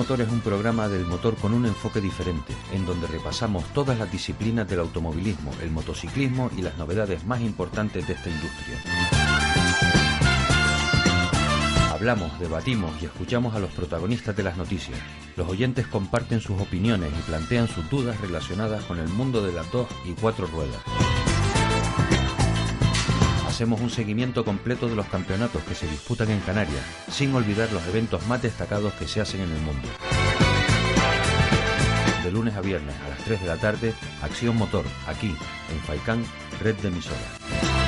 Motor es un programa del motor con un enfoque diferente, en donde repasamos todas las disciplinas del automovilismo, el motociclismo y las novedades más importantes de esta industria. Hablamos, debatimos y escuchamos a los protagonistas de las noticias. Los oyentes comparten sus opiniones y plantean sus dudas relacionadas con el mundo de las dos y cuatro ruedas. Hacemos un seguimiento completo de los campeonatos que se disputan en Canarias, sin olvidar los eventos más destacados que se hacen en el mundo. De lunes a viernes a las 3 de la tarde, Acción Motor, aquí, en Faicán, red de emisoras.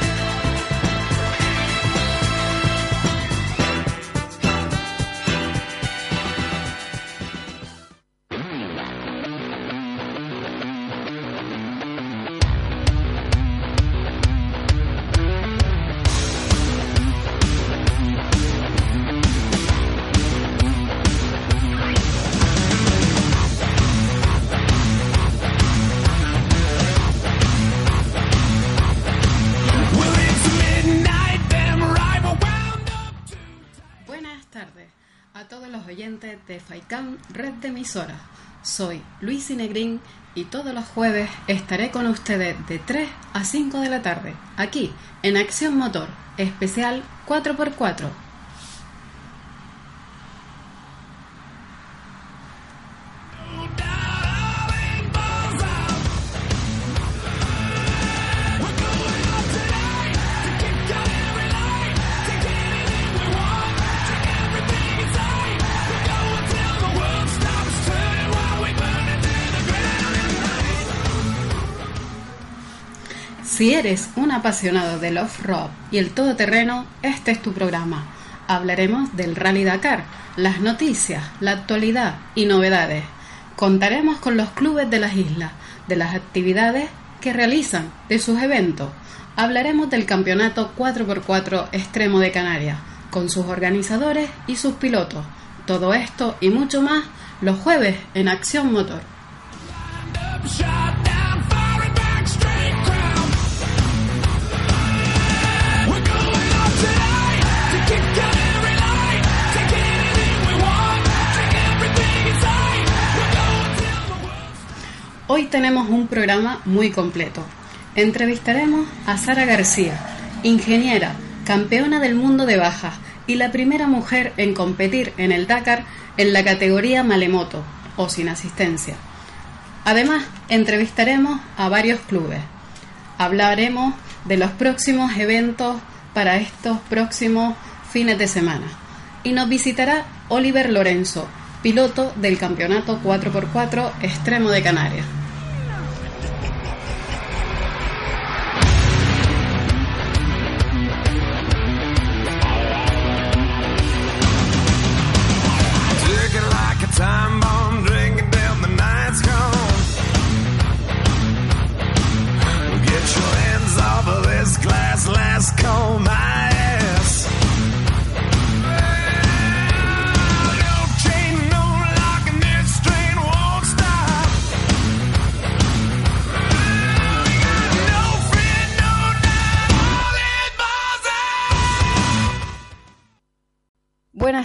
Emisoras. Soy Luis Negrín y todos los jueves estaré con ustedes de 3 a 5 de la tarde, aquí en Acción Motor, especial 4x4. Si eres un apasionado del off-road y el todoterreno, este es tu programa. Hablaremos del Rally Dakar, las noticias, la actualidad y novedades. Contaremos con los clubes de las islas, de las actividades que realizan, de sus eventos. Hablaremos del campeonato 4x4 extremo de Canarias, con sus organizadores y sus pilotos. Todo esto y mucho más los jueves en Acción Motor. Hoy tenemos un programa muy completo. Entrevistaremos a Sara García, ingeniera, campeona del mundo de bajas y la primera mujer en competir en el Dakar en la categoría Malemoto o sin asistencia. Además, entrevistaremos a varios clubes. Hablaremos de los próximos eventos para estos próximos fines de semana. Y nos visitará Oliver Lorenzo, piloto del campeonato 4x4 extremo de Canarias.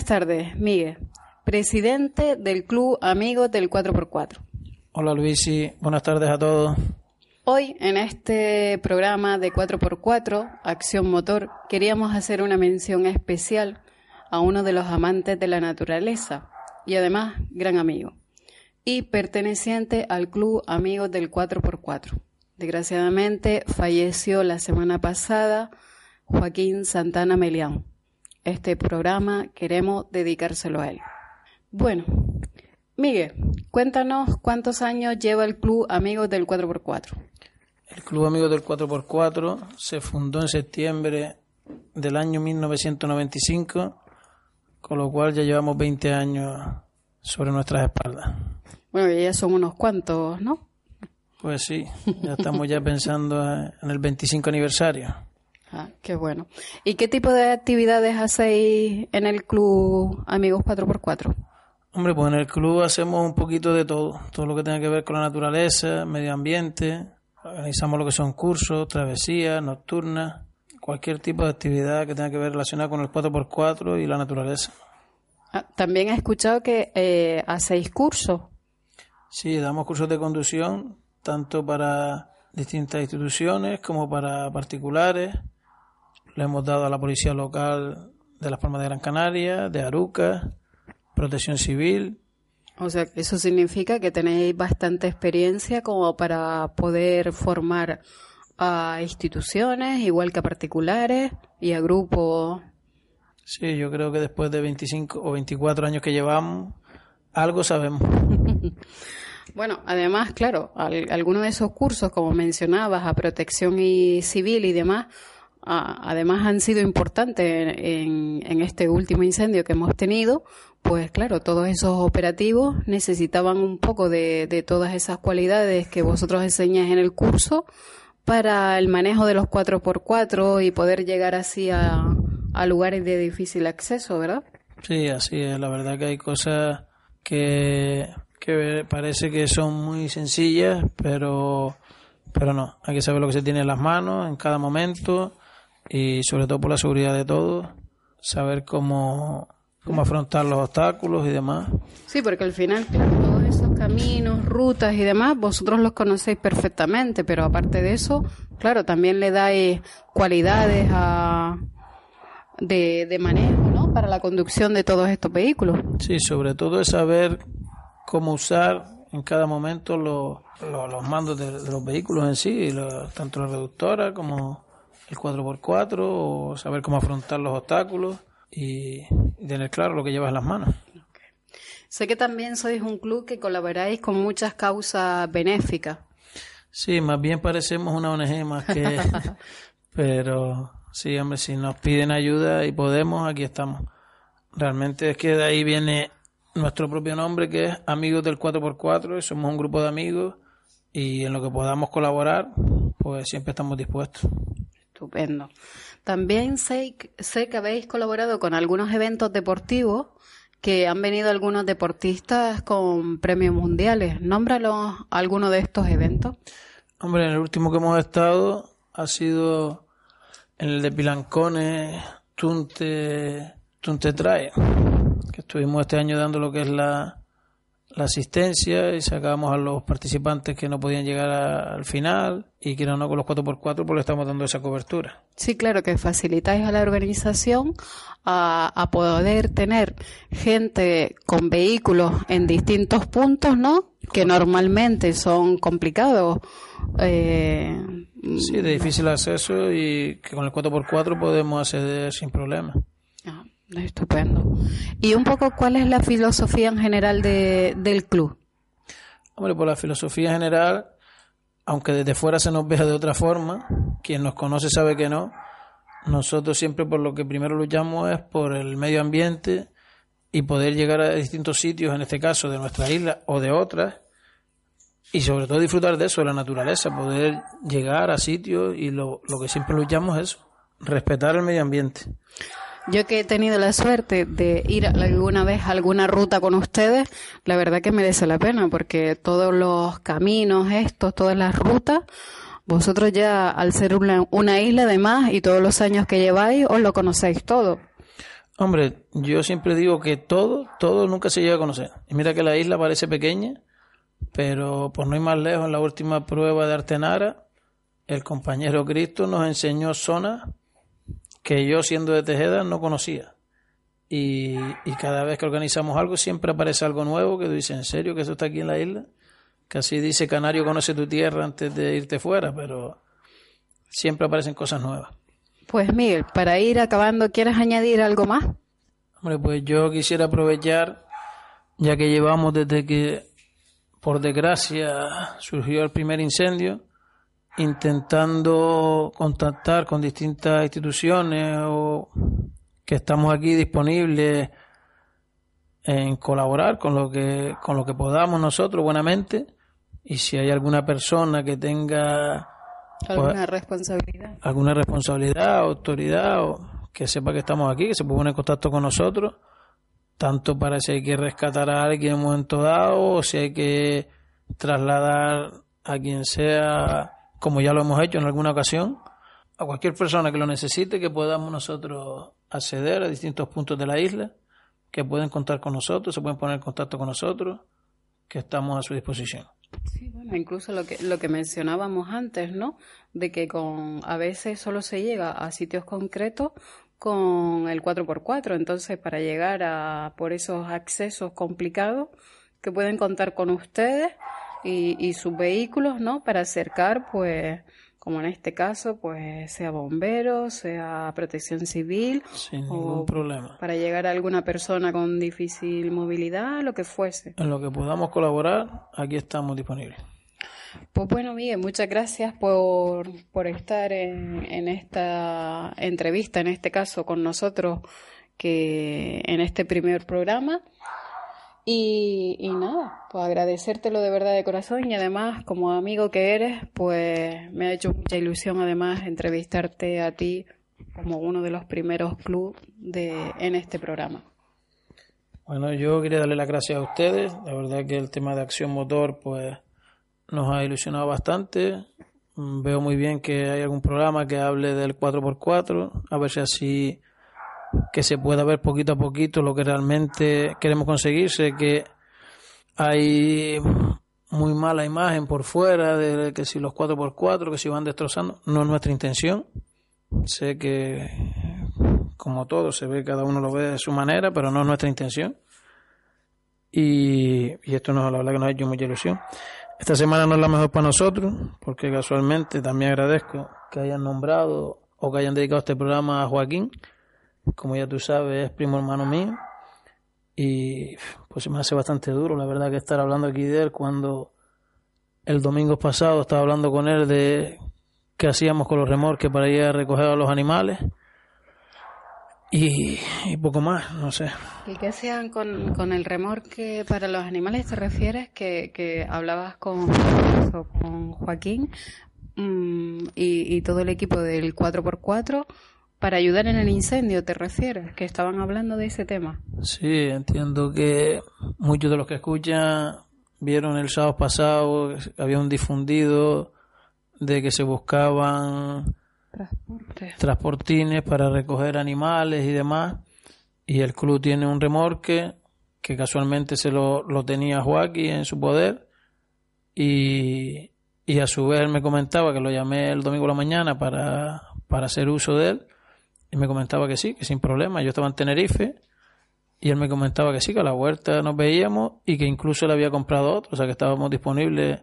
Tardes, Miguel, presidente del Club Amigos del 4x4. Hola Luisi, buenas tardes a todos. Hoy, en este programa de 4x4, Acción Motor, queríamos hacer una mención especial a uno de los amantes de la naturaleza y además gran amigo, y perteneciente al Club Amigos del 4x4. Desgraciadamente falleció la semana pasada Joaquín Santana Melián. Este programa queremos dedicárselo a él. Bueno, Miguel, cuéntanos cuántos años lleva el Club Amigos del 4x4. El Club Amigos del 4x4 se fundó en septiembre del año 1995, con lo cual ya llevamos 20 años sobre nuestras espaldas. Bueno, ya son unos cuantos, ¿no? Pues sí, ya estamos ya pensando en el 25 aniversario. Ah, qué bueno. ¿Y qué tipo de actividades hacéis en el Club Amigos 4x4? Hombre, pues en el club hacemos un poquito de todo, todo lo que tenga que ver con la naturaleza, medio ambiente, organizamos lo que son cursos, travesías, nocturnas, cualquier tipo de actividad que tenga que ver relacionada con el 4x4 y la naturaleza. Ah, También he escuchado que eh, hacéis cursos. Sí, damos cursos de conducción tanto para distintas instituciones como para particulares. Le hemos dado a la policía local de Las Palmas de Gran Canaria, de Aruca, Protección Civil. O sea, eso significa que tenéis bastante experiencia como para poder formar a instituciones, igual que a particulares y a grupos. Sí, yo creo que después de 25 o 24 años que llevamos, algo sabemos. Bueno, además, claro, al- algunos de esos cursos, como mencionabas, a protección y civil y demás, a- además han sido importantes en, en- este último incendio que hemos tenido, pues claro, todos esos operativos necesitaban un poco de, todas esas cualidades que vosotros enseñáis en el curso para el manejo de los 4x4 y poder llegar así a, a lugares de difícil acceso, ¿verdad? Sí, así es. La verdad que hay cosas que, que parece que son muy sencillas, pero, pero no. Hay que saber lo que se tiene en las manos en cada momento y sobre todo por la seguridad de todos, saber cómo, cómo afrontar los obstáculos y demás. Sí, porque al final, claro, todos esos caminos, rutas y demás, vosotros los conocéis perfectamente, pero aparte de eso, claro, también le dais cualidades a, de, de manejo, ¿no? Para la conducción de todos estos vehículos. Sí, sobre todo es saber cómo usar en cada momento los, los, los mandos de, de los vehículos en sí, tanto la reductora como el 4x4, o saber cómo afrontar los obstáculos y, y tener claro lo que llevas en las manos. Sé que también sois un club que colaboráis con muchas causas benéficas. Sí, más bien parecemos una ONG más que... pero sí, hombre, si nos piden ayuda y podemos, aquí estamos. Realmente es que de ahí viene nuestro propio nombre, que es Amigos del 4x4, y somos un grupo de amigos y en lo que podamos colaborar, pues siempre estamos dispuestos. Estupendo. También sé, sé que habéis colaborado con algunos eventos deportivos que han venido algunos deportistas con premios mundiales. Nómbralos alguno de estos eventos. Hombre, el último que hemos estado ha sido en el de Pilancones, Tunte, Tunte Trae, que estuvimos este año dando lo que es la, la asistencia y sacábamos a los participantes que no podían llegar a- al final y que no, no con los 4x4 pues le estamos dando esa cobertura. Sí, claro, que facilitáis a la organización a, a poder tener gente con vehículos en distintos puntos, ¿no? Que normalmente son complicados. Eh, Sí, de difícil acceso y que con el 4x4 podemos acceder sin problema. Estupendo. Y un poco, ¿cuál es la filosofía en general de, del club? Hombre, por la filosofía general, aunque desde fuera se nos vea de otra forma, quien nos conoce sabe que no, nosotros siempre por lo que primero luchamos es por el medio ambiente y poder llegar a distintos sitios, en este caso de nuestra isla o de otras, y sobre todo disfrutar de eso, de la naturaleza, poder llegar a sitios y lo, lo que siempre luchamos es eso, respetar el medio ambiente. Yo que he tenido la suerte de ir alguna vez a alguna ruta con ustedes, la verdad que merece la pena porque todos los caminos estos, todas las rutas, vosotros ya al ser una, una isla además y todos los años que lleváis, os lo conocéis todo. Hombre, yo siempre digo que todo, todo nunca se llega a conocer. Y mira que la isla parece pequeña, pero por no ir más lejos, en la última prueba de Artenara, el compañero Cristo nos enseñó zonas que yo siendo de Tejeda no conocía. Y, y cada vez que organizamos algo siempre aparece algo nuevo que tú dices, ¿en serio que eso está aquí en la isla? Casi dice Canario conoce tu tierra antes de irte fuera, pero siempre aparecen cosas nuevas. Pues Miguel, para ir acabando, ¿quieres añadir algo más? Hombre, pues yo quisiera aprovechar, ya que llevamos desde que, por desgracia, surgió el primer incendio, intentando contactar con distintas instituciones o que estamos aquí disponibles en colaborar con lo que con lo que podamos nosotros buenamente y si hay alguna persona que tenga ¿Alguna responsabilidad? alguna responsabilidad, autoridad o que sepa que estamos aquí, que se puede poner en contacto con nosotros, tanto para si hay que rescatar a alguien en un momento dado o si hay que trasladar a quien sea, como ya lo hemos hecho en alguna ocasión, a cualquier persona que lo necesite, que podamos nosotros acceder a distintos puntos de la isla que pueden contar con nosotros, se pueden poner en contacto con nosotros, que estamos a su disposición. Sí, bueno, incluso lo que, lo que mencionábamos antes, ¿no? De que con, a veces solo se llega a sitios concretos con el 4x4, entonces para llegar a por esos accesos complicados que pueden contar con ustedes y, y sus vehículos, ¿no? Para acercar, pues, como en este caso, pues sea bombero, sea protección civil, Sin ningún problema. para llegar a alguna persona con difícil movilidad, lo que fuese. En lo que podamos colaborar, aquí estamos disponibles. Pues bueno, Miguel, muchas gracias por, por estar en, en esta entrevista, en este caso con nosotros, que en este primer programa. Y, y nada, pues agradecértelo de verdad de corazón y además, como amigo que eres, pues me ha hecho mucha ilusión además entrevistarte a ti como uno de los primeros club de, en este programa. Bueno, yo quería darle las gracias a ustedes. La verdad que el tema de acción motor, pues, nos ha ilusionado bastante. Veo muy bien que hay algún programa que hable del 4x4, a ver si así que se pueda ver poquito a poquito lo que realmente queremos conseguir. Sé que hay muy mala imagen por fuera de que si los 4x4, que si van destrozando, no es nuestra intención. Sé que, como todo, se ve, cada uno lo ve de su manera, pero no es nuestra intención. Y, y esto nos, la verdad que nos ha hecho mucha ilusión. Esta semana no es la mejor para nosotros, porque casualmente también agradezco que hayan nombrado o que hayan dedicado este programa a Joaquín. Como ya tú sabes, es primo hermano mío. Y pues me hace bastante duro, la verdad, que estar hablando aquí de él cuando el domingo pasado estaba hablando con él de qué hacíamos con los remorques para ir a recoger a los animales. Y, y poco más, no sé. ¿Y qué hacían con, con el remorque para los animales? ¿Te refieres que, que hablabas con, con Joaquín mm, y, y todo el equipo del 4x4 para ayudar en el incendio? ¿Te refieres? Que estaban hablando de ese tema. Sí, entiendo que muchos de los que escuchan vieron el sábado pasado que había un difundido de que se buscaban Transporte. transportines para recoger animales y demás. Y el club tiene un remorque que casualmente se lo, lo tenía Joaquín en su poder. Y, y a su vez él me comentaba que lo llamé el domingo por la mañana para, para hacer uso de él. Y me comentaba que sí, que sin problema. Yo estaba en Tenerife. Y él me comentaba que sí, que a la huerta nos veíamos y que incluso él había comprado otro. O sea que estábamos disponibles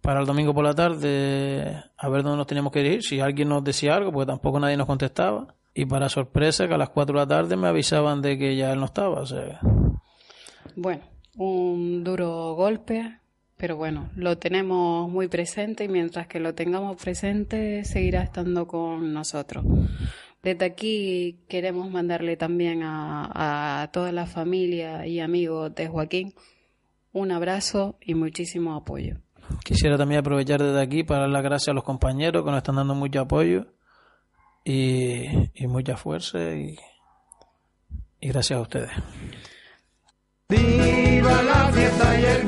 para el domingo por la tarde a ver dónde nos teníamos que ir, si alguien nos decía algo, porque tampoco nadie nos contestaba. Y para sorpresa, que a las 4 de la tarde me avisaban de que ya él no estaba. O sea, Bueno, un duro golpe, pero bueno, lo tenemos muy presente y mientras que lo tengamos presente seguirá estando con nosotros. Desde aquí queremos mandarle también a, a toda la familia y amigos de Joaquín un abrazo y muchísimo apoyo. quisiera también aprovechar desde aquí para dar las gracias a los compañeros que nos están dando mucho apoyo y, y mucha fuerza y, y gracias a ustedes. Viva la fiesta y el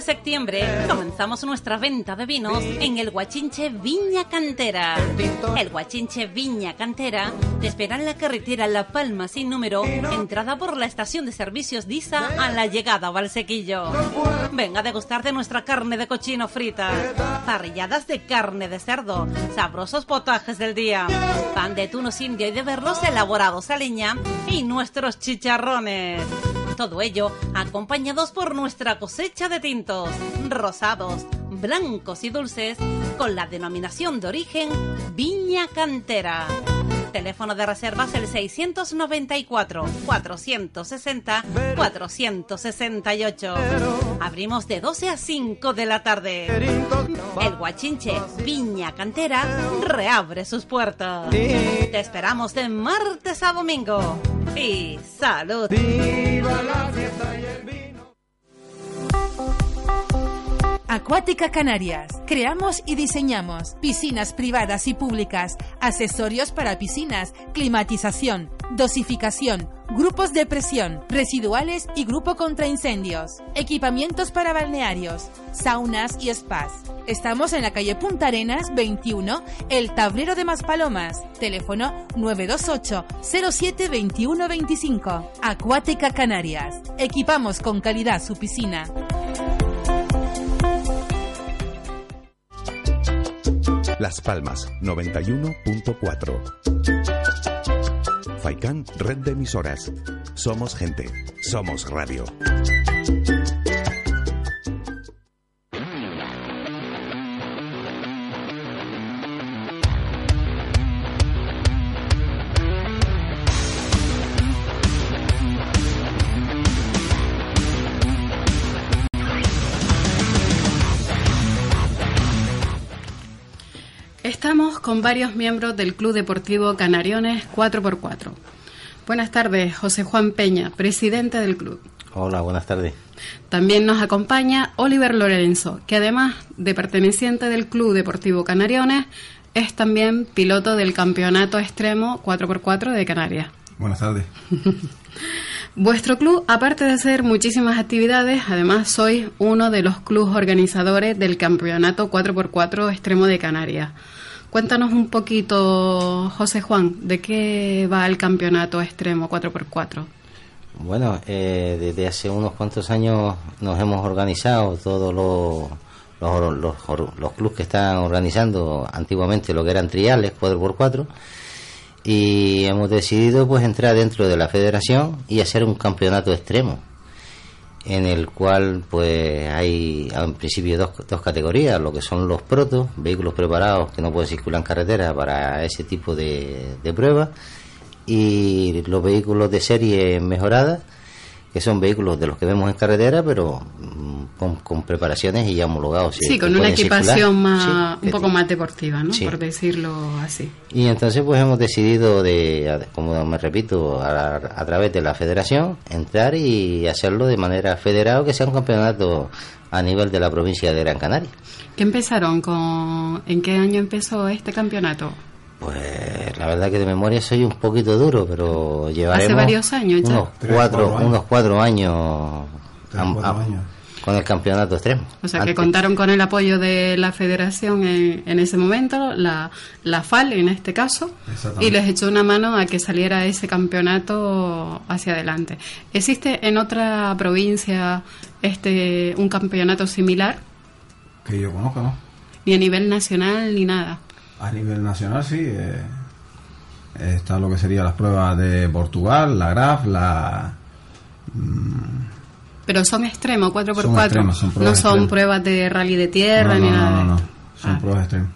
de septiembre comenzamos nuestra venta de vinos en el Guachinche Viña Cantera. El Guachinche Viña Cantera te espera en la carretera La Palma sin número, entrada por la estación de servicios Disa a la llegada a Valsequillo. Venga a degustar de nuestra carne de cochino frita, parrilladas de carne de cerdo, sabrosos potajes del día, pan de tunos indio y de berros elaborados a leña y nuestros chicharrones. Todo ello acompañados por nuestra cosecha de tintos, rosados, blancos y dulces, con la denominación de origen Viña Cantera. Teléfono de reservas el 694 460 468. Abrimos de 12 a 5 de la tarde. El Guachinche Viña Cantera reabre sus puertas. Te esperamos de martes a domingo. Y salud. La fiesta y el Acuática Canarias. Creamos y diseñamos piscinas privadas y públicas, accesorios para piscinas, climatización, dosificación, grupos de presión, residuales y grupo contra incendios, equipamientos para balnearios, saunas y spas. Estamos en la calle Punta Arenas 21, El Tablero de Maspalomas. Teléfono 928 07 21 25. Acuática Canarias. Equipamos con calidad su piscina. Las Palmas 91.4. Faikán, red de emisoras. Somos gente, somos radio. Con varios miembros del Club Deportivo Canariones 4x4. Buenas tardes, José Juan Peña, presidente del club. Hola, buenas tardes. También nos acompaña Oliver Lorenzo, que además de perteneciente del Club Deportivo Canariones, es también piloto del Campeonato Extremo 4x4 de Canarias. Buenas tardes. Vuestro club, aparte de hacer muchísimas actividades, además sois uno de los clubes organizadores del Campeonato 4x4 Extremo de Canarias. Cuéntanos un poquito, José Juan, ¿de qué va el Campeonato Extremo 4x4? Bueno, eh, desde hace unos cuantos años nos hemos organizado todos los, los, los, clubes que están organizando antiguamente lo que eran triales 4x4 y hemos decidido pues entrar dentro de la federación y hacer un campeonato extremo en el cual pues hay en principio dos, dos categorías lo que son los protos vehículos preparados que no pueden circular en carretera para ese tipo de, de pruebas y los vehículos de serie mejorada que son vehículos de los que vemos en carretera, pero mm, con, con preparaciones y ya homologados. Sí, con una equipación más, sí, un poco más deportiva, ¿no? Sí. Por decirlo así. Y entonces pues hemos decidido, de, como me repito, a, a, través de la federación, entrar y hacerlo de manera federada, que sea un campeonato a nivel de la provincia de Gran Canaria. ¿Qué empezaron con, en qué año empezó este campeonato? Pues la verdad que de memoria soy un poquito duro, pero llevaremos hace varios años ya. unos cuatro, años. unos cuatro años, cuatro a, años. con el campeonato extremo. O sea Antes. que contaron con el apoyo de la Federación en, en ese momento, la, la, FAL en este caso, y les echó una mano a que saliera ese campeonato hacia adelante. ¿Existe en otra provincia este un campeonato similar? Que yo conozca, ¿no? Ni a nivel nacional ni nada. A nivel nacional sí. Eh, está lo que serían las pruebas de Portugal, la GRAF, la... Mmm, Pero son extremos, 4x4. Son extremos, son no son extremas. pruebas de rally de tierra no, no, ni nada. No, no, no. Son ah. pruebas extremas.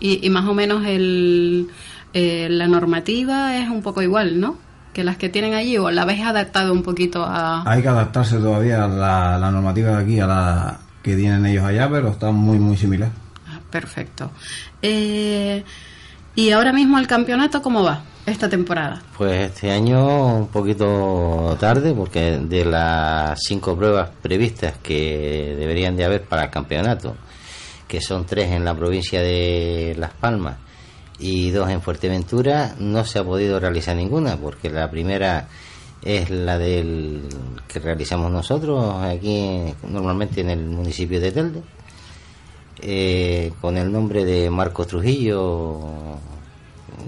Y, y, más o menos el, eh, la normativa es un poco igual, ¿no? Que las que tienen allí, o la habéis adaptado un poquito a... Hay que adaptarse todavía a la, la normativa de aquí, a la que tienen ellos allá, pero está muy, muy similar. Perfecto. Eh, ¿Y ahora mismo el campeonato cómo va esta temporada? Pues este año un poquito tarde porque de las cinco pruebas previstas que deberían de haber para el campeonato, que son tres en la provincia de Las Palmas y dos en Fuerteventura, no se ha podido realizar ninguna porque la primera es la del que realizamos nosotros aquí normalmente en el municipio de Telde eh, con el nombre de Marcos Trujillo,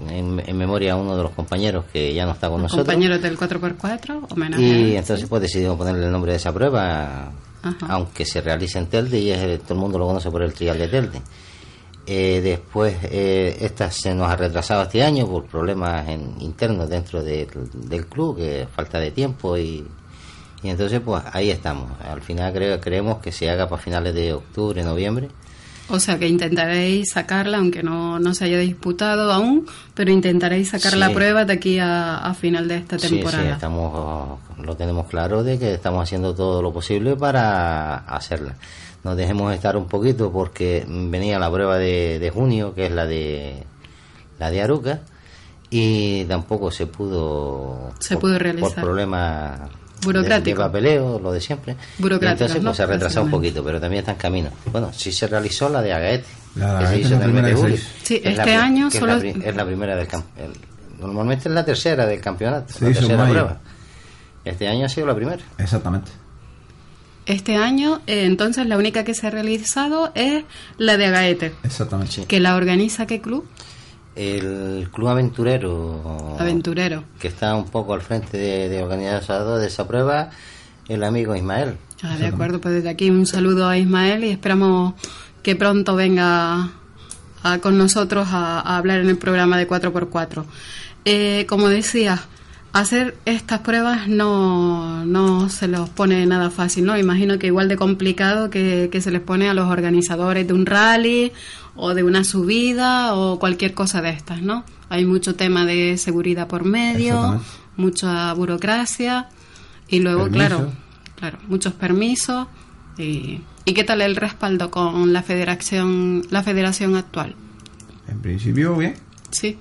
en, en, memoria a uno de los compañeros que ya no está con nosotros. Compañeros del 4x4, homenaje. Y entonces pues decidimos ponerle el nombre de esa prueba, Ajá. aunque se realice en Telde y es, todo el mundo lo conoce por el trial de Telde. Eh, después, eh, esta se nos ha retrasado este año por problemas en, internos dentro de, del club, que falta de tiempo y, y entonces pues ahí estamos. Al final creo, creemos que se haga para finales de octubre, noviembre. O sea que intentaréis sacarla, aunque no, no se haya disputado aún, pero intentaréis sacar sí. la prueba de aquí a, a, final de esta temporada. Sí, sí, estamos, lo tenemos claro de que estamos haciendo todo lo posible para hacerla. Nos dejemos estar un poquito porque venía la prueba de, de junio, que es la de la de Aruca, y tampoco se pudo se pudo realizar por problemas Burocrático. De, papeleo, lo de siempre. Burocrático. Entonces, pues se ha retrasado un poquito, pero también está en camino. Bueno, sí se realizó la de Agaete. La que se hizo en el mes de julio. Sí, este año solo. Es la, es la primera del campeonato. Normalmente es la tercera del campeonato. la tercera prueba. Este año ha sido la primera. Exactamente. Este año, eh, entonces, la única que se ha realizado es la de Agaete. Exactamente. ¿Que la organiza qué club? El Club Aventurero. Aventurero. Que está un poco al frente de, de organizador de esa prueba, el amigo Ismael. Ah, de acuerdo, pues desde aquí un saludo a Ismael y esperamos que pronto venga a, con nosotros a, a, hablar en el programa de 4x4. Eh, como decía, hacer estas pruebas no, no se los pone nada fácil, ¿no? Imagino que igual de complicado que, que se les pone a los organizadores de un rally o de una subida o cualquier cosa de estas, ¿no? Hay mucho tema de seguridad por medio, mucha burocracia y luego, claro, claro, muchos permisos. Y, ¿Y qué tal el respaldo con la federación, la federación actual? En principio, bien. Sí.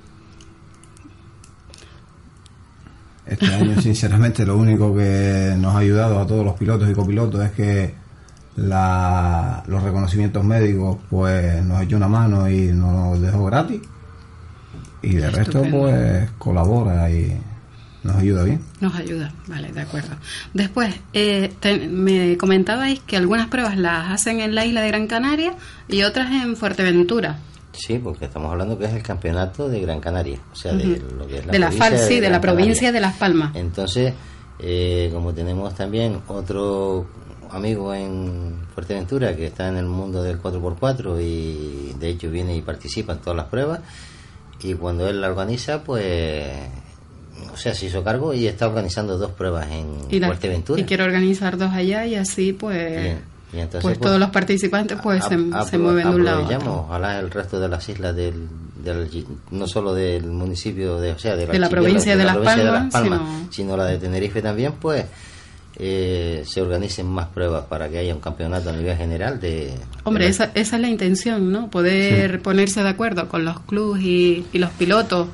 Este año, sinceramente, lo único que nos ha ayudado a todos los pilotos y copilotos es que la, los reconocimientos médicos pues nos echó una mano y nos dejó gratis y de resto pues colabora y nos ayuda bien. Nos ayuda, vale, de acuerdo. Después, eh, te, me comentabais que algunas pruebas las hacen en la isla de Gran Canaria y otras en Fuerteventura. Sí, porque estamos hablando que es el campeonato de Gran Canaria, o sea, de lo que es la de la FAL, sí, de, de la provincia Canaria. de Las Palmas. Entonces, eh, como tenemos también otro amigo en Fuerteventura que está en el mundo del 4x4 y de hecho viene y participa en todas las pruebas y cuando él la organiza pues o sea se hizo cargo y está organizando dos pruebas en y la, Fuerteventura y quiere organizar dos allá y así pues Bien. Y entonces, pues, pues, todos los participantes pues a, se, a, se, mueven de un lado a otro. ojalá el resto de las islas del, del, no solo del municipio de o sea de la, de la provincia, de, de, la provincia Palmas, de Las Palmas sino... sino la de Tenerife también pues eh, se organicen más pruebas para que haya un campeonato a nivel general de... Hombre, de esa, esa es la intención, ¿no? Poder sí. ponerse de acuerdo con los clubes y, y, los pilotos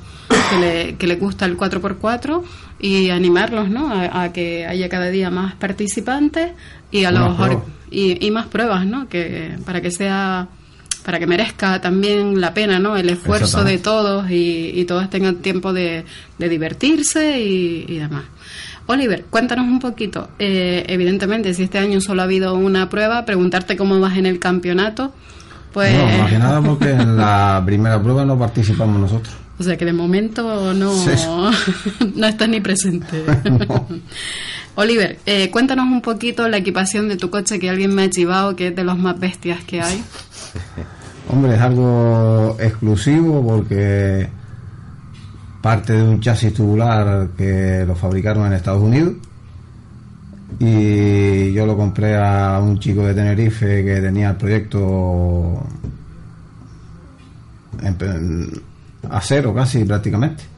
que le, que le gusta el 4x4 y animarlos, ¿no? A, a que haya cada día más participantes y a los y, y, más pruebas, ¿no? Que para que sea para que merezca también la pena, ¿no? El esfuerzo de todos y, y, todos tengan tiempo de, de divertirse y, y demás. Oliver, cuéntanos un poquito. Eh, evidentemente, si este año solo ha habido una prueba, preguntarte cómo vas en el campeonato. Pues... No, más que nada porque en la primera prueba no participamos nosotros. O sea que de momento no, sí. no estás ni presente. no. Oliver, eh, cuéntanos un poquito la equipación de tu coche que alguien me ha chivado, que es de los más bestias que hay. Hombre, es algo exclusivo porque parte de un chasis tubular que lo fabricaron en Estados Unidos y yo lo compré a un chico de Tenerife que tenía el proyecto a cero casi prácticamente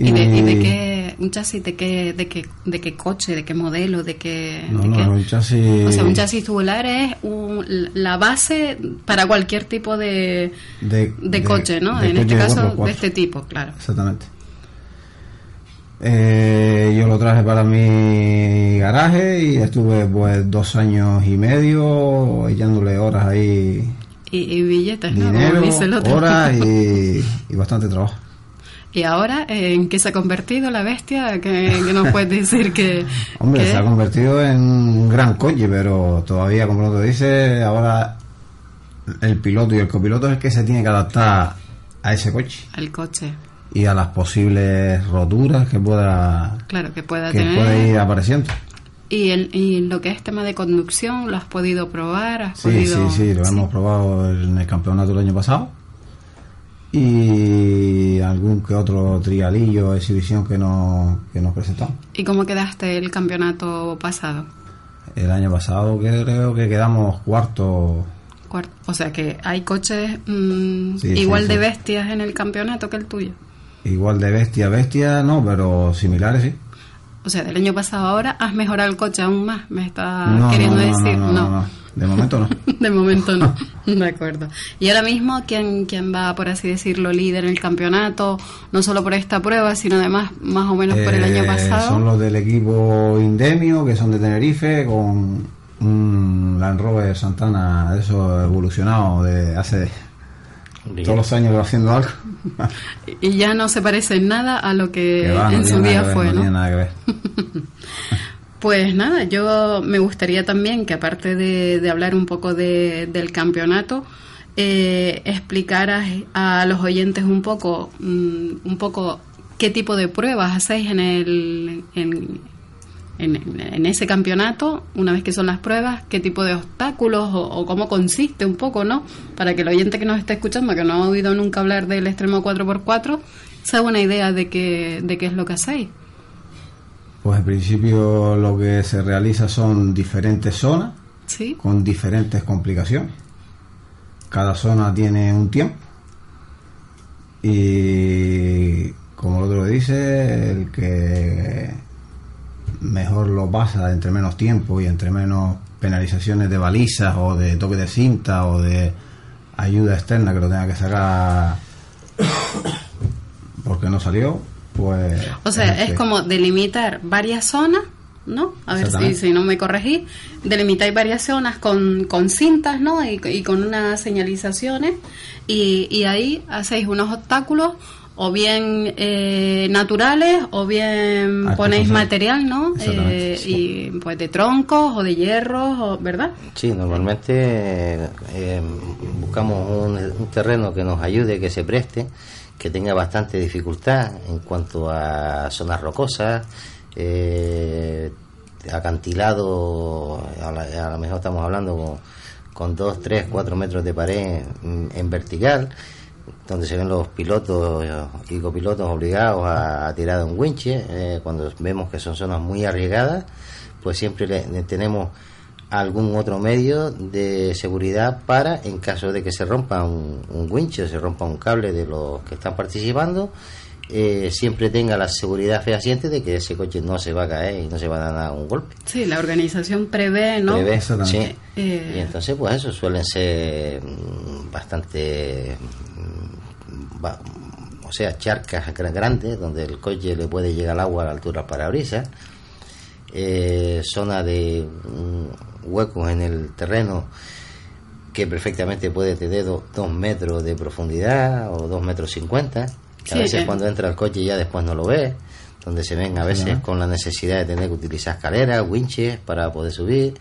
¿Y de, ¿Y de, qué un chasis de qué de qué de qué coche de qué modelo de qué no, de no, qué? un chasis o sea un chasis tubular es un, la base para cualquier tipo de de, de coche no en este caso de este tipo claro. Exactamente. Eh, yo lo traje para mi garaje y estuve pues dos años y medio echándole horas ahí y, y billetes dinero, ¿no? horas y, y bastante trabajo ¿Y ahora en qué se ha convertido la bestia? ¿Qué, qué nos puedes decir que...? Hombre, que... se ha convertido en un gran coche, pero todavía, como lo dice, ahora el piloto y el copiloto es el que se tiene que adaptar a ese coche. Al coche. Y a las posibles roturas que pueda... Claro, que pueda que tener... puede ir apareciendo. ¿Y, el, ¿Y lo que es tema de conducción, lo has podido probar? ¿Has sí, podido... sí, sí, lo sí. hemos probado en el campeonato del año pasado y algún que otro trialillo, exhibición que nos, que nos presentamos. ¿Y cómo quedaste el campeonato pasado? El año pasado creo que quedamos cuarto. Cuarto. O sea que hay coches mmm, sí, igual sí, de bestias en el campeonato que el tuyo. Igual de bestia, bestia no, pero similares sí. O sea, del año pasado ahora has mejorado el coche aún más, me está No, queriendo no, no, decir. no, no, no. De momento no. De momento no. De acuerdo. Y ahora mismo, ¿quién, ¿quién va, por así decirlo, líder en el campeonato? No solo por esta prueba, sino además más o menos por el año Eh, pasado. Son los del equipo Indemio, que son de Tenerife, con un Land Rover Santana, de eso evolucionado de hace todos los años haciendo algo. Y ya no se parece en nada a lo que, va, en su día ver, fue, no ¿no? nada que ver. Pues nada, yo me gustaría también que aparte de, de hablar un poco de- del campeonato, eh, explicaras a los oyentes un poco, mm, un poco qué tipo de pruebas hacéis en el, en, en- en ese campeonato, una vez que son las pruebas, qué tipo de obstáculos o, o cómo consiste un poco, ¿no? Para que el oyente que nos está escuchando, que no ha oído nunca hablar del extremo 4x4, se haga una idea de qué, de qué es lo que hacéis. Pues en principio lo que se realiza son diferentes zonas ¿Sí? con diferentes complicaciones. Cada zona tiene un tiempo y como el otro dice, el que mejor lo pasa entre menos tiempo y entre menos penalizaciones de balizas o de toque de cinta o de ayuda externa que lo tenga que sacar porque no salió, pues... O sea, el es que- como delimitar varias zonas, ¿no? A ver si, si no me corregí. Delimitáis varias zonas con, con cintas, ¿no? Y, y con unas señalizaciones. Y, y ahí hacéis unos obstáculos, o bien eh, naturales, o bien Artificial. ponéis material, ¿no? Eh, Y pues de troncos o de hierros, o, ¿verdad? Sí, normalmente eh, buscamos un, un terreno que nos ayude, que se preste, que tenga bastante dificultad en cuanto a zonas rocosas, eh, acantilado, a, la- a lo mejor estamos hablando con, con 2, 3, 4 metros de pared mm, en vertical, donde se ven los pilotos eh, y copilotos obligados a, a tirar un winche, eh, cuando vemos que son zonas muy arriesgadas, pues siempre le- tenemos algún otro medio de seguridad para, en caso de que se rompa un, un winche se rompa un cable de los que están participando, eh, siempre tenga la seguridad fehaciente de que ese coche no se va a caer y no se va a dar un golpe. Sí, la organización prevé, ¿no? Prevé, sí. Eh, Y entonces, pues eso suelen ser mm, bastante, mm, ba- o sea, charcas gra- grandes donde el coche le puede llegar el agua a la altura del parabrisas, eh, zona de mm, huecos en el terreno que perfectamente puede tener do- dos metros de profundidad o dos metros cincuenta, que Sí, a veces eh. cuando entra el coche ya después no lo ve, donde se ven a veces con la necesidad de tener que utilizar escaleras, winches para poder subir,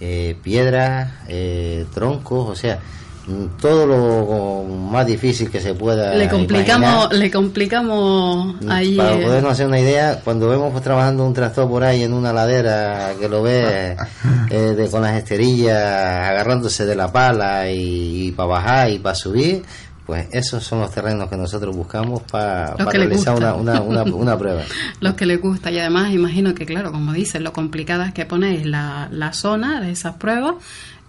eh, piedras, eh, troncos, o sea, mm, todo lo más difícil que se pueda le complicamos, imaginar. le complicamos ahí. Para eh, podernos hacer una idea, cuando vemos pues, trabajando un tractor por ahí en una ladera que lo ve eh, de- con las esterillas agarrándose de la pala y, para bajar y para subir, pues esos son los terrenos que nosotros buscamos para realizar una, una, una, una prueba. los que les gusta y además imagino que claro como dices lo complicada es que ponéis la, la zona de esas pruebas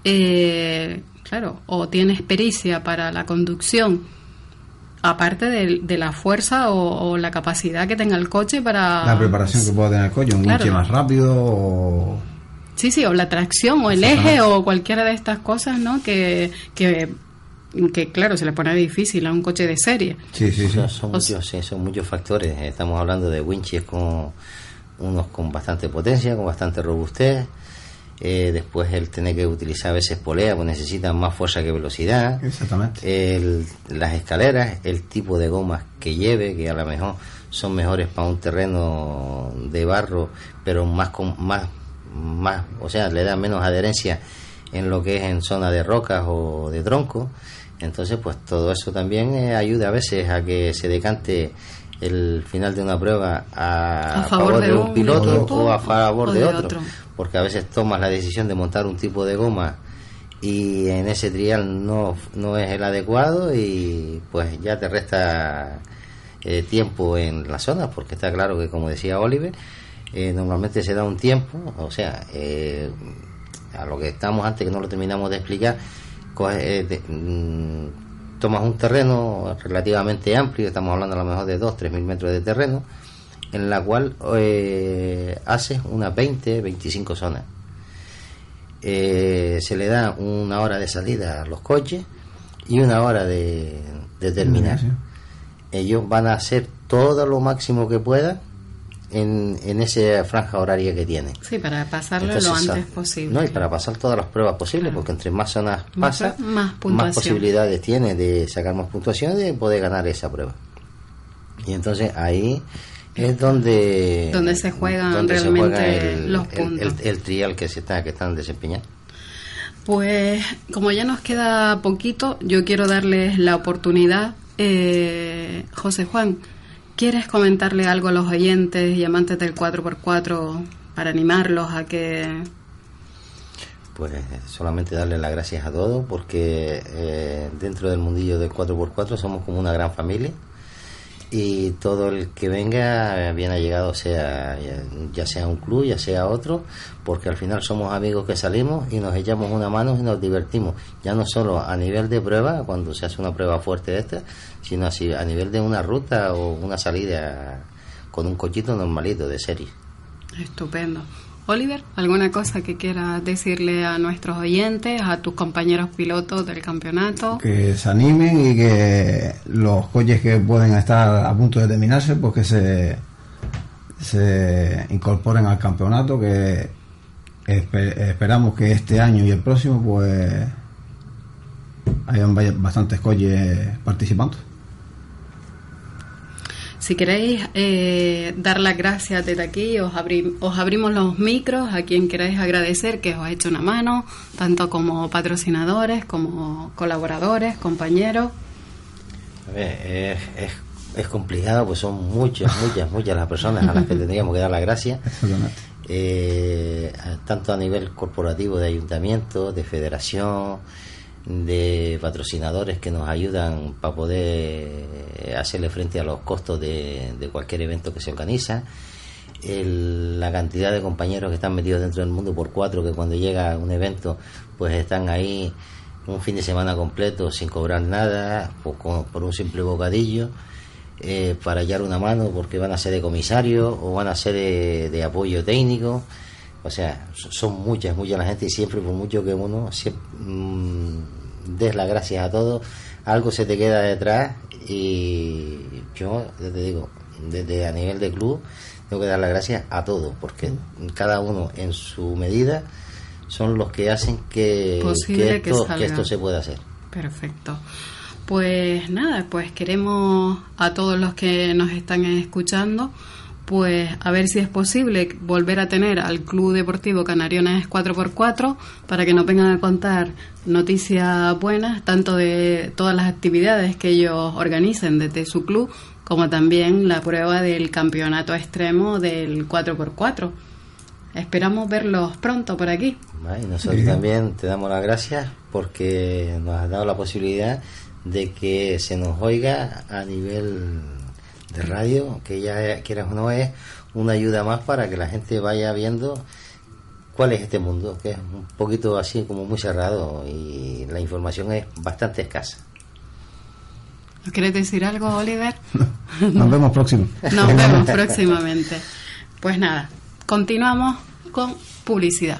eh, claro o tienes pericia para la conducción aparte de, de la fuerza o, o la capacidad que tenga el coche para La preparación que pueda tener el coche, un Claro. winche más rápido o... sí sí o la tracción o el eje o cualquiera de estas cosas no que, que que claro se le pone difícil a un coche de serie Sí, sí, sí. Son, son muchos, sí, son muchos factores. Estamos hablando de winches con unos con bastante potencia, con bastante robustez. Eh, después el tener que utilizar a veces polea, pues necesitan más fuerza que velocidad. Exactamente. El- las escaleras, el tipo de gomas que lleve, que a lo mejor son mejores para un terreno de barro, pero más con más más, o sea, le da menos adherencia en lo que es en zona de rocas o de tronco. Entonces, pues todo eso también eh, ayuda a veces a que se decante el final de una prueba a, A favor de un piloto equipo o a favor o de, de otro. otro. Porque a veces tomas la decisión de montar un tipo de goma y en ese trial no, no es el adecuado y pues ya te resta eh, tiempo en la zona, porque está claro que como decía Oliver, eh, normalmente se da un tiempo, o sea, eh, a lo que estamos antes que no lo terminamos de explicar, eh, de- mm, tomas un terreno relativamente amplio, estamos hablando a lo mejor de 2, 3 mil metros de terreno, en la cual eh, haces unas 20, 25 zonas. Eh, se le da una hora de salida a los coches y una hora de, de terminar. Ellos van a hacer todo lo máximo que puedan en, en esa franja horaria que tienen. Sí, para pasarlo lo antes ah, posible. No, y para pasar todas las pruebas posibles, porque entre más zonas Más- pasa, más posibilidades tiene de sacar más puntuación y de poder ganar esa prueba. Y entonces ahí es donde Donde se juegan donde se realmente juega el, los el- puntos. el- el trial que se está que están desempeñando. Pues como ya nos queda poquito, yo quiero darles la oportunidad. Eh, José Juan, ¿quieres comentarle algo a los oyentes y amantes del 4x4 para animarlos a que... Pues solamente darle las gracias a todos porque eh, dentro del mundillo del 4x4 somos como una gran familia y todo el que venga bien llegado sea ya- sea un club ya sea otro porque al final somos amigos que salimos y nos echamos una mano y nos divertimos. Ya no solo a nivel de prueba cuando se hace una prueba fuerte esta sino así a nivel de una ruta o una salida con un cochito normalito de serie Estupendo. Oliver, ¿alguna cosa que quieras decirle a nuestros oyentes, a tus compañeros pilotos del campeonato? que se animen y que los coches que pueden estar a punto de terminarse, pues que se, se incorporen al campeonato, que espe- esperamos que este año y el próximo pues hayan bastantes coches participando. Si queréis eh, dar las gracias desde aquí, os, abri- os abrimos los micros a quien queráis agradecer que os ha hecho una mano, tanto como patrocinadores, como colaboradores, compañeros. A ver, es, es, es complicado, pues son muchas, muchas, muchas las personas a las que tendríamos que dar las gracias, eh, tanto a nivel corporativo de ayuntamiento, de federación, de patrocinadores que nos ayudan para poder hacerle frente a los costos de, cualquier evento que se organiza. El- la cantidad de compañeros que están metidos dentro del mundo por cuatro que cuando llega un evento pues están ahí un fin de semana completo sin cobrar nada por, con- por un simple bocadillo eh, para hallar una mano porque van a ser de comisario o van a ser de, de apoyo técnico o sea so- son muchas muchas la gente y siempre por mucho que uno sie- mm, des las gracias a todos algo se te queda detrás y yo te digo desde a nivel de club tengo que dar las gracias a todos porque cada uno en su medida son los que hacen que, que esto, que esto se pueda hacer Perfecto. Pues nada, pues queremos a todos los que nos están escuchando, pues a ver si es posible volver a tener al Club Deportivo Canariones 4x4 para que nos vengan a contar noticias buenas, tanto de todas las actividades que ellos organicen desde su club, como también la prueba del campeonato extremo del 4x4. Esperamos verlos pronto por aquí. y nosotros también te damos las gracias porque nos has dado la posibilidad de que se nos oiga a nivel de radio, que ya quieras o no es una ayuda más para que la gente vaya viendo cuál es este mundo, que es un poquito así como muy cerrado y la información es bastante escasa. ¿Nos quieres decir algo, Oliver? Nos vemos próximo. Nos vemos próximamente. Pues nada, continuamos con publicidad.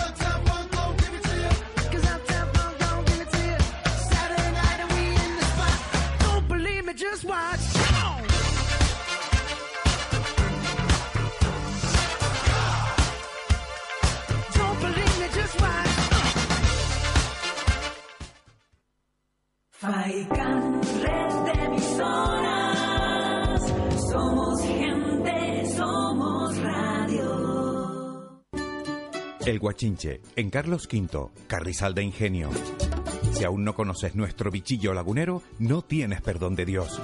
red de emisoras. Somos gente, somos radio. El Guachinche, en Carlos V, Carrizal de Ingenio. Si aún no conoces nuestro bichillo lagunero, no tienes perdón de Dios.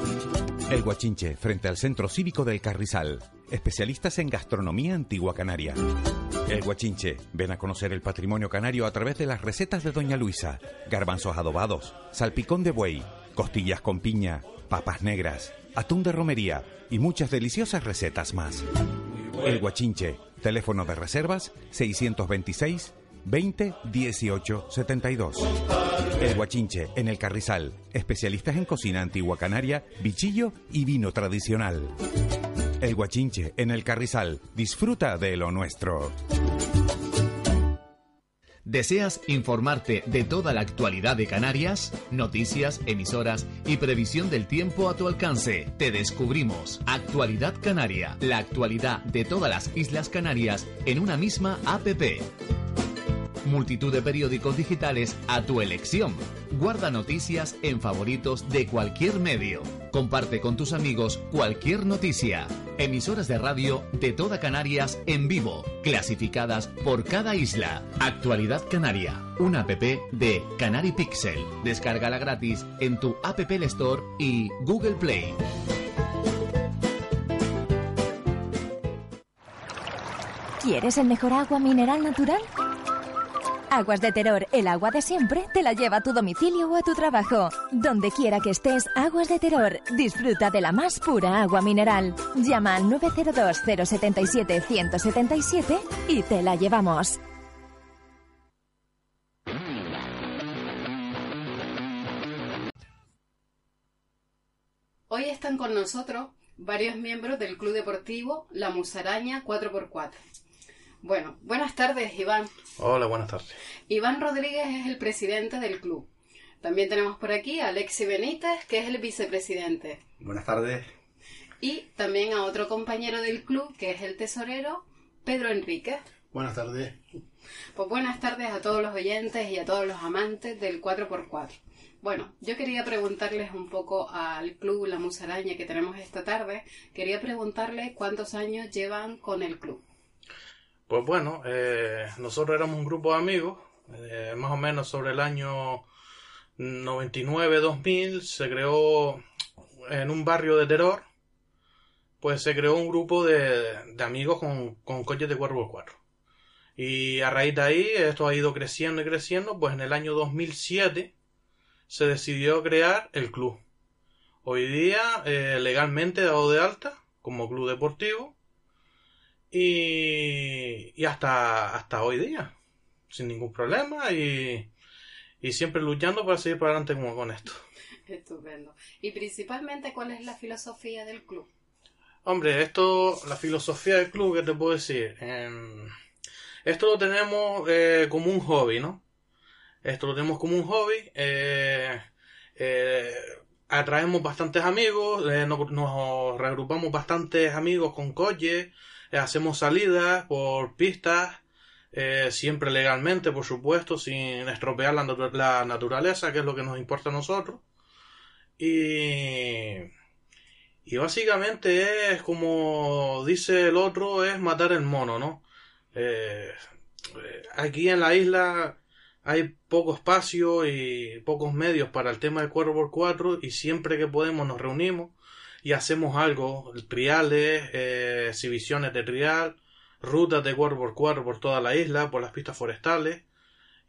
El Guachinche, frente al Centro Cívico del Carrizal. Especialistas en gastronomía antigua canaria. El Guachinche, ven a conocer el patrimonio canario a través de las recetas de Doña Luisa. Garbanzos adobados, salpicón de buey, costillas con piña, papas negras, atún de romería y muchas deliciosas recetas más. El Guachinche, teléfono de reservas 626 20 18 72. El Guachinche, en el Carrizal, especialistas en cocina antigua canaria, bichillo y vino tradicional. El Guachinche, en el Carrizal, disfruta de lo nuestro. ¿Deseas informarte de toda la actualidad de Canarias? Noticias, emisoras y previsión del tiempo a tu alcance. Te descubrimos Actualidad Canaria, la actualidad de todas las Islas Canarias en una misma APP. Multitud de periódicos digitales a tu elección. Guarda noticias en favoritos de cualquier medio. Comparte con tus amigos cualquier noticia. Emisoras de radio de toda Canarias en vivo, clasificadas por cada isla. Actualidad Canaria, una app de Canary Pixel. Descárgala gratis en tu App Store y Google Play. ¿Quieres el mejor agua mineral natural? Aguas de Terror, el agua de siempre, te la lleva a tu domicilio o a tu trabajo. Donde quiera que estés, Aguas de Terror, disfruta de la más pura agua mineral. Llama al 902-077-177 y te la llevamos. Hoy están con nosotros varios miembros del Club Deportivo La Musaraña 4x4. Bueno, buenas tardes, Iván. Hola, buenas tardes. Iván Rodríguez es el presidente del club. También tenemos por aquí a Alexi Benítez, que es el vicepresidente. Buenas tardes. Y también a otro compañero del club, que es el tesorero, Pedro Enríquez. Buenas tardes. Pues buenas tardes a todos los oyentes y a todos los amantes del 4x4. Bueno, yo quería preguntarles un poco al club La Musaraña que tenemos esta tarde. Quería preguntarles cuántos años llevan con el club. Pues bueno, eh, nosotros éramos un grupo de amigos, eh, más o menos sobre el año 99-2000, se creó en un barrio de Terror, pues se creó un grupo de, amigos con, con coches de 4x4. Y a raíz de ahí, esto ha ido creciendo y creciendo, pues en el año 2007 se decidió crear el club. Hoy día, eh, legalmente dado de alta como club deportivo, y, y hasta, hasta hoy día, sin ningún problema y, y siempre luchando para seguir para adelante como con esto. Estupendo. Y principalmente, ¿cuál es la filosofía del club? Hombre, esto, la filosofía del club, ¿qué te puedo decir? Em, esto lo tenemos eh, como un hobby, ¿no? Esto lo tenemos como un hobby. eh, eh, atraemos bastantes amigos, nos, nos reagrupamos bastantes amigos con coches, hacemos salidas por pistas, eh, siempre legalmente, por supuesto, sin estropear la, la naturaleza, que es lo que nos importa a nosotros. Y, y básicamente es como dice el otro, es matar el mono, ¿no? Eh, eh, aquí en la isla hay poco espacio y pocos medios para el tema del 4x4 y siempre que podemos nos reunimos y hacemos algo, triales, eh, exhibiciones de trial, rutas de 4x4 por toda la isla, por las pistas forestales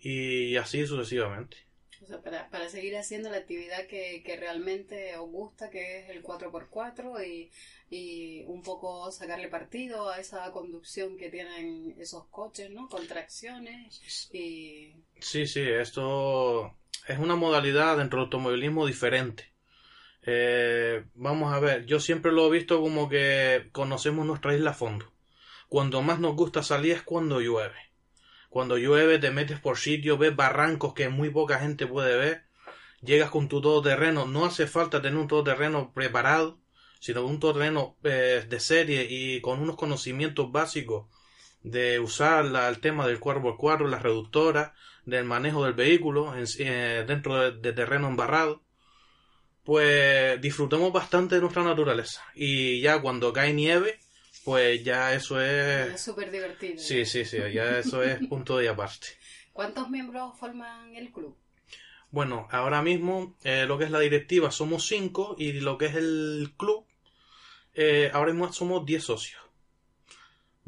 y así sucesivamente. O sea, para, para seguir haciendo la actividad que, que realmente os gusta, que es el 4x4 y, y un poco sacarle partido a esa conducción que tienen esos coches, ¿no? Con tracciones y... Sí, sí, esto es una modalidad dentro del automovilismo diferente. Eh, vamos a ver, yo siempre lo he visto como que conocemos nuestra isla a fondo. Cuando más nos gusta salir es cuando llueve. Cuando llueve te metes por sitios, ves barrancos que muy poca gente puede ver. Llegas con tu todoterreno, no hace falta tener un todoterreno preparado, sino un todoterreno eh, de serie y con unos conocimientos básicos de usar el tema del 4x4, las reductoras, del manejo del vehículo eh, dentro de, de terreno embarrado, pues disfrutemos bastante de nuestra naturaleza. Y ya cuando cae nieve, pues ya eso es... Es súper divertido. Sí, sí, sí, ya eso es punto de aparte. ¿Cuántos miembros forman el club? Bueno, ahora mismo eh, lo que es la directiva somos cinco y lo que es el club, eh, ahora mismo somos 10 socios.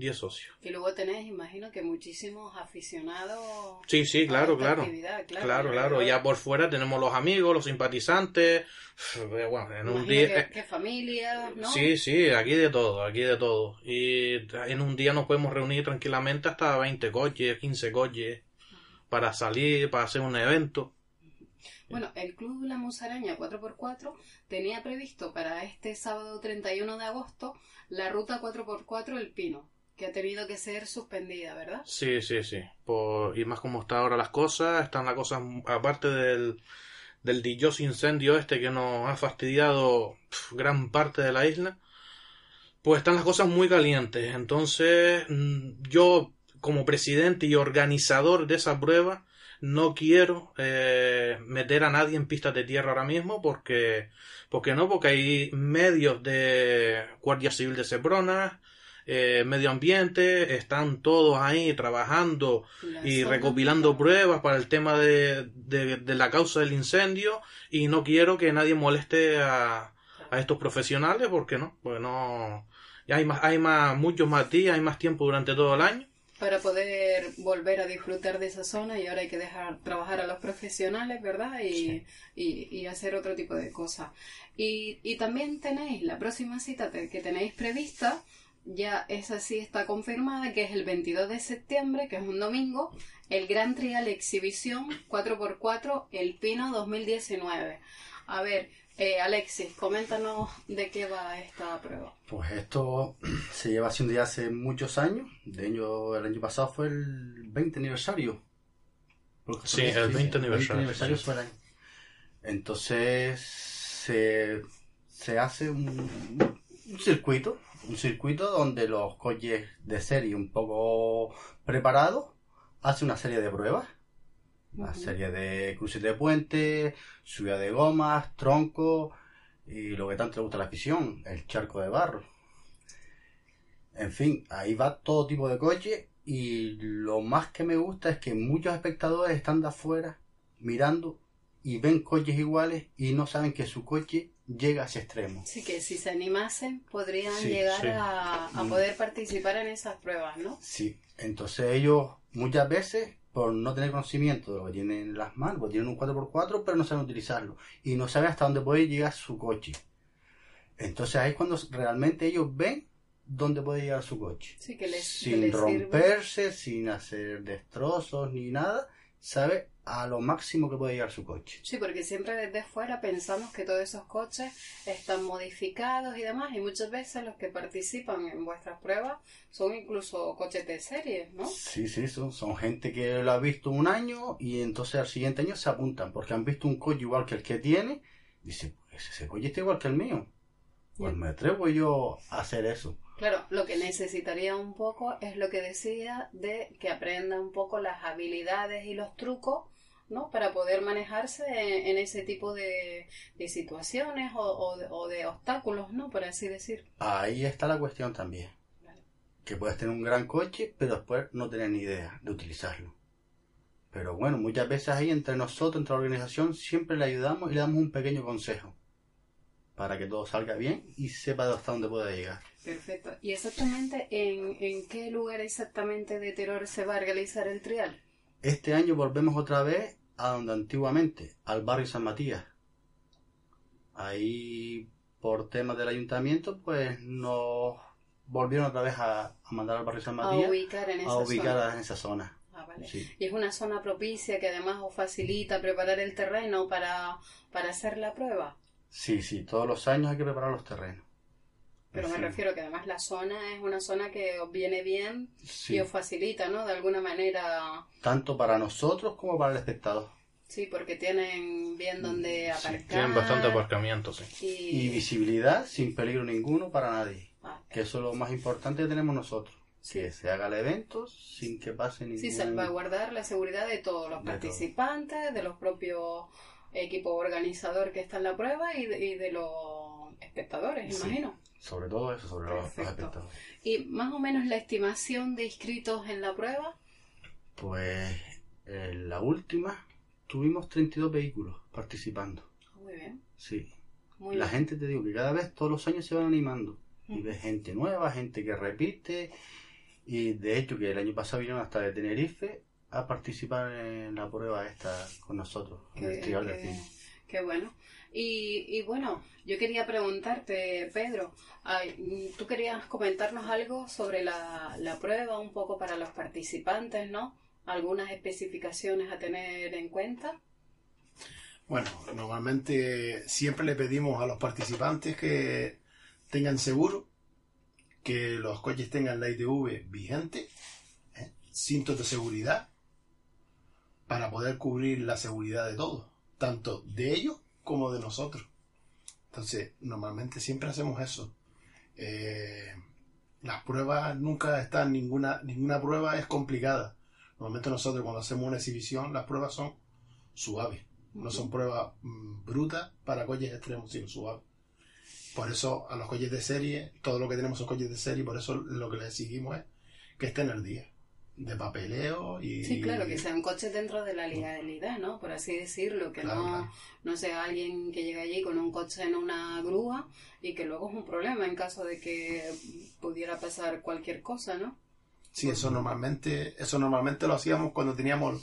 10 socios. Y luego tenéis, imagino que muchísimos aficionados. Sí, sí, claro, claro. claro. Claro, claro. Ya por fuera tenemos los amigos, los simpatizantes. eh, Bueno, en un día... que, que familias, ¿no? Sí, sí, aquí de todo, aquí de todo. Y en un día nos podemos reunir tranquilamente hasta 20 coches, 15 coches, para salir, para hacer un evento. Bueno, el Club La Musaraña 4x4 tenía previsto para este sábado 31 de agosto la ruta 4x4 El Pino, que ha tenido que ser suspendida, ¿verdad? Sí, sí, sí. Y más como está ahora las cosas, están las cosas, aparte del, del incendio este que nos ha fastidiado gran parte de la isla, pues están las cosas muy calientes. Entonces, mm, yo, como presidente y organizador de esa prueba, no quiero eh, meter a nadie en pistas de tierra ahora mismo porque, porque no, porque hay medios de Guardia Civil de Sebrona, eh, medio ambiente, están todos ahí trabajando y recopilando pruebas para el tema de, de- de la causa del incendio y no quiero que nadie moleste a, a estos profesionales porque no, pues no, hay más, hay más, muchos más días, hay más tiempo durante todo el año. Para poder volver a disfrutar de esa zona y ahora hay que dejar trabajar a los profesionales, ¿verdad? Y, y, y hacer otro tipo de cosas. Y, y también tenéis la próxima cita que tenéis prevista, ya esa sí está confirmada, que es el 22 de septiembre, que es un domingo, el Gran Trial Exhibición 4x4 El Pino 2019. A ver, eh, Alexis, coméntanos de qué va esta prueba. Pues esto se lleva haciendo ya hace muchos años. De hecho, el año pasado fue el 20 aniversario. Porque Sí, el 20 aniversario, aniversario sí. fue el año. Entonces se, se hace un, un circuito, un circuito donde los coches de serie un poco preparados hacen una serie de pruebas. Una serie de cruces de puente, subida de gomas, troncos y lo que tanto le gusta a la afición, el charco de barro. En fin, ahí va todo tipo de coches y lo más que me gusta es que muchos espectadores están de afuera mirando y ven coches iguales y no saben que su coche llega a ese extremo. Sí, que si se animasen podrían Sí, llegar sí. A, a Mm. poder participar en esas pruebas, ¿no? Sí, entonces ellos muchas veces por no tener conocimiento de lo que tienen en las manos, pues tienen un 4x4 pero no saben utilizarlo y no saben hasta dónde puede llegar su coche. Entonces ahí es cuando realmente ellos ven dónde puede llegar su coche. Sí, que les, que sin sirve. romperse, sin hacer destrozos ni nada, sabe a lo máximo que puede llegar su coche. Sí, porque siempre desde fuera pensamos que todos esos coches están modificados y demás, y muchas veces los que participan en vuestras pruebas son incluso coches de serie, ¿no? Sí, sí, son, son gente que lo ha visto un año y entonces al siguiente año se apuntan porque han visto un coche igual que el que tiene. Dice, pues ese coche está igual que el mío. Pues me atrevo yo a hacer eso. Claro, lo que necesitaría un poco es lo que decía de que aprenda un poco las habilidades y los trucos, ¿no? Para poder manejarse en, en ese tipo de, de situaciones o, o de, o de obstáculos, ¿no? Por así decir. Ahí está la cuestión también. Que puedes tener un gran coche, pero después no tener ni idea de utilizarlo. Pero bueno, muchas veces ahí entre nosotros, entre la organización, siempre le ayudamos y le damos un pequeño consejo. Para que todo salga bien y sepa hasta dónde puede llegar. Perfecto. ¿Y exactamente en, en qué lugar exactamente de Terror se va a realizar el trial? Este año volvemos otra vez a donde antiguamente, al barrio San Matías. Ahí, por temas del ayuntamiento, pues nos volvieron otra vez a, a mandar al barrio San A Matías. ubicar en esa a ubicar zona. en esa zona. Ah, vale. Sí. Y es una zona propicia que además os facilita preparar el terreno para, para hacer la prueba. Sí, sí, todos los años hay que preparar los terrenos. Pero me Sí. refiero que además la zona es una zona que os viene bien Sí. y os facilita, ¿no? De alguna manera, Tanto para nosotros como para el espectador. sí, porque tienen bien donde aparcar. Tienen bastante aparcamiento, sí. Y Y, visibilidad sin peligro ninguno para nadie. Que eso es lo más importante que tenemos nosotros. Que se haga el evento sin que pase ningún... sí, salvaguardar la seguridad de todos los De todo. participantes, de los propios equipo organizador que está en la prueba y de, y de los espectadores, Sí. imagino. Sobre todo eso, sobre los- los espectadores. Y más o menos la estimación de inscritos en la prueba. Pues en la última tuvimos 32 vehículos participando. Muy bien. Sí. Muy la bien. gente, te digo, que cada vez todos los años se van animando. Y Ujú. ves gente nueva, gente que repite. Y de hecho que el año pasado vinieron hasta de Tenerife a participar en la prueba esta con nosotros, en el Qué- Trial del qué- Cine. Qué bueno. Y, y bueno, yo quería preguntarte, Pedro, tú querías comentarnos algo sobre la, la prueba, un poco para los participantes, ¿no? Algunas especificaciones a tener en cuenta. Bueno, normalmente siempre le pedimos a los participantes que tengan seguro, que los coches tengan la ITV vigente, ¿eh? cintos de seguridad, para poder cubrir la seguridad de todos, tanto de ellos como de nosotros. Entonces, normalmente siempre hacemos eso. Eh, las pruebas nunca están, ninguna, ninguna prueba es complicada. Normalmente nosotros cuando hacemos una exhibición, las pruebas son suaves. No son pruebas mm, brutas para coches extremos, sino suaves. Por eso a los coches de serie, todo lo que tenemos son coches de serie, por eso lo que les exigimos es que estén al día. De papeleo y... Sí, claro, que sean coches dentro de la legalidad, ¿no? Por así decirlo, que Claro, no, claro. no sea alguien que llegue allí con un coche en una grúa y que luego es un problema en caso de que pudiera pasar cualquier cosa, ¿no? Sí, eso normalmente, eso normalmente lo hacíamos cuando teníamos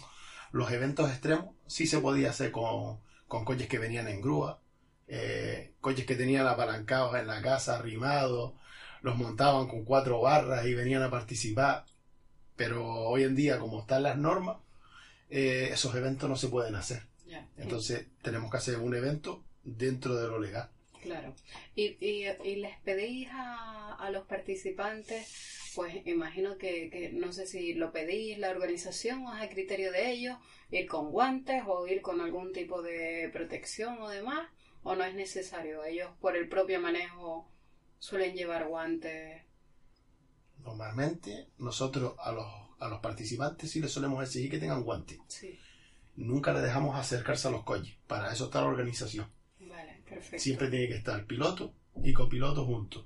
los eventos extremos. Sí se podía hacer con, con coches que venían en grúa, eh, coches que tenían apalancados en la casa, arrimados, los montaban con cuatro barras y venían a participar. Pero hoy en día, como están las normas, eh, esos eventos no se pueden hacer. Entonces tenemos que hacer un evento dentro de lo legal. Claro. Y, y, y les pedís a, a los participantes, pues imagino que, que no sé si lo pedís la organización o es a criterio de ellos, ir con guantes o ir con algún tipo de protección o demás, o no es necesario. Ellos por el propio manejo suelen llevar guantes. Normalmente nosotros a los, a los participantes sí les solemos exigir que tengan guantes. Sí. Nunca les dejamos acercarse a los coches. Para eso está la organización. Vale, perfecto. Siempre tiene que estar piloto y copiloto juntos.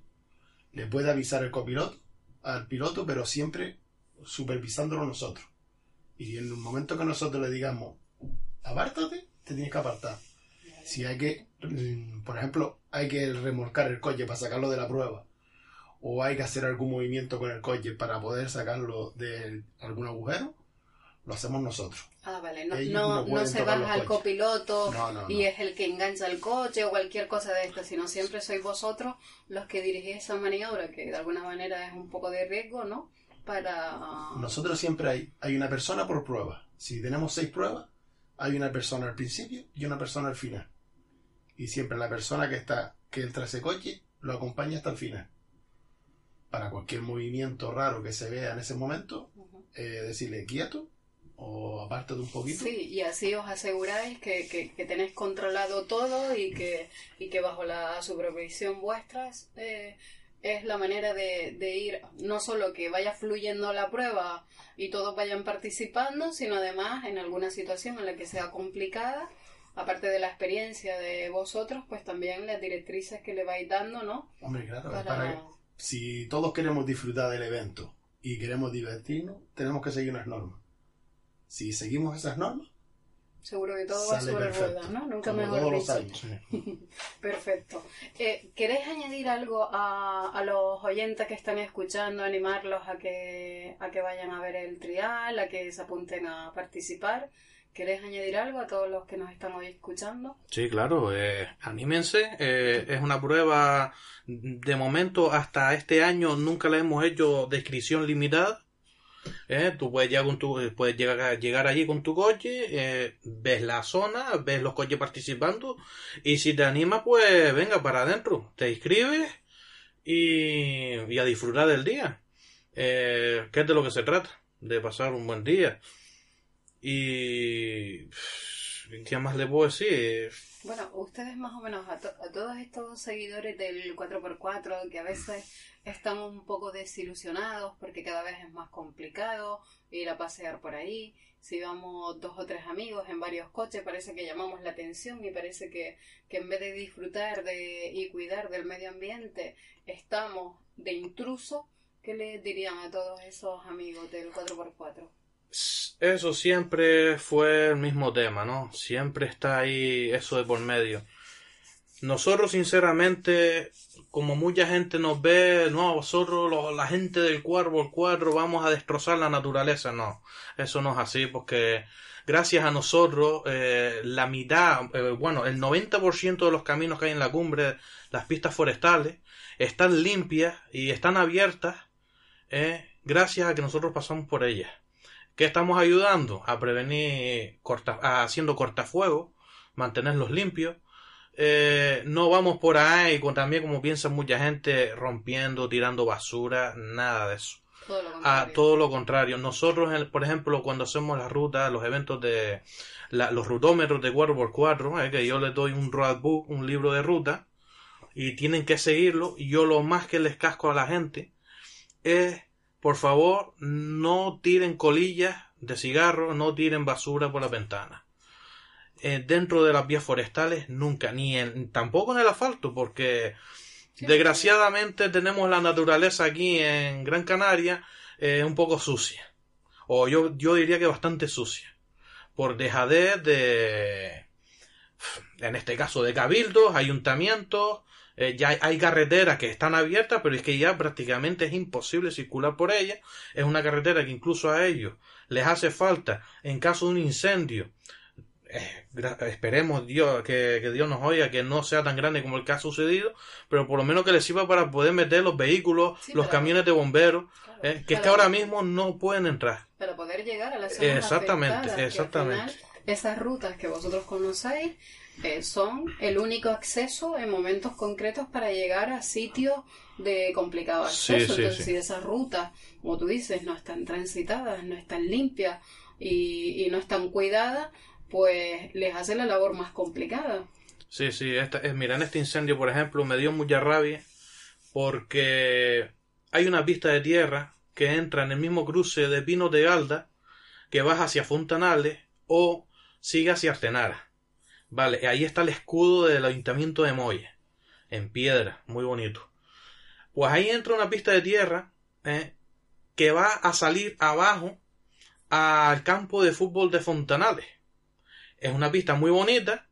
Le puede avisar el copiloto al piloto, pero siempre supervisándolo nosotros. Y en el momento que nosotros le digamos, apártate, te tienes que apartar. Si hay que, mm, por ejemplo, hay que remolcar el coche para sacarlo de la prueba, o hay que hacer algún movimiento con el coche para poder sacarlo de algún agujero, lo hacemos nosotros. Ah, vale, no, no, no se baja al copiloto y es el que engancha el coche o cualquier cosa de esto, sino siempre sois vosotros los que dirigís esa maniobra, que de alguna manera es un poco de riesgo, ¿no? Para... Nosotros siempre hay, hay una persona por prueba. Si tenemos seis pruebas, hay una persona al principio y una persona al final. Y siempre la persona que está, que entra a ese coche, lo acompaña hasta el final. Para cualquier movimiento raro que se vea en ese momento, eh, decirle quieto o apártate un poquito. Sí, y así os aseguráis que, que, que tenéis controlado todo y que, y que bajo la supervisión vuestra eh, es la manera de, de ir, no solo que vaya fluyendo la prueba y todos vayan participando, sino además en alguna situación en la que sea complicada, aparte de la experiencia de vosotros, pues también las directrices que le vais dando, ¿no? Hombre, claro, Para- para si todos queremos disfrutar del evento y queremos divertirnos, tenemos que seguir unas normas. Si seguimos esas normas, Seguro que todo va sobre ruedas, ¿no? Nunca como mejor todos los dicho. años. Perfecto. Eh, ¿Queréis añadir algo a, a los oyentes que están escuchando, animarlos a que, a que vayan a ver el trial, a que se apunten a participar? ¿Queréis añadir algo a todos los que nos están hoy escuchando? Sí, claro, eh, anímense. eh, es una prueba, de momento, hasta este año nunca la hemos hecho de inscripción limitada. Eh, tú puedes llegar, tu, puedes llegar, allí con tu coche, eh, ves la zona, ves los coches participando y si te animas, pues venga para adentro, te inscribes y, y a disfrutar del día. Eh, ¿Qué es de lo que se trata? De pasar un buen día. Y... ¿Qué más le puedo decir? Bueno, ustedes más o menos, a, to- a todos estos seguidores del 4x4 que a veces están un poco desilusionados porque cada vez es más complicado ir a pasear por ahí. Si vamos dos o tres amigos en varios coches, parece que llamamos la atención y parece que, que en vez de disfrutar de, y cuidar del medio ambiente, estamos de intruso. ¿Qué les dirían a todos esos amigos del 4x4? Eso siempre fue el mismo tema, ¿no? Siempre está ahí eso de por medio. Nosotros, sinceramente, como mucha gente nos ve, no, vosotros, lo- la gente del 4x4, vamos a destrozar la naturaleza. No, eso no es así, porque gracias a nosotros, eh, la mitad, eh, bueno, el 90% de los caminos que hay en la cumbre, las pistas forestales, están limpias y están abiertas, eh, gracias a que nosotros pasamos por ellas. ¿Qué estamos ayudando? A prevenir corta, a- haciendo cortafuegos, mantenerlos limpios. Eh, no vamos por ahí, con, también como piensa mucha gente, rompiendo, tirando basura, nada de eso. Todo lo A contrario. todo lo contrario. Nosotros, por ejemplo, cuando hacemos las rutas, los eventos de la- los rutómetros de 4x4, eh, que yo les doy un roadbook, un libro de ruta, y tienen que seguirlo, y yo lo más que les casco a la gente es, por favor, no tiren colillas de cigarro, no tiren basura por la ventana. Eh, dentro de las vías forestales, nunca, ni en, tampoco en el asfalto, porque desgraciadamente tenemos la naturaleza aquí en Gran Canaria eh, un poco sucia. O yo, yo diría que bastante sucia. Por dejadez de, en este caso de cabildos, ayuntamientos, eh, ya hay, carreteras que están abiertas, pero es que ya prácticamente es imposible circular por ellas. Es una carretera que incluso a ellos les hace falta en caso de un incendio. eh, esperemos Dios que, que Dios nos oiga que no sea tan grande como el que ha sucedido, pero por lo menos que les sirva para poder meter los vehículos, los camiones de bomberos, eh, que es que ahora mismo no pueden entrar. para poder llegar a zonas Exactamente, afectadas, que al exactamente. final esas rutas que vosotros conocéis eh, son el único acceso en momentos concretos para llegar a sitios de complicado acceso. sí, Entonces, sí. si esas rutas, como tú dices, no están transitadas, no están limpias y, y no están cuidadas, pues les hace la labor más complicada. Sí, sí, esta, eh, mira, en este incendio, por ejemplo, me dio mucha rabia porque hay una pista de tierra que entra en el mismo cruce de Pinos de Galda que vas hacia Fontanales o sigue hacia Artenara. Vale, ahí está el escudo del Ayuntamiento de Moya, en piedra, muy bonito. Pues ahí entra una pista de tierra eh, que va a salir abajo al campo de fútbol de Fontanales. Es una pista muy bonita,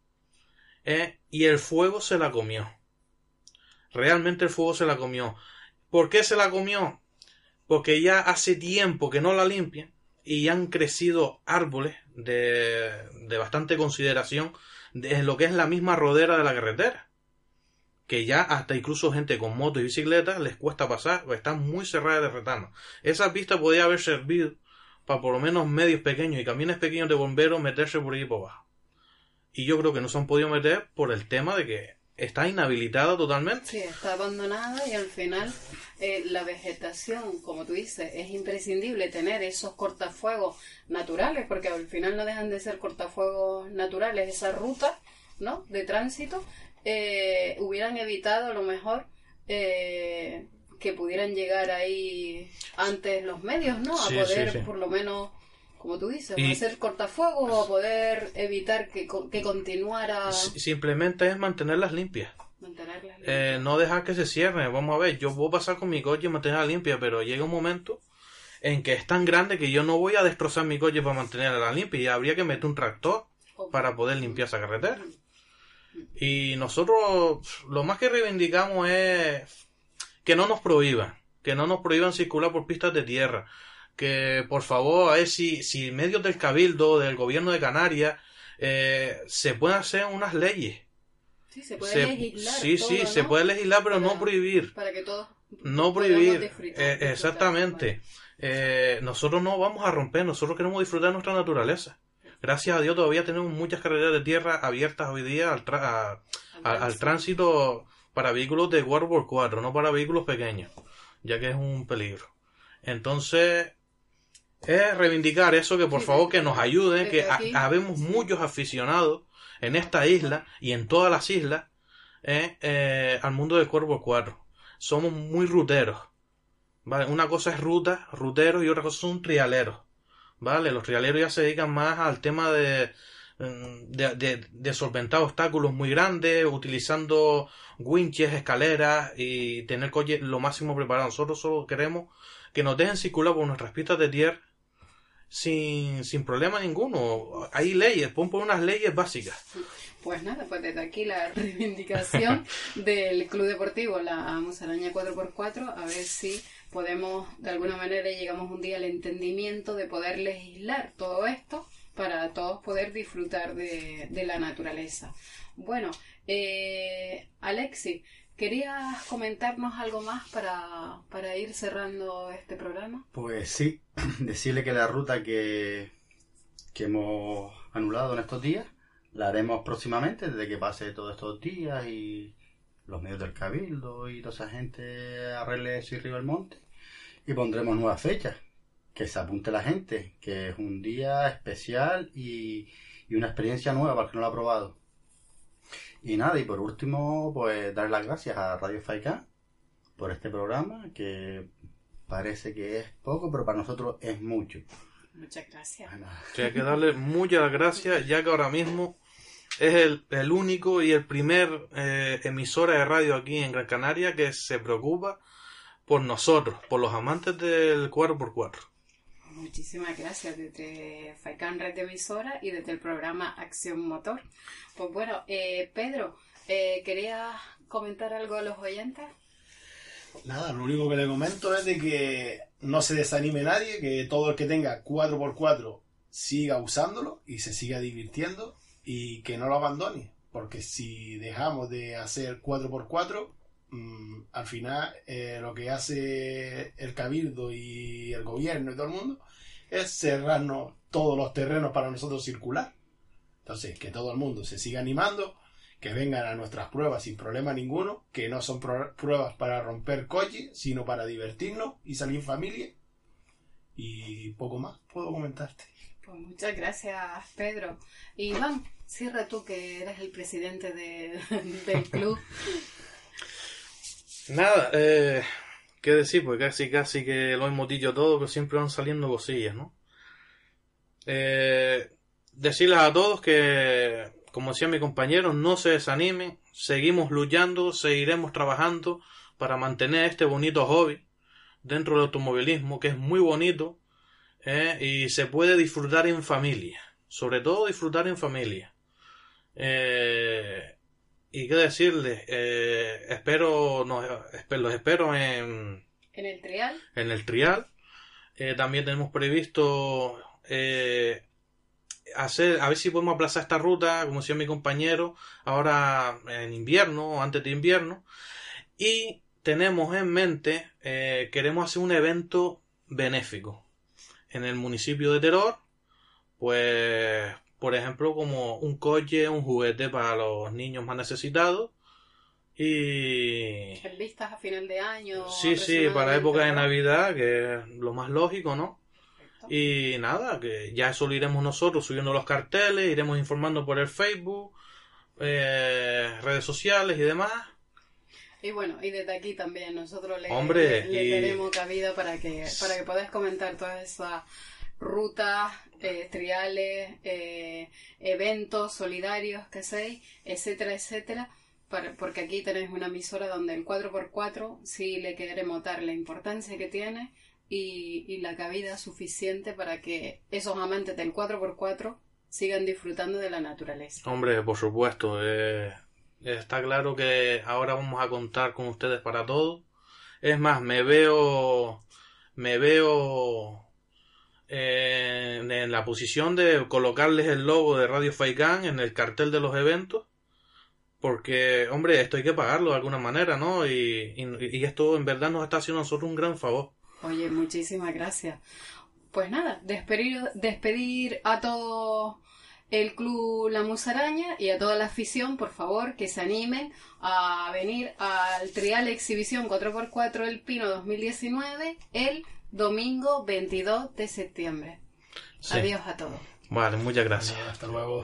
¿eh? y el fuego se la comió. Realmente el fuego se la comió. ¿Por qué se la comió? Porque ya hace tiempo que no la limpian y han crecido árboles de, de bastante consideración de- lo que es la misma rodera de la carretera. Que ya hasta incluso gente con motos y bicicletas les cuesta pasar, o están muy cerradas de retama. Esa pista podía haber servido para por lo menos medios pequeños y camiones pequeños de bomberos meterse por ahí por abajo. Y yo creo que no se han podido meter por el tema de que está inhabilitada totalmente. Sí, está abandonada y al final eh, la vegetación, como tú dices, es imprescindible tener esos cortafuegos naturales, porque al final no dejan de ser cortafuegos naturales. Esa ruta ¿no? de tránsito eh, hubieran evitado a lo mejor eh, que pudieran llegar ahí antes los medios, ¿no? A Sí, poder, sí, sí. por lo menos, como tú dices, Y- hacer cortafuegos o a poder evitar que, que continuara Si- Simplemente es mantenerlas limpias. mantenerlas Eh, no dejar que se cierren. Vamos a ver, yo puedo pasar con mi coche y mantenerla limpia, pero llega un momento en que es tan grande que yo no voy a destrozar mi coche para mantenerla limpia y habría que meter un tractor para poder limpiar esa carretera. Y nosotros lo más que reivindicamos es que no nos prohíban, que no nos prohíban circular por pistas de tierra, que por favor a ver si, si medios del cabildo, del gobierno de Canarias, eh, se pueden hacer unas leyes. Sí, se puede Se- legislar. sí, todo, sí, se puede legislar, pero no prohibir. Para que todos No prohibir. disfrutar, Eh, disfrutar. exactamente. Eh, nosotros no vamos a romper, nosotros queremos disfrutar de nuestra naturaleza. Gracias a Dios todavía tenemos muchas carreteras de tierra abiertas hoy día al, tra- a- a- al tránsito para vehículos de 4x4, no para vehículos pequeños, ya que es un peligro. Entonces, es reivindicar eso que por Sí, favor que nos ayuden, que habemos muchos aficionados en esta isla y en todas las islas eh, eh, al mundo del cuerpo 4. Somos muy ruteros. ¿vale? Una cosa es ruta, ruteros y otra cosa son trialeros. ¿Vale? Los trialeros ya se dedican más al tema de, mm, de, de- de solventar obstáculos muy grandes, utilizando winches, escaleras y tener coche lo máximo preparado. Nosotros solo queremos que nos dejen circular por nuestras pistas de tierra sin, sin problema ninguno. Hay leyes, pon por unas leyes básicas. Pues nada, pues desde aquí la reivindicación del Club Deportivo, la Musaraña 4x4, a ver si podemos, de alguna manera, llegamos un día al entendimiento de poder legislar todo esto para todos poder disfrutar de, de la naturaleza. Bueno, eh, Alexi, ¿querías comentarnos algo más para, para ir cerrando este programa? Pues sí, decirle que la ruta que, que hemos anulado en estos días la haremos próximamente, desde que pase todos estos días y los medios del Cabildo y toda esa gente arregle eso y arriba el monte. Y pondremos nuevas fechas. Que se apunte la gente, que es un día especial y, y una experiencia nueva para que no lo ha probado. Y nada, y por último, pues dar las gracias a Radio Faikan por este programa, que parece que es poco, pero para nosotros es mucho. Muchas gracias. Que hay que darle muchas gracias, ya que ahora mismo es el, el único y el primer eh, emisora de radio aquí en Gran Canaria que se preocupa por nosotros, por los amantes del 4x4. Muchísimas gracias desde FAICAN Red Emisora y desde el programa Acción Motor. Pues bueno, eh, Pedro, eh, ¿querías comentar algo a los oyentes? Nada, lo único que le comento es de que no se desanime nadie, que todo el que tenga 4x4 siga usándolo y se siga divirtiendo y que no lo abandone. Porque si dejamos de hacer 4x4, mm, al final eh, lo que hace el cabildo y el gobierno y todo el mundo es cerrarnos todos los terrenos para nosotros circular. Entonces, que todo el mundo se siga animando, que vengan a nuestras pruebas sin problema ninguno, que no son pruebas para romper coche, sino para divertirnos y salir en familia. Y poco más puedo comentarte. Pues muchas gracias, Pedro. Y Iván, cierra tú que eres el presidente de- del club. Nada, eh, qué decir, pues casi casi que lo hemos dicho todo, pero siempre van saliendo cosillas, ¿no? Eh, decirles a todos que, como decía mi compañero, no se desanimen, seguimos luchando, seguiremos trabajando para mantener este bonito hobby dentro del automovilismo, que es muy bonito ¿eh? y se puede disfrutar en familia, sobre todo disfrutar en familia. Eh, y qué decirles, eh, espero, los espero en, En el trial, en el trial. Eh, también tenemos previsto eh, hacer, a ver si podemos aplazar esta ruta, como decía mi compañero, ahora en invierno antes de invierno. Y tenemos en mente, eh, queremos hacer un evento benéfico en el municipio de Teror. Pues, por ejemplo, como un coche, un juguete para los niños más necesitados. Y en vistas a final de año. Sí, sí, para época de. Navidad, que es lo más lógico, ¿no? Y nada, que ya eso lo iremos nosotros subiendo los carteles, iremos informando por el Facebook, eh, redes sociales y demás. Y bueno, y desde aquí también nosotros le, Hombre, le, le y- tenemos cabida para que, para que podáis comentar todas esas rutas, eh, triales, eh, eventos solidarios que hacéis, etcétera, etcétera. porque aquí tenéis una emisora donde el 4x4 sí le queremos dar la importancia que tiene y, y la cabida suficiente para que esos amantes del 4x4 sigan disfrutando de la naturaleza. Hombre, por supuesto, eh, está claro que ahora vamos a contar con ustedes para todo. Es más, me veo, me veo en, la posición de colocarles el logo de Radio Faikán en el cartel de los eventos. Porque, hombre, esto hay que pagarlo de alguna manera, ¿no? Y, y, y esto en verdad nos está haciendo a nosotros un gran favor. Oye, muchísimas gracias. Pues nada, despedir, despedir a todo el club La Musaraña y a toda la afición, por favor, que se animen a venir al Trial Exhibición 4x4 El Pino 2019 el domingo 22 de septiembre. Sí. Adiós a todos. Vale, muchas gracias. Hasta luego.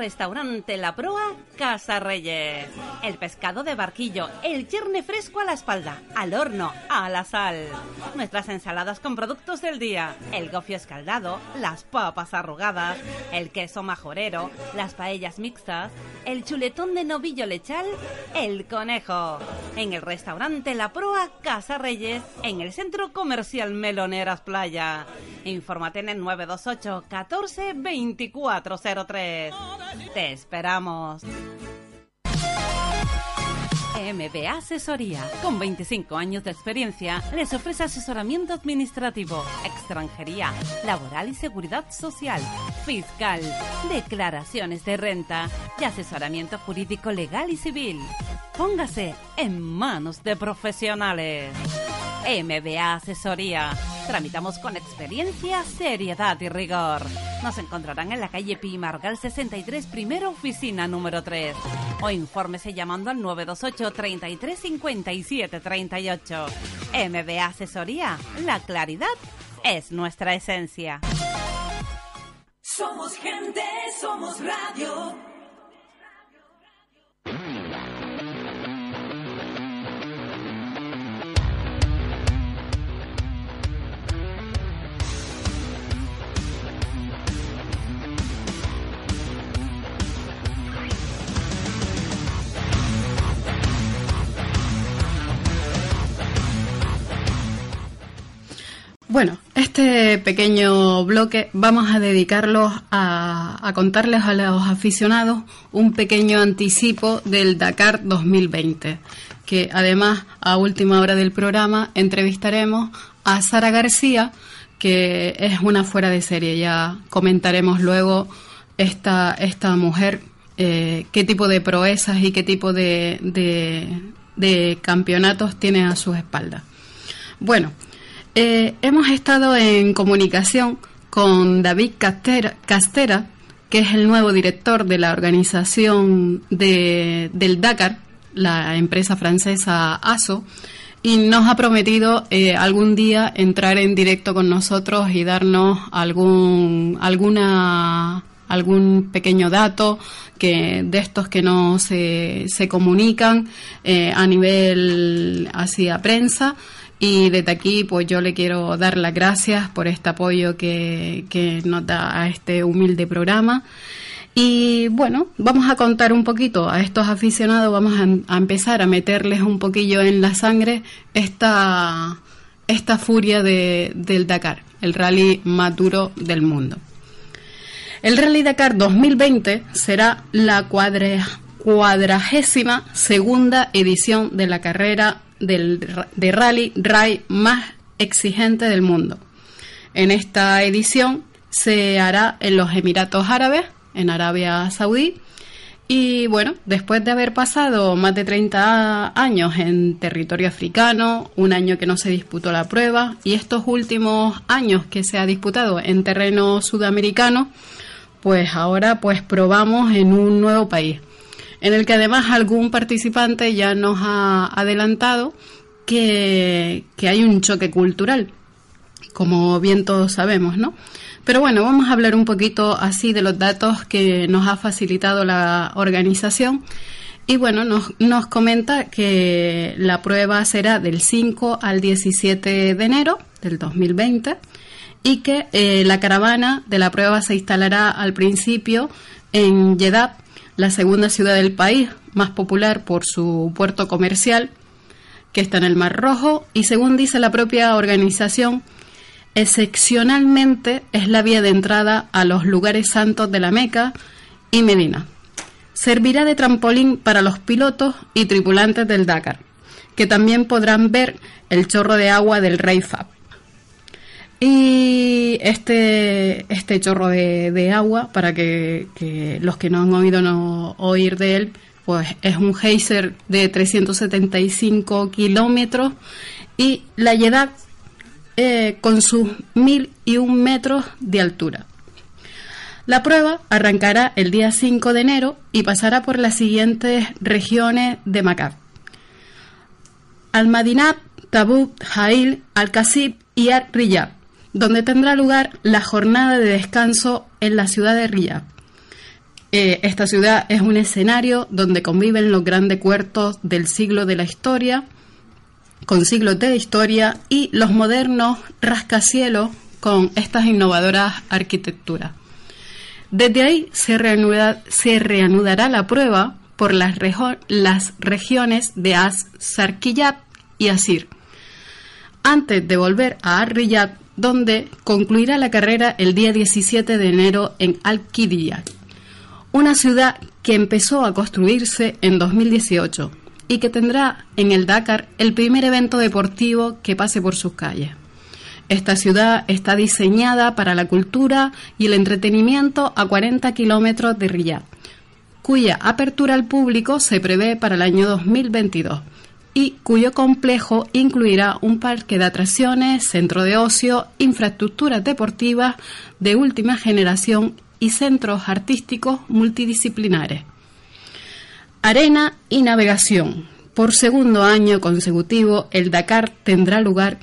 Restaurante La Proa, Casa Reyes. El pescado de barquillo, el chirne fresco a la espalda, al horno, a la sal. Nuestras ensaladas con productos del día, el gofio escaldado, las papas arrugadas, el queso majorero, las paellas mixtas, el chuletón de novillo lechal, el conejo. En el restaurante La Proa, Casa Reyes, en el centro comercial Meloneras Playa. Infórmate en el 928 14 2403. Te esperamos. MBA Asesoría, con 25 años de experiencia, les ofrece asesoramiento administrativo, extranjería, laboral y seguridad social, fiscal, declaraciones de renta y asesoramiento jurídico legal y civil. Póngase en manos de profesionales. MBA Asesoría. Tramitamos con experiencia, seriedad y rigor. Nos encontrarán en la calle Pimargal 63, primera oficina número 3. O infórmese llamando al 928 33 57 38. MBA Asesoría. La claridad es nuestra esencia. Somos gente, somos radio. Bueno, este pequeño bloque vamos a dedicarlo a, contarles a los aficionados un pequeño anticipo del Dakar 2020, que además a última hora del programa entrevistaremos a Sara García, que es una fuera de serie. Ya comentaremos luego esta, esta mujer, eh, qué tipo de proezas y qué tipo de, de campeonatos tiene a sus espaldas. Bueno, eh, hemos estado en comunicación con David Castera, que es el nuevo director de la organización de- del Dakar, la empresa francesa ASO, y nos ha prometido eh, algún día entrar en directo con nosotros y darnos algún alguna algún pequeño dato que de estos que no se, se comunican eh, a nivel hacia prensa y desde aquí pues yo le quiero dar las gracias por este apoyo que, que nos da a este humilde programa y bueno, vamos a contar un poquito a estos aficionados, vamos a, empezar a meterles un poquillo en la sangre esta, esta furia de, del Dakar, el rally más duro del mundo. El Rally Dakar 2020 será la cuadre- cuadragésima segunda edición de la carrera del, de rally RAI más exigente del mundo. En esta edición se hará en los Emiratos Árabes, en Arabia Saudí, y bueno, después de haber pasado más de 30 años en territorio africano, un año que no se disputó la prueba, y estos últimos años que se ha disputado en terreno sudamericano, pues ahora pues probamos en un nuevo país, en el que además algún participante ya nos ha adelantado que, que hay un choque cultural, como bien todos sabemos, ¿no? Pero bueno, vamos a hablar un poquito así de los datos que nos ha facilitado la organización. Y bueno, nos, nos comenta que la prueba será del 5 al 17 de enero del 2020 y que eh, la caravana de la prueba se instalará al principio en Jeddah, la segunda ciudad del país, más popular por su puerto comercial, que está en el Mar Rojo, y según dice la propia organización, excepcionalmente es la vía de entrada a los lugares santos de la Meca y Medina. Servirá de trampolín para los pilotos y tripulantes del Dakar, que también podrán ver el chorro de agua del Rey Fab. Y este, este chorro de, de agua, para que, los que no han oído no oír de él, pues es un geyser de 375 kilómetros y la Jeddah eh, con sus 1001 metros de altura. La prueba arrancará el día 5 de enero y pasará por las siguientes regiones de Macab. Al-Madinat, Tabuk, Jail, Al-Qasib y Ar-Riyad, donde tendrá lugar la jornada de descanso en la ciudad de Riyadh. Eh, esta ciudad es un escenario donde conviven los grandes cuartos del siglo de la historia, con siglos de historia, y los modernos rascacielos con estas innovadoras arquitecturas. Desde ahí se, reanuda- se reanudará la prueba por las, regiones de As, Sarkiyat y Asir, antes de volver a Ar-Riyad, donde concluirá la carrera el día 17 de enero en Al-Qidiyat, una ciudad que empezó a construirse en 2018 y que tendrá en el Dakar el primer evento deportivo que pase por sus calles. Esta ciudad está diseñada para la cultura y el entretenimiento a 40 kilómetros de Riyadh, cuya apertura al público se prevé para el año 2022 y cuyo complejo incluirá un parque de atracciones, centro de ocio, infraestructuras deportivas de última generación y centros artísticos multidisciplinares. Arena y navegación. Por segundo año consecutivo, el Dakar tendrá lugar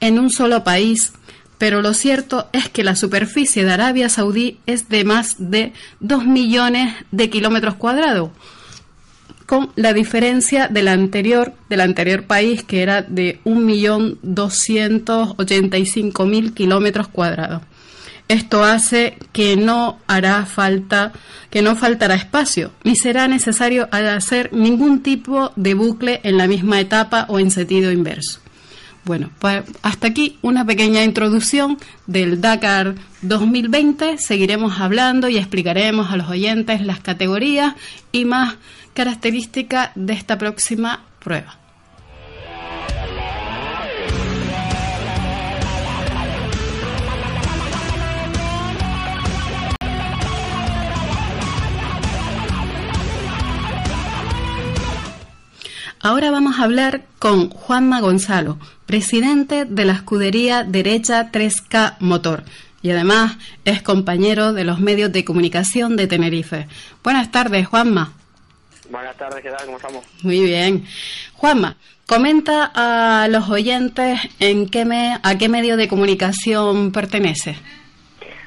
en un solo país, pero lo cierto es que la superficie de Arabia Saudí es de más de 2 millones de kilómetros cuadrados, con la diferencia del anterior, del anterior país que era de 1.285.000 kilómetros cuadrados. Esto hace que no hará falta, que no faltará espacio, ni será necesario hacer ningún tipo de bucle en la misma etapa o en sentido inverso. Bueno, pues hasta aquí una pequeña introducción del Dakar 2020. Seguiremos hablando y explicaremos a los oyentes las categorías y más características de esta próxima prueba. Ahora vamos a hablar con Juanma Gonzalo, presidente de la escudería Derecha 3K Motor y además es compañero de los medios de comunicación de Tenerife. Buenas tardes, Juanma. Buenas tardes, ¿qué tal? ¿Cómo estamos? Muy bien. Juanma, comenta a los oyentes en qué me, a qué medio de comunicación pertenece.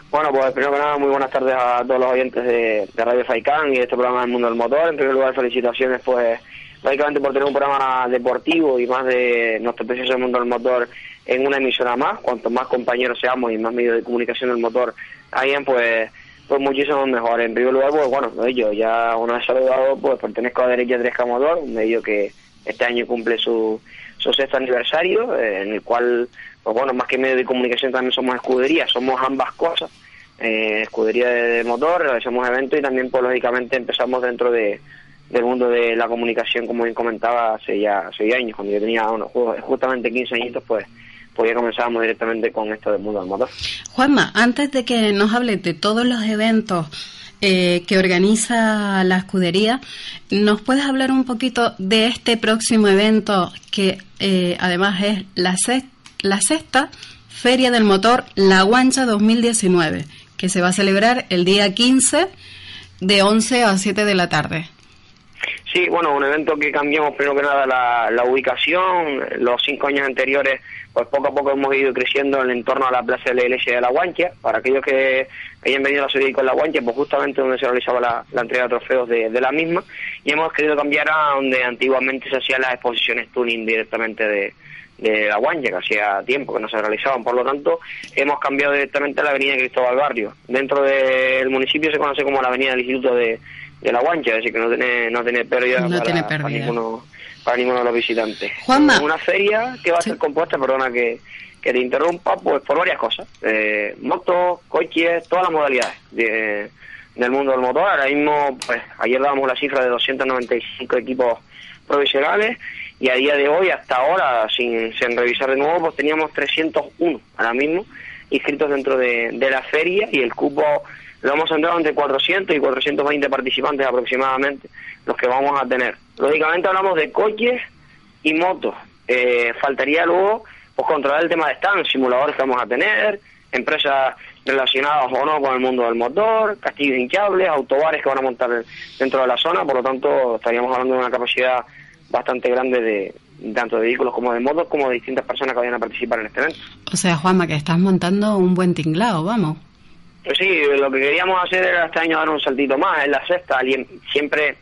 Bueno, pues primero que nada, muy buenas tardes a todos los oyentes de, de Radio Faicán y de este programa del Mundo del Motor. En primer lugar, felicitaciones, pues, básicamente por tener un programa deportivo y más de nuestro precioso Mundo del Motor en una emisora más. Cuanto más compañeros seamos y más medios de comunicación del motor hayan, pues, pues muchísimo mejor. En primer lugar, pues bueno, yo ya una vez saludado, pues pertenezco a Derecha 3K Motor, un medio que este año cumple su, su sexto aniversario, eh, en el cual, pues bueno, más que medio de comunicación también somos escudería, somos ambas cosas. Eh, escudería de, motor, realizamos eventos y también, pues lógicamente, empezamos dentro de, del mundo de la comunicación, como bien comentaba, hace ya, ya años, cuando yo tenía ju- justamente 15 añitos, pues, pues ya comenzábamos directamente con esto del mundo del motor. Juanma, antes de que nos hables de todos los eventos eh, que organiza la escudería, ¿nos puedes hablar un poquito de este próximo evento que eh, además es la, sex- la sexta Feria del Motor La Guancha 2019, que se va a celebrar el día 15 de 11 a 7 de la tarde? Sí, bueno, un evento que cambiamos primero que nada la, la ubicación. Los cinco años anteriores, pues poco a poco hemos ido creciendo en torno a la plaza de la iglesia de la Guancha. Para aquellos que hayan venido a seguir con la Guancha, pues justamente donde se realizaba la, la entrega de trofeos de, de la misma. Y hemos querido cambiar a donde antiguamente se hacían las exposiciones tuning directamente de, de la Guancha, que hacía tiempo que no se realizaban. Por lo tanto, hemos cambiado directamente a la avenida Cristóbal Barrio. Dentro del municipio se conoce como la avenida del Instituto de, de la Guancha, es decir, que no tiene, no tiene pérdida, No para, tiene para pérdida. ninguno, para ninguno de los visitantes. Juanma. Una feria que va a ser compuesta, perdona que, que te interrumpa, pues por varias cosas. Eh, motos, coches, todas las modalidades de- del mundo del motor. Ahora mismo, pues ayer dábamos la cifra de 295 equipos profesionales y a día de hoy, hasta ahora, sin, sin revisar de nuevo, pues teníamos 301 ahora mismo inscritos dentro de, de la feria y el cupo lo hemos entrado entre 400 y 420 participantes aproximadamente, los que vamos a tener. Lógicamente hablamos de coches y motos. Eh, faltaría luego pues controlar el tema de stand, simuladores que vamos a tener, empresas relacionadas o no con el mundo del motor, castillos hinchables, autobares que van a montar dentro de la zona, por lo tanto estaríamos hablando de una capacidad bastante grande de tanto de vehículos como de motos como de distintas personas que vayan a participar en este evento. O sea, Juanma, que estás montando un buen tinglado, vamos. Pues sí, lo que queríamos hacer era este año dar un saltito más, es la sexta, siempre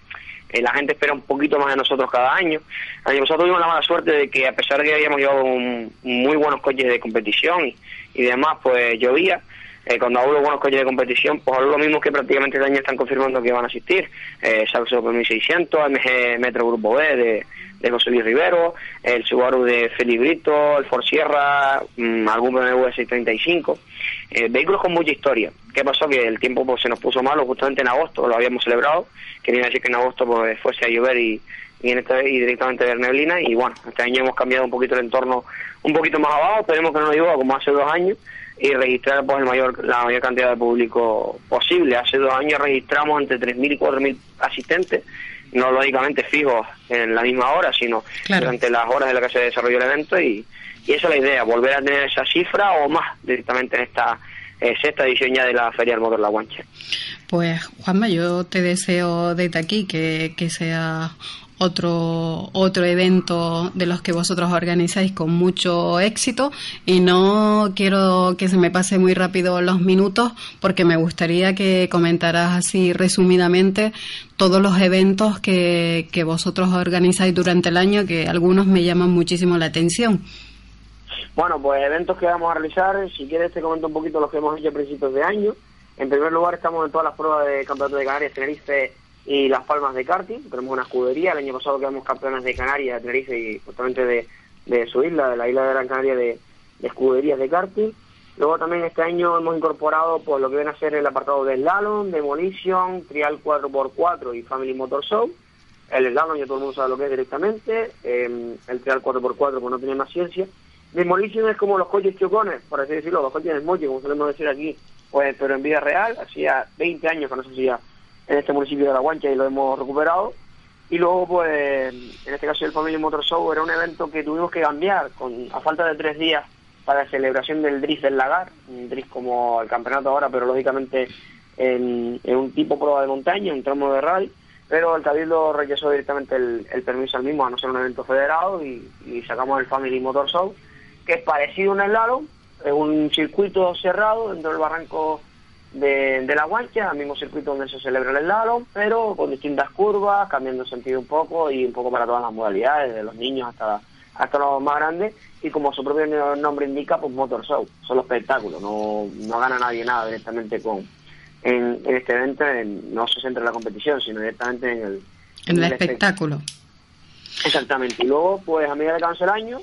eh, la gente espera un poquito más de nosotros cada año. Pasado tuvimos la mala suerte de que a pesar de que habíamos llevado un- muy buenos coches de competición y, y demás, pues llovía. Eh, cuando hablo buenos coches de competición, pues hablo lo mismo que prácticamente este año están confirmando que van a asistir. Eh, Saxo 1600, MG Metro Grupo B de, de José Luis Rivero, el Subaru de Felipe Brito, el Ford Sierra, mm, algún BMW 635. Eh, vehículos con mucha historia. ¿Qué pasó? Que el tiempo pues, se nos puso malo justamente en agosto, lo habíamos celebrado. Quería decir que en agosto pues, fuese a llover y, y, en esta, y directamente ver neblina. Y bueno, este año hemos cambiado un poquito el entorno, un poquito más abajo. Esperemos que no nos llueva como hace dos años y registrar pues, el mayor, la mayor cantidad de público posible. Hace dos años registramos entre 3.000 y 4.000 asistentes, no lógicamente fijos en la misma hora, sino Claro. durante las horas en las que se desarrolló el evento y, y esa es la idea, volver a tener esa cifra o más directamente en esta eh, sexta edición ya de la Feria del Motor La Guancha. Pues Juanma, yo te deseo desde aquí que, que sea otro otro evento de los que vosotros organizáis con mucho éxito y no quiero que se me pase muy rápido los minutos porque me gustaría que comentaras así resumidamente todos los eventos que, que vosotros organizáis durante el año que algunos me llaman muchísimo la atención. Bueno, pues eventos que vamos a realizar, si quieres te comento un poquito los que hemos hecho a principios de año. En primer lugar estamos en todas las pruebas de Campeonato de Canarias, Tenerife y Las Palmas de karting. Tenemos una escudería, el año pasado quedamos campeones de Canarias, de Tenerife y justamente de, de su isla, de la isla de Gran Canaria de, de escuderías de karting. Luego también este año hemos incorporado pues lo que viene a ser el apartado de slalom, demolition, trial 4x4 y family motor show. El slalom ya todo el mundo sabe lo que es directamente, eh, el trial 4x4 pues no tiene más ciencia. Demolition es como los coches chocones, por así decirlo, los coches del moche, como solemos decir aquí, pues pero en vida real, hacía 20 años que no se hacía en este municipio de La Guancha y lo hemos recuperado. Y luego, pues, en este caso el Family Motor Show era un evento que tuvimos que cambiar con a falta de tres días para la celebración del Drift del Lagar, un drift como el campeonato ahora, pero lógicamente en, un tipo prueba de montaña, un tramo de rally, pero el Cabildo rechazó directamente el, permiso al mismo a no ser un evento federado y, y sacamos el Family Motor Show, que es parecido a un slalom, es un circuito cerrado dentro del barranco de, de la guancha, al mismo circuito donde se celebra el slalom, pero con distintas curvas, cambiando el sentido un poco y un poco para todas las modalidades, de los niños hasta, hasta los más grandes, y como su propio nombre indica, pues motor show, solo espectáculo, no, no gana nadie nada directamente con en, en este evento, en- no se centra en la competición, sino directamente en el, En el espect- espectáculo. Exactamente. Y luego, pues a medida que avanza el año,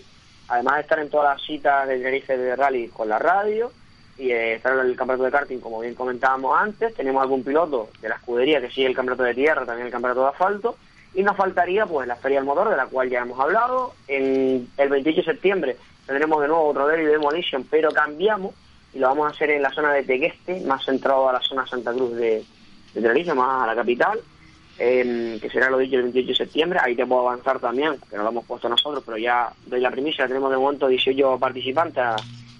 además de estar en todas las citas de Tenerife de rally con la radio y eh, en el campeonato de karting, como bien comentábamos antes, tenemos algún piloto de la escudería que sigue el campeonato de tierra, también el campeonato de asfalto, y nos faltaría pues la Feria del Motor, de la cual ya hemos hablado. En el 28 de septiembre tendremos de nuevo otro Derby Demolition, pero cambiamos y lo vamos a hacer en la zona de Tegueste, más centrado a la zona Santa Cruz de, de más a la capital eh, que será lo dicho el 28 de septiembre. Ahí te puedo avanzar también, que no lo hemos puesto nosotros, pero ya doy la primicia. Tenemos de momento 18 participantes,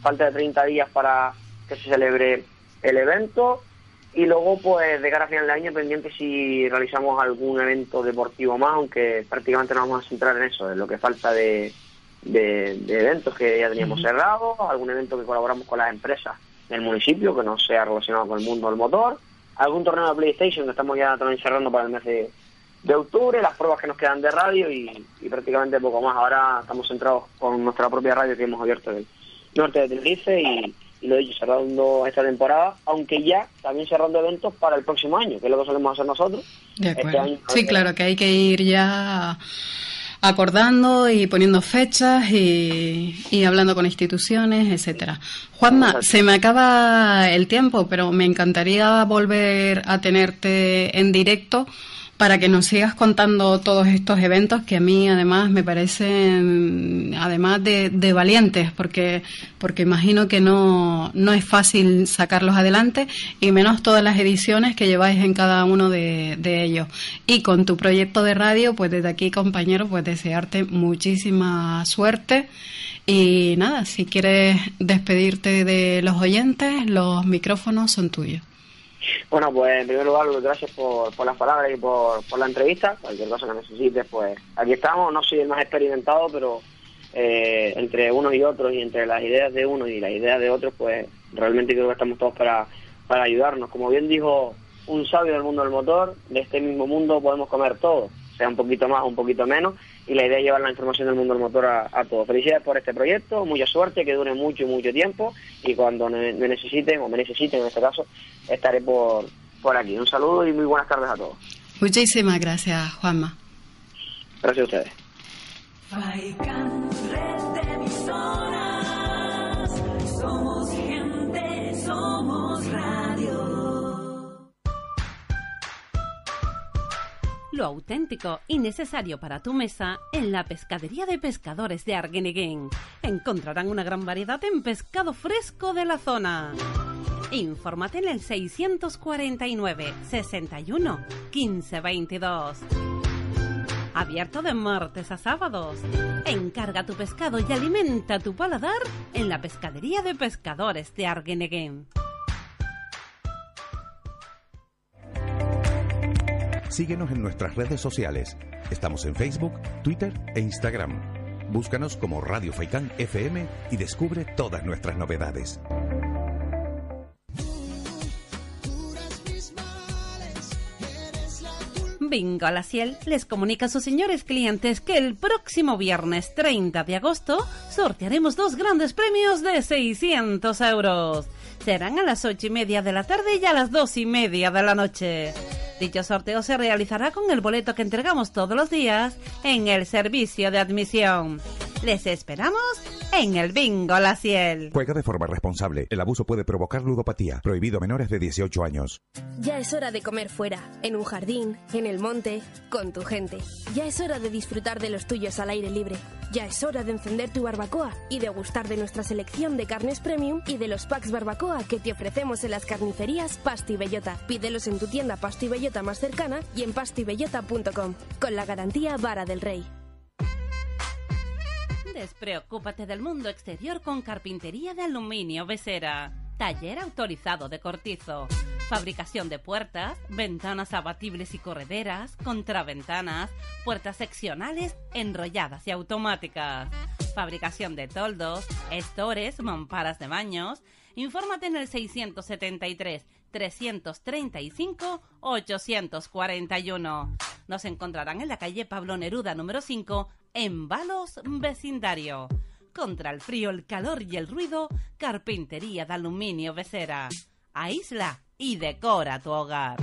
falta de 30 días para que se celebre el evento. Y luego, pues, de cara a final de año, pendiente si realizamos algún evento deportivo más, aunque prácticamente nos vamos a centrar en eso, en lo que falta de, de, de eventos que ya teníamos cerrados, algún evento que colaboramos con las empresas del municipio que no sea relacionado con el mundo del motor, algún torneo de PlayStation que estamos ya también cerrando para el mes de, de octubre, las pruebas que nos quedan de radio y, y prácticamente poco más. Ahora estamos centrados con nuestra propia radio que hemos abierto en el norte de Tenerife y, y lo he dicho, cerrando esta temporada, aunque ya también cerrando eventos para el próximo año, que es lo que solemos hacer nosotros. De Este año, Sí, claro, que hay que ir ya acordando y poniendo fechas y, y hablando con instituciones, etcétera. Juanma, se me acaba el tiempo, pero me encantaría volver a tenerte en directo para que nos sigas contando todos estos eventos que a mí además me parecen además de, de valientes porque porque imagino que no, no es fácil sacarlos adelante y menos todas las ediciones que lleváis en cada uno de, de ellos. Y con tu proyecto de radio pues desde aquí compañero pues desearte muchísima suerte. Y nada si quieres despedirte de los oyentes los micrófonos son tuyos Bueno, pues en primer lugar, gracias por, por las palabras y por, por la entrevista. Cualquier cosa que necesites, pues aquí estamos. No soy el más experimentado, pero eh, entre unos y otros y entre las ideas de unos y las ideas de otros, pues realmente creo que estamos todos para, para ayudarnos. Como bien dijo un sabio del mundo del motor, de este mismo mundo podemos comer todo, sea un poquito más o un poquito menos, y la idea es llevar la información del mundo del motor a, a todos. Felicidades por este proyecto, mucha suerte, que dure mucho, mucho tiempo, y cuando me, me necesiten, o me necesiten en este caso, estaré por, por aquí. Un saludo y muy buenas tardes a todos. muchísimas gracias Juanma Gracias a ustedes. Somos gente, somos radio. Lo auténtico y necesario para tu mesa en la pescadería de pescadores de Arguineguín. Encontrarán una gran variedad en pescado fresco de la zona. Infórmate en el 649 61 15 22. Abierto de martes a sábados. Encarga tu pescado y alimenta tu paladar en la pescadería de pescadores de Arguineguín. Síguenos en nuestras redes sociales. Estamos en Facebook, Twitter e Instagram. Búscanos como Radio Faikán FM y descubre todas nuestras novedades. Bingo La Ciel les comunica a sus señores clientes que el próximo viernes 30 de agosto sortearemos dos grandes premios de 600 euros. Serán a las ocho y media de la tarde y a las dos y media de la noche. Dicho sorteo se realizará con el boleto que entregamos todos los días en el servicio de admisión. Les esperamos en el Bingo La Ciel. Juega de forma responsable. El abuso puede provocar ludopatía. Prohibido a menores de 18 años. Ya es hora de comer fuera, en un jardín, en el monte, con tu gente. Ya es hora de disfrutar de los tuyos al aire libre. Ya es hora de encender tu barbacoa y de gustar de nuestra selección de carnes premium y de los packs barbacoa que te ofrecemos en las carnicerías Pasto y Bellota. Pídelos en tu tienda Pasto y Bellota más cercana y en pastibellota.com, con la garantía Vara del Rey. Despreocúpate del mundo exterior con carpintería de aluminio Besera. Taller autorizado de cortizo. Fabricación de puertas, ventanas abatibles y correderas, contraventanas, puertas seccionales, enrolladas y automáticas. Fabricación de toldos, estores, mamparas de baños. Infórmate en el 673 335 841. Nos encontrarán en la calle Pablo Neruda número 5 en Balos Vecindario. Contra el frío, el calor y el ruido, carpintería de aluminio Becera. Aísla y decora tu hogar.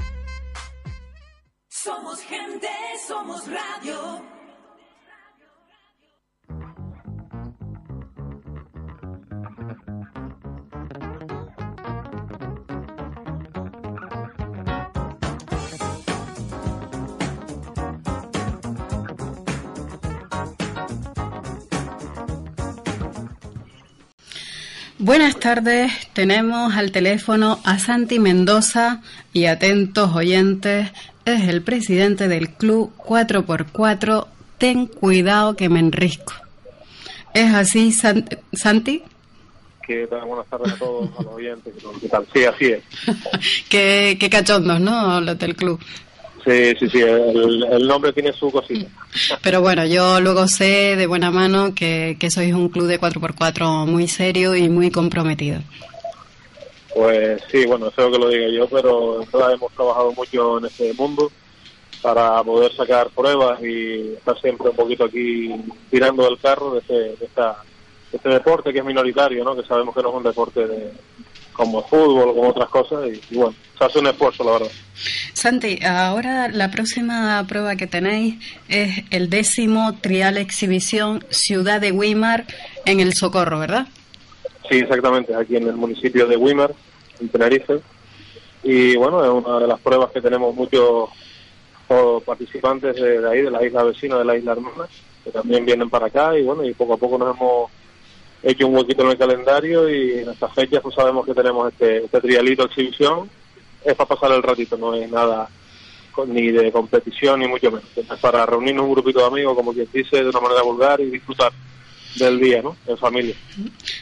Somos gente, somos radio. Buenas tardes, tenemos al teléfono a Santi Mendoza y atentos oyentes, es el presidente del club 4x4, ten cuidado que me enrisco. ¿Es así, San- Santi? ¿Qué tal? Buenas tardes a todos, a los oyentes. ¿Qué tal? Sí, así es. qué, qué cachondos, ¿no? Los del club. Sí, sí, sí, el, el nombre tiene su cosita. Pero bueno, yo luego sé de buena mano que, que sois un club de 4x4 muy serio y muy comprometido. Pues sí, bueno, espero que lo diga yo, pero hemos trabajado mucho en este mundo para poder sacar pruebas y estar siempre un poquito aquí tirando del carro de este, de esta, de este deporte que es minoritario, ¿no? Que sabemos que no es un deporte de, como fútbol o como otras cosas y, y bueno, se hace un esfuerzo, la verdad. Santi, ahora la próxima prueba que tenéis es el décimo trial exhibición Ciudad de Weimar en el Socorro, ¿verdad? Sí, exactamente, aquí en el municipio de Weimar, en Tenerife. Y bueno, es una de las pruebas que tenemos muchos participantes de, de ahí, de la isla vecina, de la isla hermana, que también vienen para acá y bueno, y poco a poco nos hemos hecho un huequito en el calendario y en estas fechas pues sabemos que tenemos este, este trialito exhibición. Es para pasar el ratito, no es nada ni de competición ni mucho menos. Es para reunirnos un grupito de amigos, como quien dice, de una manera vulgar y disfrutar del día, ¿no? En familia.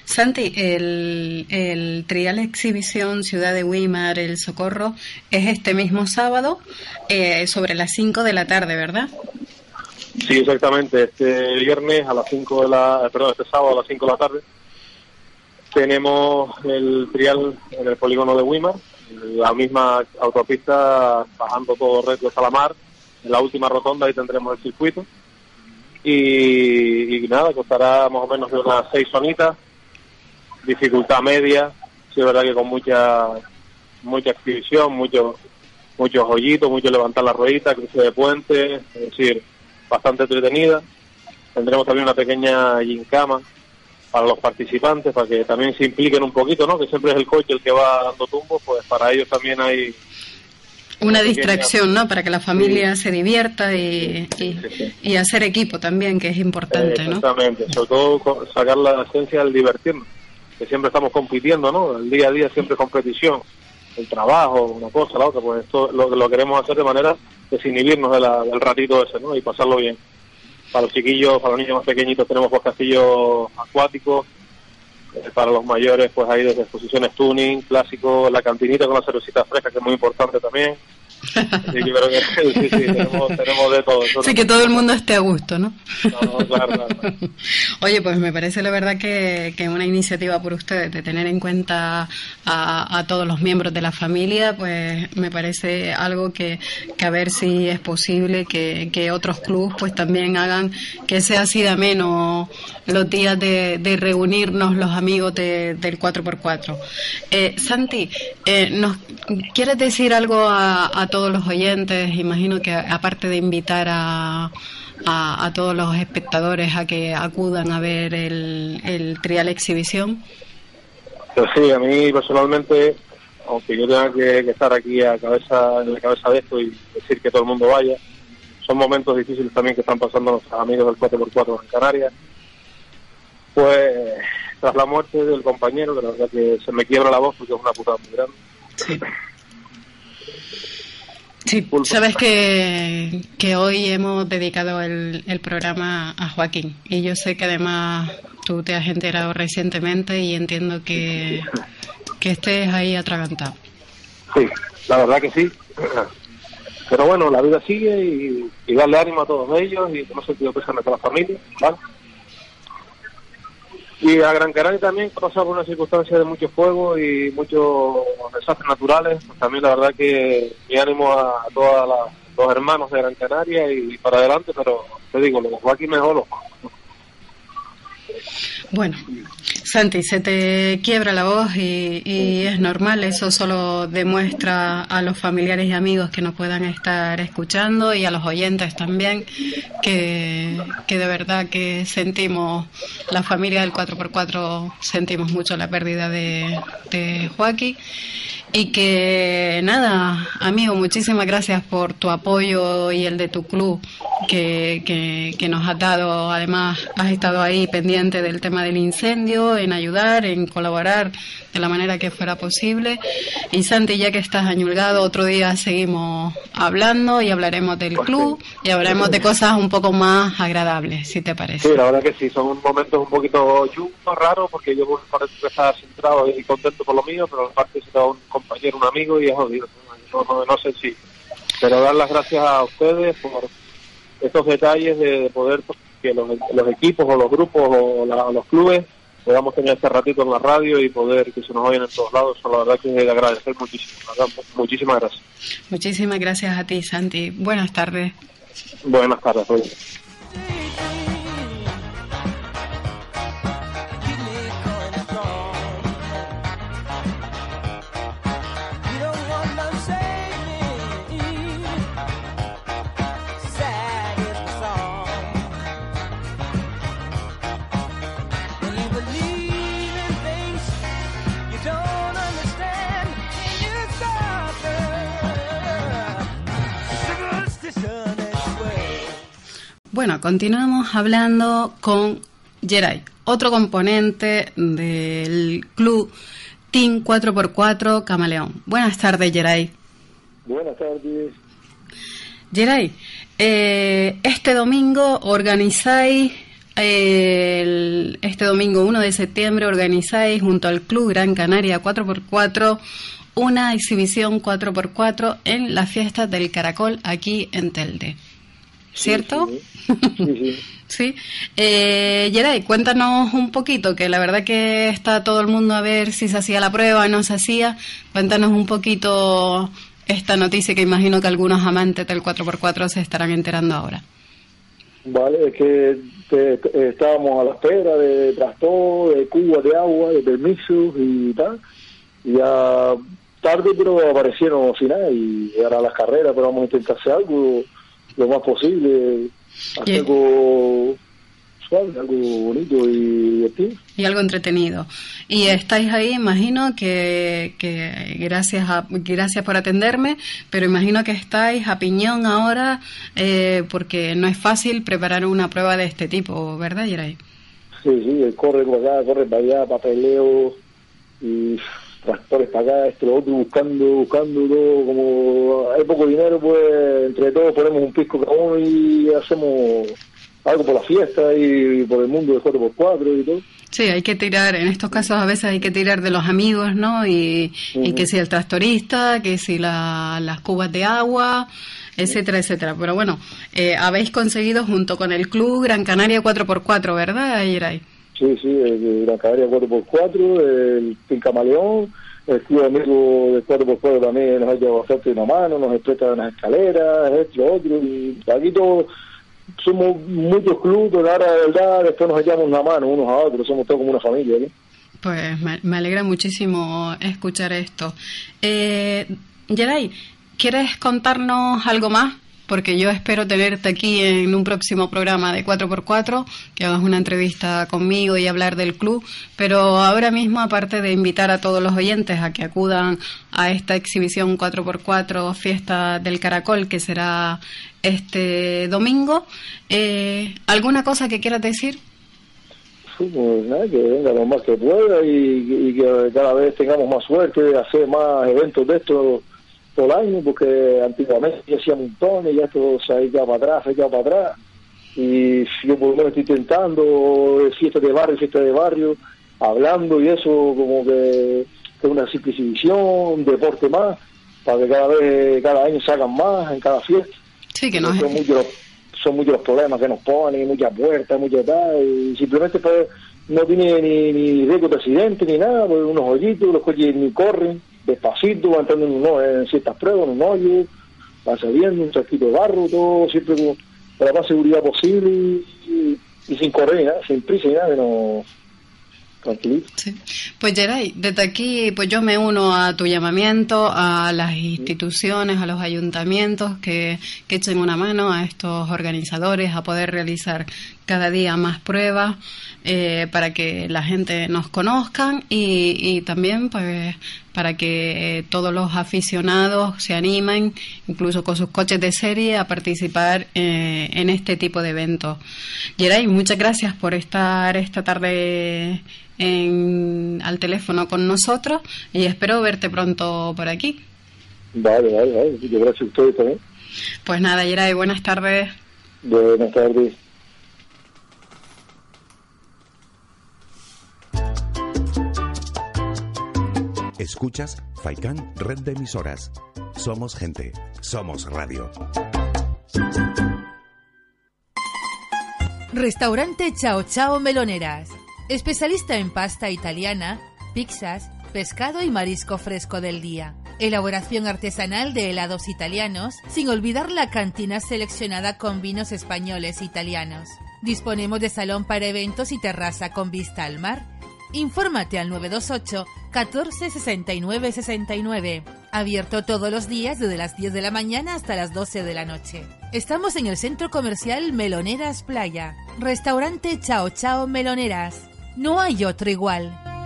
Santi, el, el trial exhibición Ciudad de Weimar, el Socorro, es este mismo sábado eh, sobre las 5 de la tarde, ¿verdad? Sí, exactamente. Este viernes a las 5 de la, eh, perdón, este sábado a las 5 de la tarde tenemos el trial en el polígono de Weimar, la misma autopista bajando todo recto hasta la mar. En la última rotonda ahí tendremos el circuito. Y, nada, costará más o menos de unas seis zonitas, dificultad media, sí es verdad que con mucha mucha exhibición, mucho muchos hoyitos, mucho levantar la ruedita, cruce de puente, es decir, bastante entretenida. Tendremos también una pequeña gincama para los participantes, para que también se impliquen un poquito, ¿no? Que siempre es el coche el que va dando tumbos, pues para ellos también hay Una distracción, ¿no? Para que la familia se divierta y, y, y hacer equipo también, que es importante, Eh, ¿no? Exactamente, sobre todo sacar la esencia del divertirnos, que siempre estamos compitiendo, ¿no? El día a día siempre es competición, el trabajo, una cosa, la otra, pues esto lo, lo queremos hacer de manera desinhibirnos de la- del ratito ese, ¿no? Y pasarlo bien. Para los chiquillos, para los niños más pequeñitos tenemos pues castillos acuáticos, eh, para los mayores pues hay desde exposiciones tuning, clásico, la cantinita con la cervecita fresca, que es muy importante también. Así que creo que sí, sí, tenemos, tenemos de todo. Así que todo el mundo esté a gusto, ¿no? no, claro, claro. Oye, pues me parece la verdad que, que una iniciativa por ustedes de tener en cuenta a, a todos los miembros de la familia, pues me parece algo que, que a ver si es posible que, que otros clubes pues también hagan que sea así de ameno los días de, de reunirnos los amigos de- del 4x4. Eh, Santi, eh, ¿nos quieres decir algo a, a todos los oyentes? Imagino que aparte de invitar a, a, a todos los espectadores a que acudan a ver el, el trial exhibición. Pero sí, a mí personalmente, aunque yo tenga que, que estar aquí a cabeza, en la cabeza de esto y decir que todo el mundo vaya, son momentos difíciles también que están pasando nuestros amigos del 4x4 en Canarias. Pues tras la muerte del compañero, que la verdad que se me quiebra la voz porque es una putada muy grande. Sí, sabes que, que hoy hemos dedicado el, el programa a Joaquín y yo sé que además tú te has enterado recientemente y entiendo que, que estés ahí atragantado. Sí, la verdad que sí. Pero bueno, la vida sigue y, y darle ánimo a todos ellos y que no se pido pésame con la familia, ¿vale? Y a Gran Canaria también por una circunstancia de mucho fuego y muchos desastres naturales. Pues también la verdad que mi ánimo a todos los hermanos de Gran Canaria y para adelante, pero te digo, lo de aquí mejor Bueno, Santi, se te quiebra la voz y, y es normal, eso solo demuestra a los familiares y amigos que nos puedan estar escuchando y a los oyentes también que, que de verdad que sentimos, la familia del 4x4 sentimos mucho la pérdida de, de Joaquín y que nada, amigo, muchísimas gracias por tu apoyo y el de tu club que, que, que nos has dado. Además, has estado ahí pendiente del tema del incendio, en ayudar, en colaborar de la manera que fuera posible. Y Santi, ya que estás añulgado, otro día seguimos hablando y hablaremos del club y hablaremos de cosas un poco más agradables, si te parece. Sí, la verdad que sí, son momentos un poquito chungos, raros, porque yo parece que estar centrado y contento por lo mío, pero aparte se da un compañero, un amigo y es jodido. No, no, no sé si Pero dar las gracias a ustedes por estos detalles de, de poder que los, los equipos o los grupos o la- los clubes podamos tener este ratito en la radio y poder que se nos oyen en todos lados. La verdad que es de agradecer muchísimo. muchísimas gracias. Muchísimas gracias a ti, Santi. Buenas tardes. Buenas tardes. Roger. Bueno, continuamos hablando con Geray, otro componente del club Team 4x4 Camaleón. Buenas tardes, Geray. Buenas tardes. Geray, eh, este domingo organizáis, eh, el- este domingo 1 de septiembre organizáis junto al Club Gran Canaria 4x4 una exhibición 4x4 en las fiestas del Caracol aquí en Telde. ¿Cierto? Sí, sí. Sí. Eh, Geray, cuéntanos un poquito, que la verdad que está todo el mundo a ver si se hacía la prueba, no se hacía. Cuéntanos un poquito esta noticia que imagino que algunos amantes del 4x4 se estarán enterando ahora. Vale, es que te- te- estábamos a la espera de trastor, de cubas de agua, de permisos y tal. Y ya tarde, pero aparecieron final y ahora las carreras, pero vamos a intentar hacer algo lo más posible, hacer Y- algo suave, algo bonito y divertido. Y algo entretenido. Y estáis ahí, imagino que, que gracias a, gracias por atenderme, pero imagino que estáis a piñón ahora eh, porque no es fácil preparar una prueba de este tipo, ¿verdad, Geray? Sí, sí, corre acá, corre para allá, papeleo y tractores para acá, esto, lo otro, buscando, buscando todo. Como hay poco dinero, pues entre todos ponemos un pisco cada uno y hacemos algo por la fiesta y por el mundo de 4x4 y todo. Sí, hay que tirar, en estos casos a veces hay que tirar de los amigos, ¿no? Y, y que si el tractorista, que si la- las cubas de agua, etcétera, etcétera. Pero bueno, eh, habéis conseguido junto con el club Gran Canaria 4x4, ¿verdad, Yeray? Sí, sí, el Gran Canaria 4x4, el Pincamaleón, el Club Amigo del 4x4 también nos ha llevado bastante una mano, nos presta unas escaleras, esto, otro, y aquí todos somos muchos clubes, ahora de verdad después nos echamos una mano unos a otros, somos todos como una familia. Pues me alegra muchísimo escuchar esto. Eh, Yeray, ¿quieres contarnos algo más? Porque yo espero tenerte aquí en un próximo programa de 4x4, que hagas una entrevista conmigo y hablar del club. Pero ahora mismo, aparte de invitar a todos los oyentes a que acudan a esta exhibición 4x4 Fiesta del Caracol, que será este domingo, eh, ¿alguna cosa que quieras decir? Pues nada, que venga lo más que pueda y, y que cada vez tengamos más suerte de hacer más eventos de estos todo el año, porque antiguamente yo hacía montones, ya esto se ha ido para atrás, se ha ido para atrás. Y yo por lo menos estoy intentando eh, fiestas de barrio, fiestas de barrio, hablando y eso como que es una simple exhibición, un deporte más, para que cada vez, cada año se hagan más en cada fiesta. Sí, que no son muchos los, son muchos los problemas que nos ponen, muchas puertas, muchas tal, y simplemente pues no tiene ni, ni riesgo de accidente ni nada, pues unos hoyitos, los coches ni corren, despacito, entrando en, un en ciertas pruebas, en un hoyo, van saliendo, un chasquito de barro, todo siempre con, con la más seguridad posible y, y- y sin correr nada, sin prisa ni nada, no, tranquilito. Pues Geray, desde aquí pues yo me uno a tu llamamiento a las instituciones, a los ayuntamientos que, que echen una mano a estos organizadores a poder realizar cada día más pruebas eh, para que la gente nos conozcan y, y también pues para que eh, todos los aficionados se animen, incluso con sus coches de serie, a participar eh, en este tipo de eventos. Geray, muchas gracias por estar esta tarde en, al teléfono con nosotros y espero verte pronto por aquí. Vale, vale, vale, gracias a ustedes también. Pues nada, Geray, buenas tardes. Buenas tardes. Escuchas Faikán Red de Emisoras. Somos gente. Somos radio. Restaurante Chao Chao Meloneras. Especialista en pasta italiana, pizzas, pescado y marisco fresco del día. Elaboración artesanal de helados italianos, sin olvidar la cantina seleccionada con vinos españoles e italianos. Disponemos de salón para eventos y terraza con vista al mar. Infórmate al 928 14 69 69. Abierto todos los días desde las 10 de la mañana hasta las 12 de la noche. Estamos en el centro comercial Meloneras Playa. Restaurante Chao Chao Meloneras. No hay otro igual.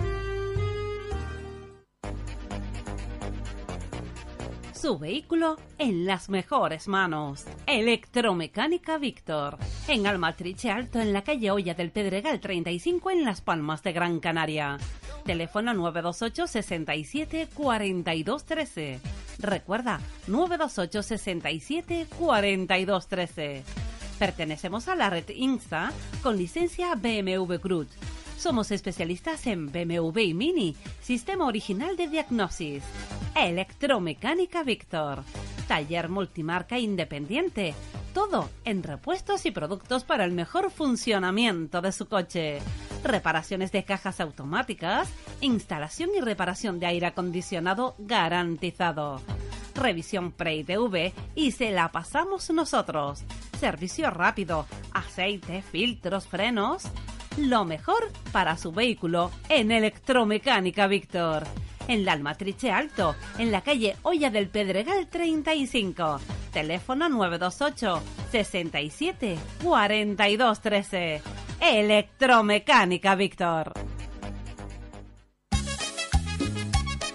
Su vehículo en las mejores manos. Electromecánica Víctor. En Almatriche Alto, en la calle Olla del Pedregal 35, en Las Palmas de Gran Canaria. Teléfono 928 67 42 13. Recuerda, 928 67 42 13. Pertenecemos a la red Insta con licencia BMW Cruz. Somos especialistas en BMW y Mini, sistema original de diagnosis. Electromecánica Víctor. Taller multimarca independiente. Todo en repuestos y productos para el mejor funcionamiento de su coche. Reparaciones de cajas automáticas, instalación y reparación de aire acondicionado garantizado. Revisión pre-ITV y se la pasamos nosotros. Servicio rápido, aceite, filtros, frenos. Lo mejor para su vehículo en Electromecánica Víctor. En la Almatriche Alto, en la calle Olla del Pedregal 35. Teléfono 928 67 42 13. Electromecánica Víctor.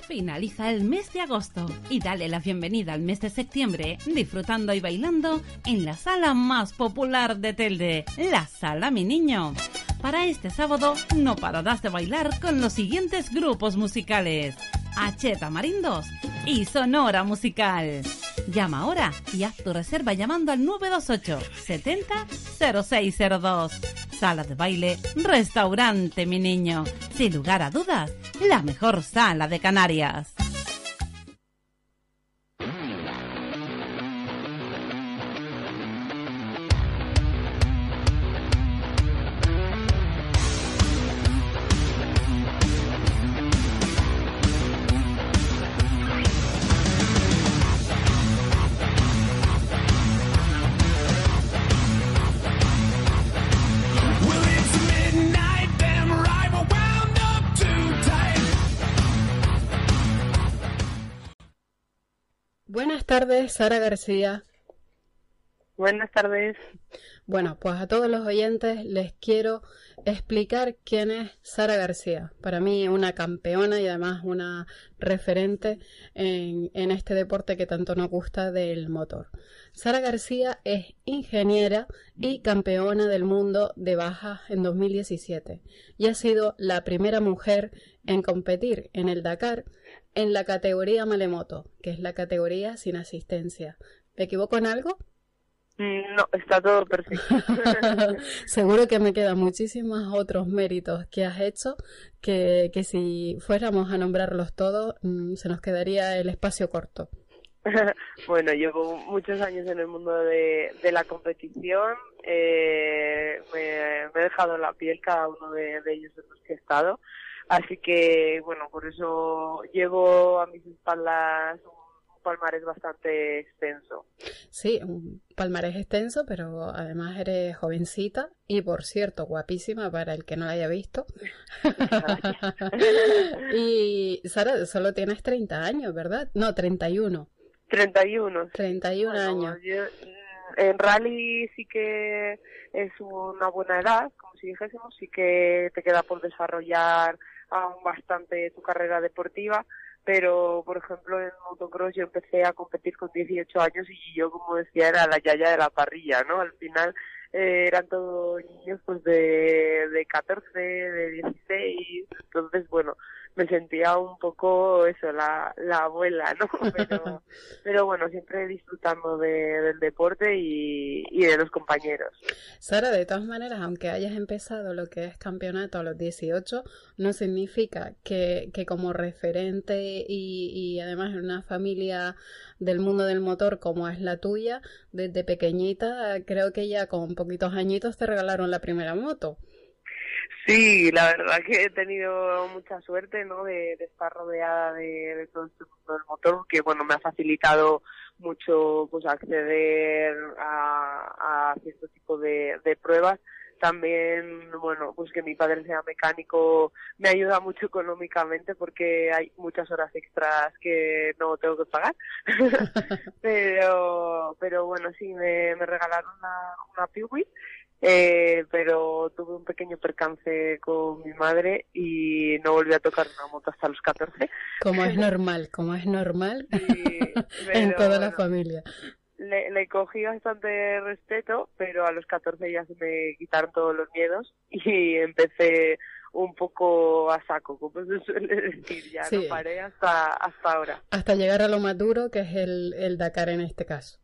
Finaliza el mes de agosto y dale la bienvenida al mes de septiembre disfrutando y bailando en la sala más popular de Telde, la Sala Mi Niño. Para este sábado no pararás de bailar con los siguientes grupos musicales. Acheta Marindos y Sonora Musical. Llama ahora y haz tu reserva llamando al 928 70 0602. Sala de baile, restaurante, mi niño. Sin lugar a dudas, la mejor sala de Canarias. Tardes, Sara García. Buenas tardes. Bueno, pues a todos los oyentes les quiero explicar quién es Sara García. Para mí una campeona y además una referente en, en este deporte que tanto nos gusta del motor. Sara García es ingeniera y campeona del mundo de bajas en 2017 y ha sido la primera mujer en competir en el Dakar en la categoría Malemoto, que es la categoría sin asistencia. ¿Me equivoco en algo? Mm, No, está todo perfecto. Seguro que me quedan muchísimos otros méritos que has hecho que, que si fuéramos a nombrarlos todos mm, se nos quedaría el espacio corto. bueno, llevo muchos años en el mundo de, de la competición. eh, me, me he dejado la piel cada uno de, de ellos en los que he estado. Así que, bueno, por eso llevo a mis espaldas un, palmarés bastante extenso. Sí, un palmarés extenso, pero además eres jovencita y, por cierto, guapísima para el que no la haya visto. y, Sara, solo tienes 30 años, ¿verdad? No, 31. 31. 31 años. Yo, mm, en rally sí que es una buena edad, como si dijésemos, sí que te queda por desarrollar aún bastante tu carrera deportiva, pero por ejemplo en motocross yo empecé a competir con 18 años y yo como decía era la yaya de la parrilla, ¿no? Al final eh, eran todos niños pues de, de 14, de 16, entonces bueno, me sentía un poco eso, la, la abuela, ¿no? Pero, pero bueno, siempre disfrutando de- del deporte y, y de los compañeros. Sara, de todas maneras, aunque hayas empezado lo que es campeonato a los 18, no significa que, que como referente y, y además en una familia del mundo del motor como es la tuya, desde pequeñita, creo que ya con poquitos añitos te regalaron la primera moto. Sí, la verdad que he tenido mucha suerte, ¿no? De, de estar rodeada de, de todo este mundo del motor, que bueno, me ha facilitado mucho, pues, acceder a, a cierto tipo de, de pruebas. También, bueno, pues que mi padre sea mecánico me ayuda mucho económicamente porque hay muchas horas extras que no tengo que pagar. pero, pero bueno, sí, me, me regalaron una, una Piwi eh, pero tuve un pequeño percance con mi madre y no volví a tocar una moto hasta los 14. Como es normal, como es normal en toda la familia. Le, le cogí bastante respeto, pero a los 14 ya se me quitaron todos los miedos y empecé un poco a saco, como se suele decir, ya Sí. no paré hasta, hasta ahora. Hasta llegar a lo más duro, que es el, el Dakar en este caso.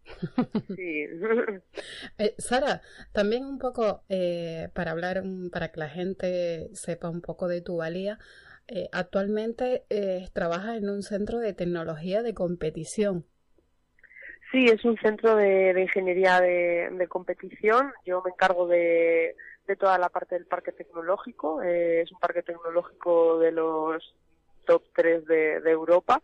Sí. Eh, Sara, también un poco eh, para hablar, para que la gente sepa un poco de tu valía, eh, actualmente eh, trabajas en un centro de tecnología de competición. Sí, es un centro de, de ingeniería de, de competición. Yo me encargo de, de toda la parte del parque tecnológico. Eh, es un parque tecnológico de los top 3 de, Europa.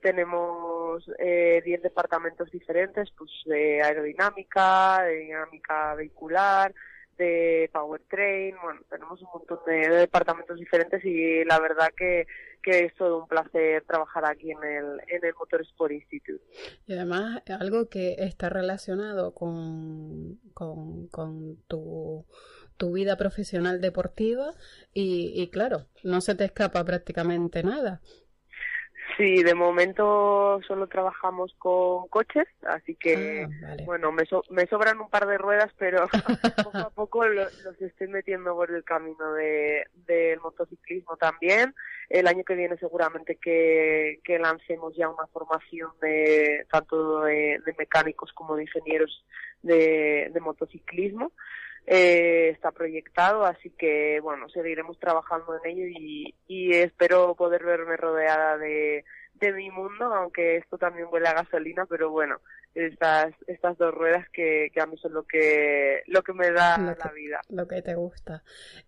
Tenemos eh, 10 departamentos diferentes, pues de aerodinámica, de dinámica vehicular, de powertrain. Bueno, tenemos un montón de, de departamentos diferentes y la verdad que, que es todo un placer trabajar aquí en el, en el Motor Sport Institute. Y además algo que está relacionado con, con, con tu, tu vida profesional deportiva y, y claro, no se te escapa prácticamente nada. Sí, de momento solo trabajamos con coches, así que bueno, me, so- me sobran un par de ruedas, pero poco a poco lo- los estoy metiendo por el camino de, del motociclismo también. El año que viene seguramente que, que lancemos ya una formación de tanto de, de mecánicos como de ingenieros de, de motociclismo. Eh, está proyectado, así que bueno, seguiremos trabajando en ello y, y espero poder verme rodeada de, de mi mundo, aunque esto también huele a gasolina, pero bueno, estas, estas dos ruedas que, que a mí son lo que, lo que me da Lo la que- vida. Lo que te gusta.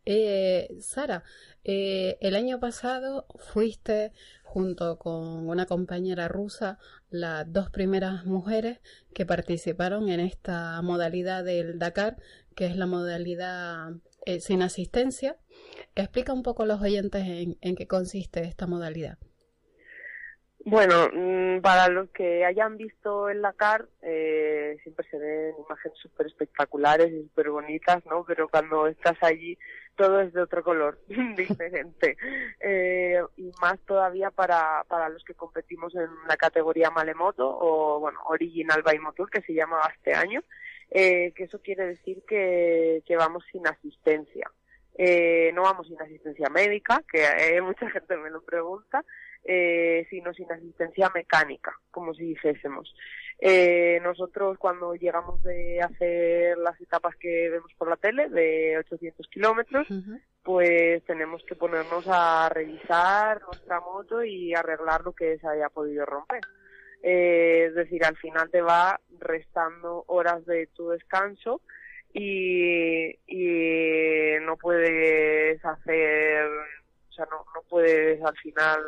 Eh, Sara, eh, el año pasado fuiste junto con una compañera rusa las dos primeras mujeres que participaron en esta modalidad del Dakar, que es la modalidad eh, sin asistencia. Explica un poco a los oyentes en, en qué consiste esta modalidad. Bueno, mm, para los que hayan visto el Dakar, eh, siempre se ven imágenes súper espectaculares y súper bonitas, ¿no? Pero cuando estás allí, todo es de otro color, diferente. Eh, y más todavía para, para los que competimos en la categoría Malemoto o, bueno, Original by Motor, que se llamaba este año, eh, que eso quiere decir que, que vamos sin asistencia. Eh, no vamos sin asistencia médica, que eh, mucha gente me lo pregunta, eh, sino sin asistencia mecánica, como si dijésemos. Eh, nosotros cuando llegamos de hacer las etapas que vemos por la tele, de 800 kilómetros, pues tenemos que ponernos a revisar nuestra moto y arreglar lo que se haya podido romper. Eh, es decir, al final te va restando horas de tu descanso y, y no puedes hacer, o sea, no, no puedes al final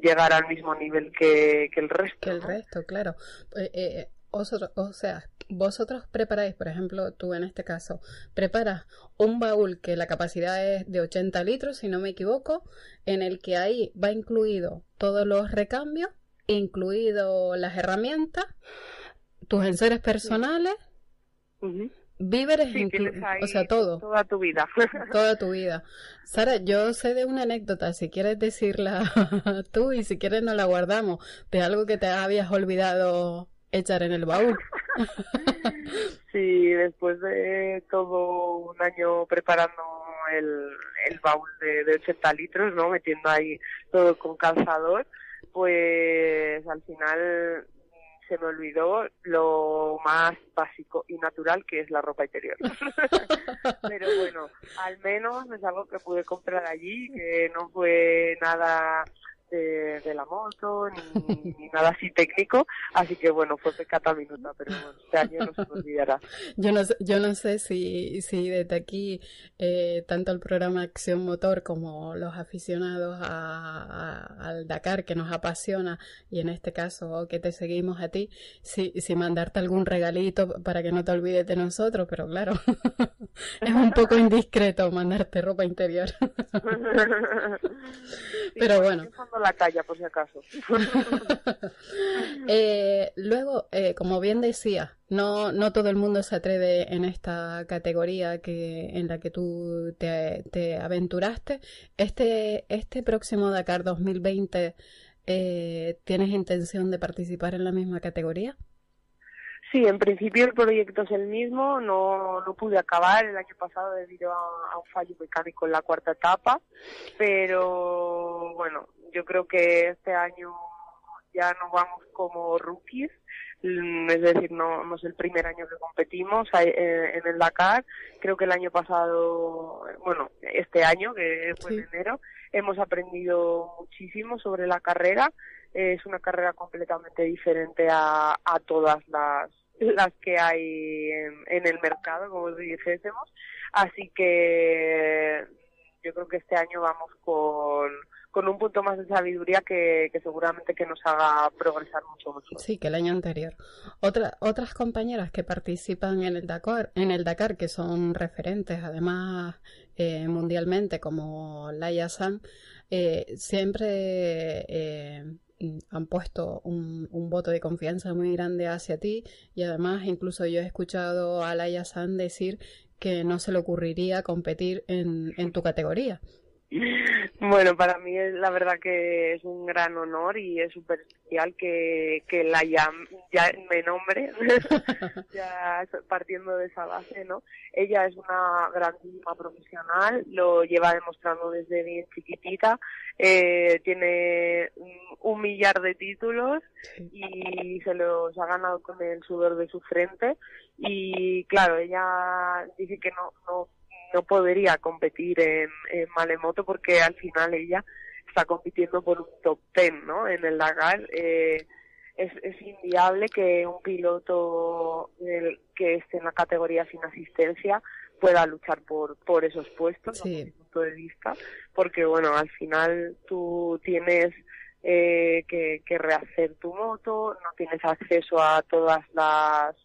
llegar al mismo nivel que, que el resto. Que el resto, claro. Eh, eh, vosotros, o sea, vosotros preparáis, por ejemplo, tú en este caso, preparas un baúl que la capacidad es de 80 litros, si no me equivoco, en el que ahí va incluido todos los recambios, incluido las herramientas, tus enseres personales, víveres, Sí, o sea, todo. Toda tu vida. Toda tu vida. Sara, yo sé de una anécdota, si quieres decirla tú y si quieres nos la guardamos, de algo que te habías olvidado echar en el baúl. Sí, después de todo un año preparando el, el baúl de, de 80 litros, ¿no? Metiendo ahí todo con calzador, pues al final se me olvidó lo más básico y natural que es la ropa interior. Pero bueno, al menos es algo que pude comprar allí, que no fue nada de, de la moto ni, ni nada así técnico, así que bueno, fue pecata minuta, pero bueno, este año no se olvidará. Yo no, sé- yo no sé si, si desde aquí eh, tanto el programa Acción Motor como los aficionados a- a- al Dakar que nos apasiona y en este caso que te seguimos a ti, si, si mandarte algún regalito para que no te olvides de nosotros, pero claro, es un poco indiscreto mandarte ropa interior. Pero bueno. La talla, por si acaso. Eh, luego, eh, como bien decía, no, no todo el mundo se atreve en esta categoría que, en la que tú te, te aventuraste. Este, este próximo Dakar 2020, eh, ¿tienes intención de participar en la misma categoría? Sí, en principio el proyecto es el mismo, no, no pude acabar el año pasado debido a, a un fallo mecánico en la cuarta etapa, pero bueno, yo creo que este año ya no vamos como rookies, mm, es decir, no, no es el primer año que competimos eh, en el Dakar, creo que el año pasado, bueno, este año, que fue en enero, hemos aprendido muchísimo sobre la carrera, es una carrera completamente diferente a, a todas las, las que hay en, en el mercado, como dijésemos. Así que yo creo que este año vamos con, con un punto más de sabiduría que, que seguramente que nos haga progresar mucho mucho. Sí, que el año anterior. Otra, otras compañeras que participan en el Dakar, en el Dakar que son referentes, además eh, mundialmente, como Laia San, eh, siempre eh, han puesto un, un voto de confianza muy grande hacia ti y además incluso yo he escuchado a Laia San decir que no se le ocurriría competir en, en tu categoría. Bueno, para mí es la verdad que es un gran honor y es súper especial que, que la ya, ya me nombre, ya partiendo de esa base, ¿no? Ella es una grandísima profesional, lo lleva demostrando desde bien chiquitita, eh, tiene un- un millar de títulos y se los ha ganado con el sudor de su frente y claro, ella dice que no, no no podría competir en, en Malemoto porque al final ella está compitiendo por un top ten, ¿no? En el Dakar eh, es, es inviable que un piloto del- que esté en la categoría sin asistencia pueda luchar por por esos puestos, Sí. desde mi punto de vista, porque bueno, al final tú tienes eh, que, que rehacer tu moto, no tienes acceso a todas las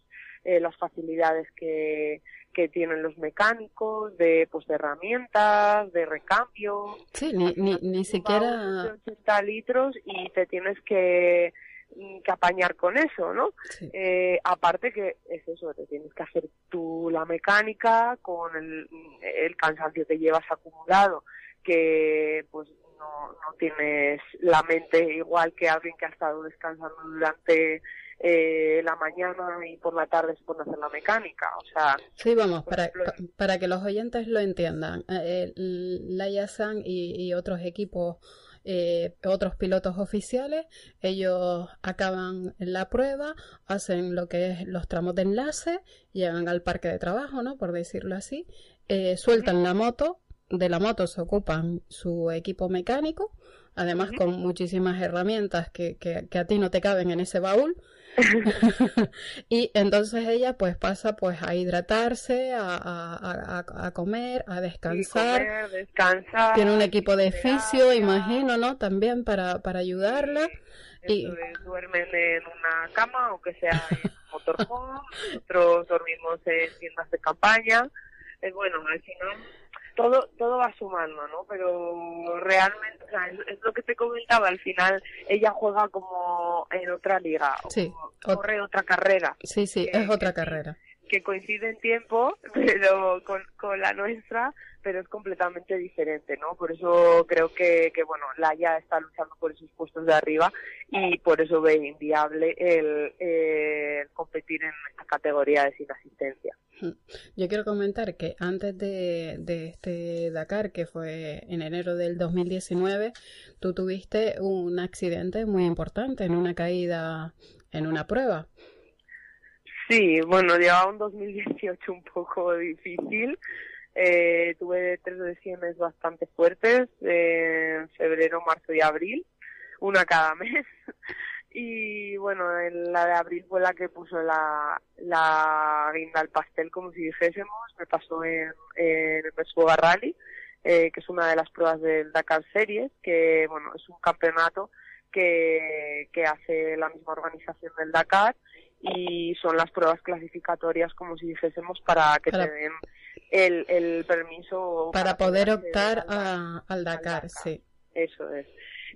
eh, las facilidades que, que tienen los mecánicos de pues de herramientas, de recambio, Sí, ni, ni, ni siquiera... 80 litros y te tienes que, mm, que apañar con eso, ¿no? Eh, aparte que es eso, te tienes que hacer tú la mecánica con el, el cansancio que llevas acumulado, que pues no, no tienes la mente igual que alguien que ha estado descansando durante eh, la mañana y por la tarde se pone a hacer la mecánica, o sea, Sí, vamos, para, pa- para que los oyentes lo entiendan, eh, el- Laia San y, y otros equipos, eh, otros pilotos oficiales, ellos acaban la prueba, hacen lo que es los tramos de enlace, llegan al parque de trabajo, ¿no? Por decirlo así, eh, sueltan la moto, de la moto se ocupan su equipo mecánico, además con muchísimas herramientas que, que, que a ti no te caben en ese baúl. y entonces ella pues pasa pues a hidratarse, a, a, a- a comer, a descansar. comer, descansar, Tiene un equipo de fisio, imagino, ¿no? También para, para ayudarla. Y, es, duermen en una cama, aunque sea en motorhome, nosotros dormimos en tiendas de campaña. Eh, bueno, al final todo todo va sumando, ¿no? Pero realmente, o sea, es, es lo que te comentaba, al final ella juega como en otra liga, sí, corre otra carrera. sí, sí, es otra carrera. Que coincide en tiempo, pero con, la nuestra, pero es completamente diferente, ¿no? Por eso creo que, bueno, Laia está luchando por esos puestos de arriba y por eso ve inviable el, competir en esta categoría de sin asistencia. Yo quiero comentar que antes de, de este Dakar, que fue en enero del 2019, tú tuviste un accidente muy importante en una caída en una prueba. Sí, bueno, llevaba un 2018 un poco difícil. Eh, tuve tres lesiones bastante fuertes eh, en febrero, marzo y abril, una cada mes. Y bueno, en la de abril fue la que puso la, la guinda al pastel, como si dijésemos. Me pasó en, el Mesboga Rally, eh, que es una de las pruebas del Dakar Series, que bueno, es un campeonato que, que hace la misma organización del Dakar y son las pruebas clasificatorias, como si dijésemos, para que Para- te den el, el permiso Para poder optar al a- al Dakar, sí. eso es.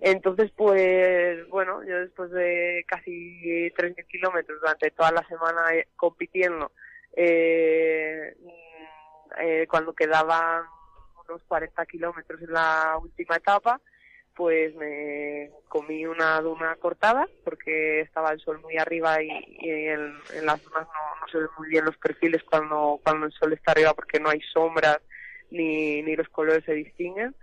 Entonces, pues, bueno, yo después de casi 3.000 kilómetros durante toda la semana eh, compitiendo, eh, mm, eh, cuando quedaban unos 40 kilómetros en la última etapa, pues me comí una duna cortada porque estaba el sol muy arriba y, y en, en las dunas no, no se ven muy bien los perfiles cuando, cuando el sol está arriba porque no hay sombras ni, ni los colores se distinguen.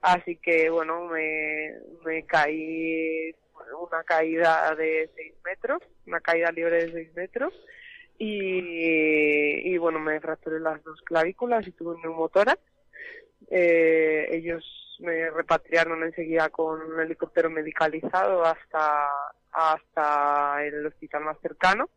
Así que bueno, me, me caí una caída de 6 metros, una caída libre de 6 metros. Y, y bueno, me fracturé las dos clavículas y tuve un neumotórax. Eh, ellos me repatriaron enseguida con un helicóptero medicalizado hasta, hasta el hospital más cercano.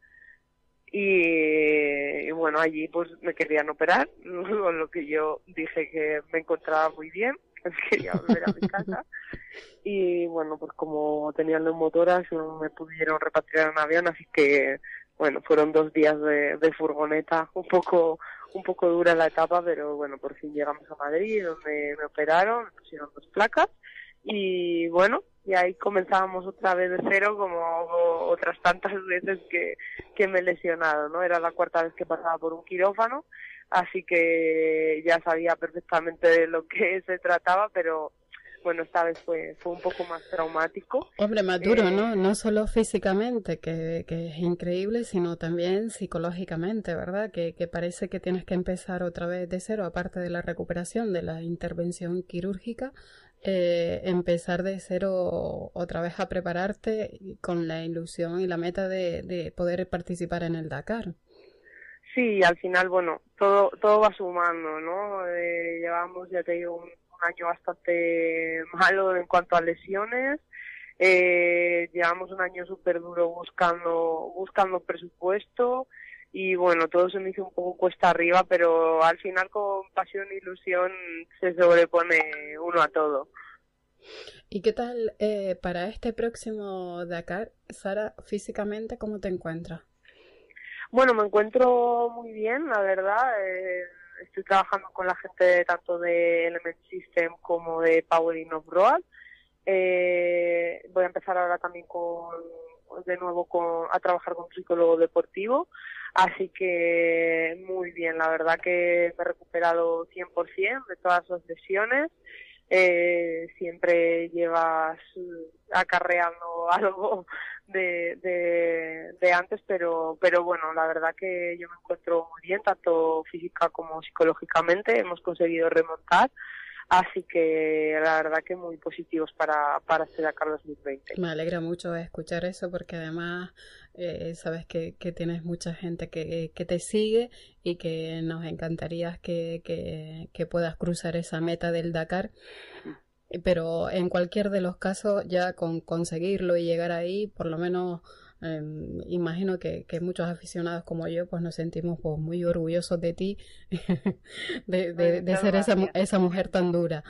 Y, y bueno, allí pues me querían operar, con lo que yo dije que me encontraba muy bien, que quería volver a mi casa. Y bueno, pues como tenía el neumotórax no me pudieron repatriar en avión, así que bueno, fueron dos días de, de furgoneta, un poco un poco dura la etapa, pero bueno, por fin llegamos a Madrid, donde me operaron, me pusieron dos placas y bueno, y ahí comenzábamos otra vez de cero como otras tantas veces que, que me he lesionado, ¿no? Era la cuarta vez que pasaba por un quirófano, así que ya sabía perfectamente de lo que se trataba, pero bueno, esta vez fue, fue un poco más traumático. Hombre, más duro, Eh, ¿no? No solo físicamente, que, que es increíble, sino también psicológicamente, ¿verdad? Que, que parece que tienes que empezar otra vez de cero, aparte de la recuperación de la intervención quirúrgica, eh, empezar de cero otra vez a prepararte con la ilusión y la meta de, de poder participar en el Dakar. Sí, al final, bueno, todo, todo va sumando, ¿no? Eh, llevamos, ya te digo, un, un año bastante malo en cuanto a lesiones. Eh, llevamos un año súper duro buscando, buscando presupuesto y bueno, todo se me hizo un poco cuesta arriba, pero al final con pasión e ilusión se sobrepone uno a todo. ¿Y qué tal eh, para este próximo Dakar, Sara, físicamente, cómo te encuentras? Bueno, me encuentro muy bien, la verdad. Eh, estoy trabajando con la gente tanto de Element System como de Powering of Road. Eh, voy a empezar ahora también con de nuevo con, a trabajar con psicólogo deportivo. Así que muy bien, la verdad que me he recuperado 100% de todas las lesiones. Eh, siempre llevas acarreando algo de antes, pero, pero bueno, la verdad que yo me encuentro muy bien, tanto física como psicológicamente. Hemos conseguido remontar. Así que la verdad que muy positivos para, para este Dakar 2020. Me alegra mucho escuchar eso porque además eh, sabes que, que tienes mucha gente que, que te sigue y que nos encantaría que, que, que puedas cruzar esa meta del Dakar. Pero en cualquier de los casos, ya con conseguirlo y llegar ahí, por lo menos eh, imagino que, que muchos aficionados como yo, pues nos sentimos pues, muy orgullosos de ti, de, de, de ser esa, esa mujer tan dura.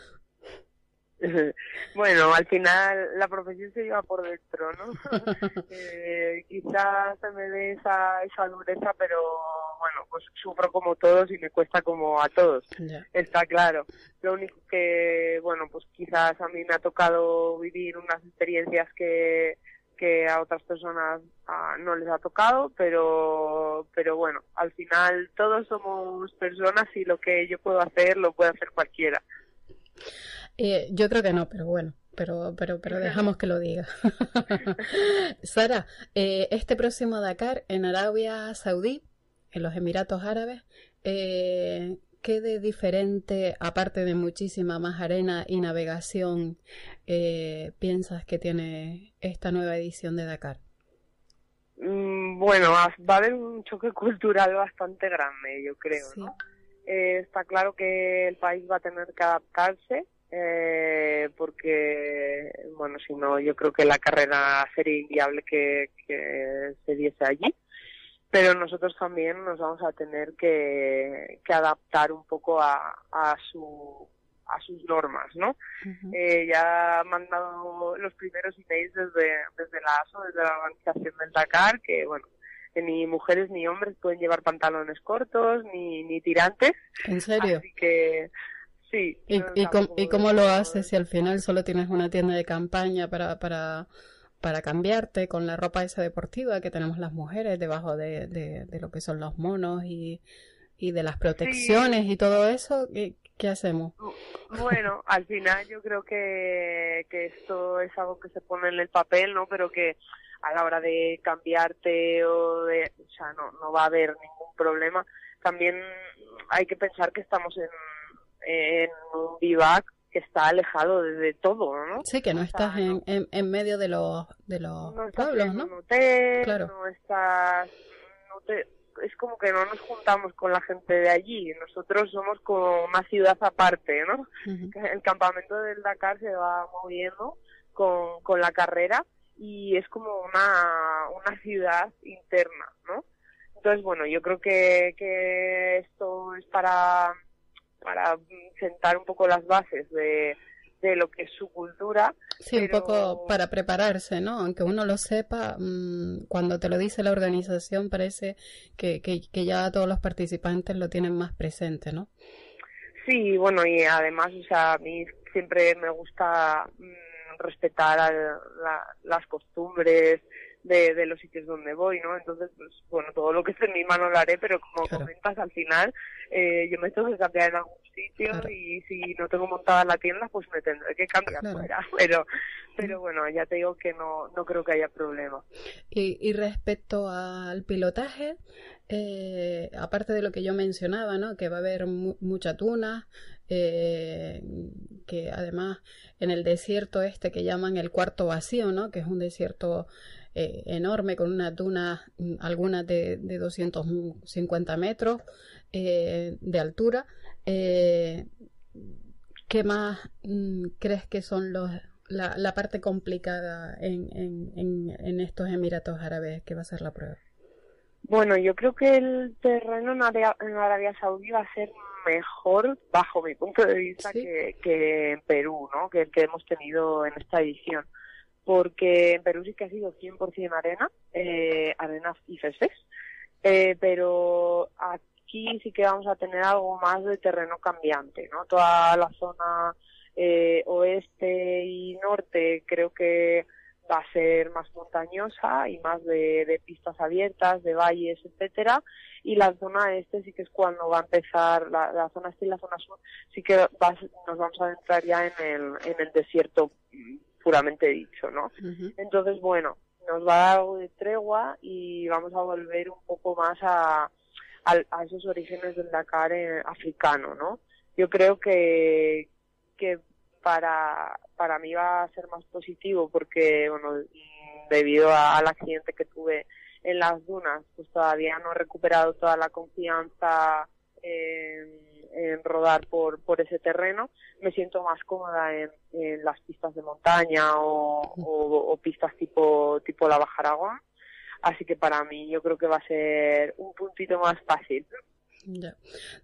Bueno, al final la profesión se lleva por dentro, ¿no? Eh, quizás se me dé esa, esa dureza, pero bueno, pues sufro como todos y me cuesta como a todos, está claro. Lo único que, bueno, pues quizás a mí me ha tocado vivir unas experiencias que, que a otras personas ah, no les ha tocado, pero, pero bueno, al final todos somos personas y lo que yo puedo hacer lo puede hacer cualquiera. Eh, yo creo que no, pero bueno, pero, pero, pero dejamos que lo diga. Sara, eh, este próximo Dakar en Arabia Saudí, en los Emiratos Árabes, eh, ¿qué de diferente, aparte de muchísima más arena y navegación, eh, piensas que tiene esta nueva edición de Dakar? Mm, Bueno, va va a haber un choque cultural bastante grande, yo creo, ¿no? Eh, está claro que el país va a tener que adaptarse, eh, porque, bueno, si no, yo creo que la carrera sería inviable que, que se diese allí. Pero nosotros también nos vamos a tener que, que adaptar un poco a, a su a sus normas, ¿no? Eh, ya han dado los primeros emails desde, desde la ASO, desde la organización del Dakar, que bueno, que ni mujeres ni hombres pueden llevar pantalones cortos, ni, ni tirantes. ¿En serio? Así que, sí. ¿Y, y, y cómo lo haces si al final solo tienes una tienda de campaña para, para, para cambiarte con la ropa esa deportiva que tenemos las mujeres debajo de, de, de lo que son los monos y, y de las protecciones y todo eso? ¿Qué, qué hacemos? Bueno, al final yo creo que, que esto es algo que se pone en el papel, ¿no? Pero que a la hora de cambiarte o de, o sea, no, no va a haber ningún problema. También hay que pensar que estamos en, en un vivac que está alejado de, de todo, ¿no? Sí, que no estás en, en, en medio de los, de los No pueblos, en ¿no? un hotel, Claro. no estás, no te- es como que no nos juntamos con la gente de allí. Nosotros somos como una ciudad aparte, ¿no? El campamento del Dakar se va moviendo con, con la carrera y es como una, una ciudad interna, ¿no? Entonces, bueno, yo creo que, que esto es para, para sentar un poco las bases de, de lo que es su cultura. Sí, un poco para prepararse, ¿no? Aunque uno lo sepa, mm, cuando te lo dice la organización parece que, que, que ya todos los participantes lo tienen más presente, ¿no? Sí, bueno, y además, o sea, a mí siempre me gusta mm, respetar al- la- las costumbres de, de los sitios donde voy, ¿no? Entonces, pues, bueno, todo lo que esté en mi mano lo haré, pero como comentas, al final eh, yo me tengo que cambiar en algún sitio y si no tengo montada la tienda, pues me tendré que cambiar Claro. fuera. Pero, pero bueno, ya te digo que no, no creo que haya problema. Y, y respecto al pilotaje, eh, aparte de lo que yo mencionaba, ¿no? Que va a haber mu- mucha tuna, eh, que además en el desierto este que llaman el cuarto vacío, ¿no? Que es un desierto eh, enorme con una tuna, mm, algunas de, de 250 metros eh, de altura. Eh, ¿Qué más mm, crees que son los, la, la parte complicada en, en, en, en estos Emiratos Árabes que va a ser la prueba? Bueno, yo creo que el terreno en Arabia, en Arabia Saudí va a ser mejor, bajo mi punto de vista, que, que en Perú, ¿no? Que el que hemos tenido en esta edición. Porque en Perú sí que ha sido 100% arena, eh, arena y césped, eh, pero aquí sí que vamos a tener algo más de terreno cambiante, ¿no? Toda la zona eh, oeste y norte creo que va a ser más montañosa y más de, pistas abiertas, de valles, etcétera, y la zona este sí que es cuando va a empezar, la, la zona este y la zona sur, sí que va nos vamos a entrar ya en el, en el desierto puramente dicho, ¿no? Entonces, bueno, nos va a dar algo de tregua y vamos a volver un poco más a, a, a esos orígenes del Dakar eh, africano, ¿no? Yo creo que, que para, para mí va a ser más positivo porque, bueno, debido a- al accidente que tuve en las dunas, pues todavía no he recuperado toda la confianza en, en rodar por, por ese terreno. Me siento más cómoda en, en las pistas de montaña o, o- o pistas tipo, tipo la Baja Aragón. Así que para mí yo creo que va a ser un puntito más fácil. Ya.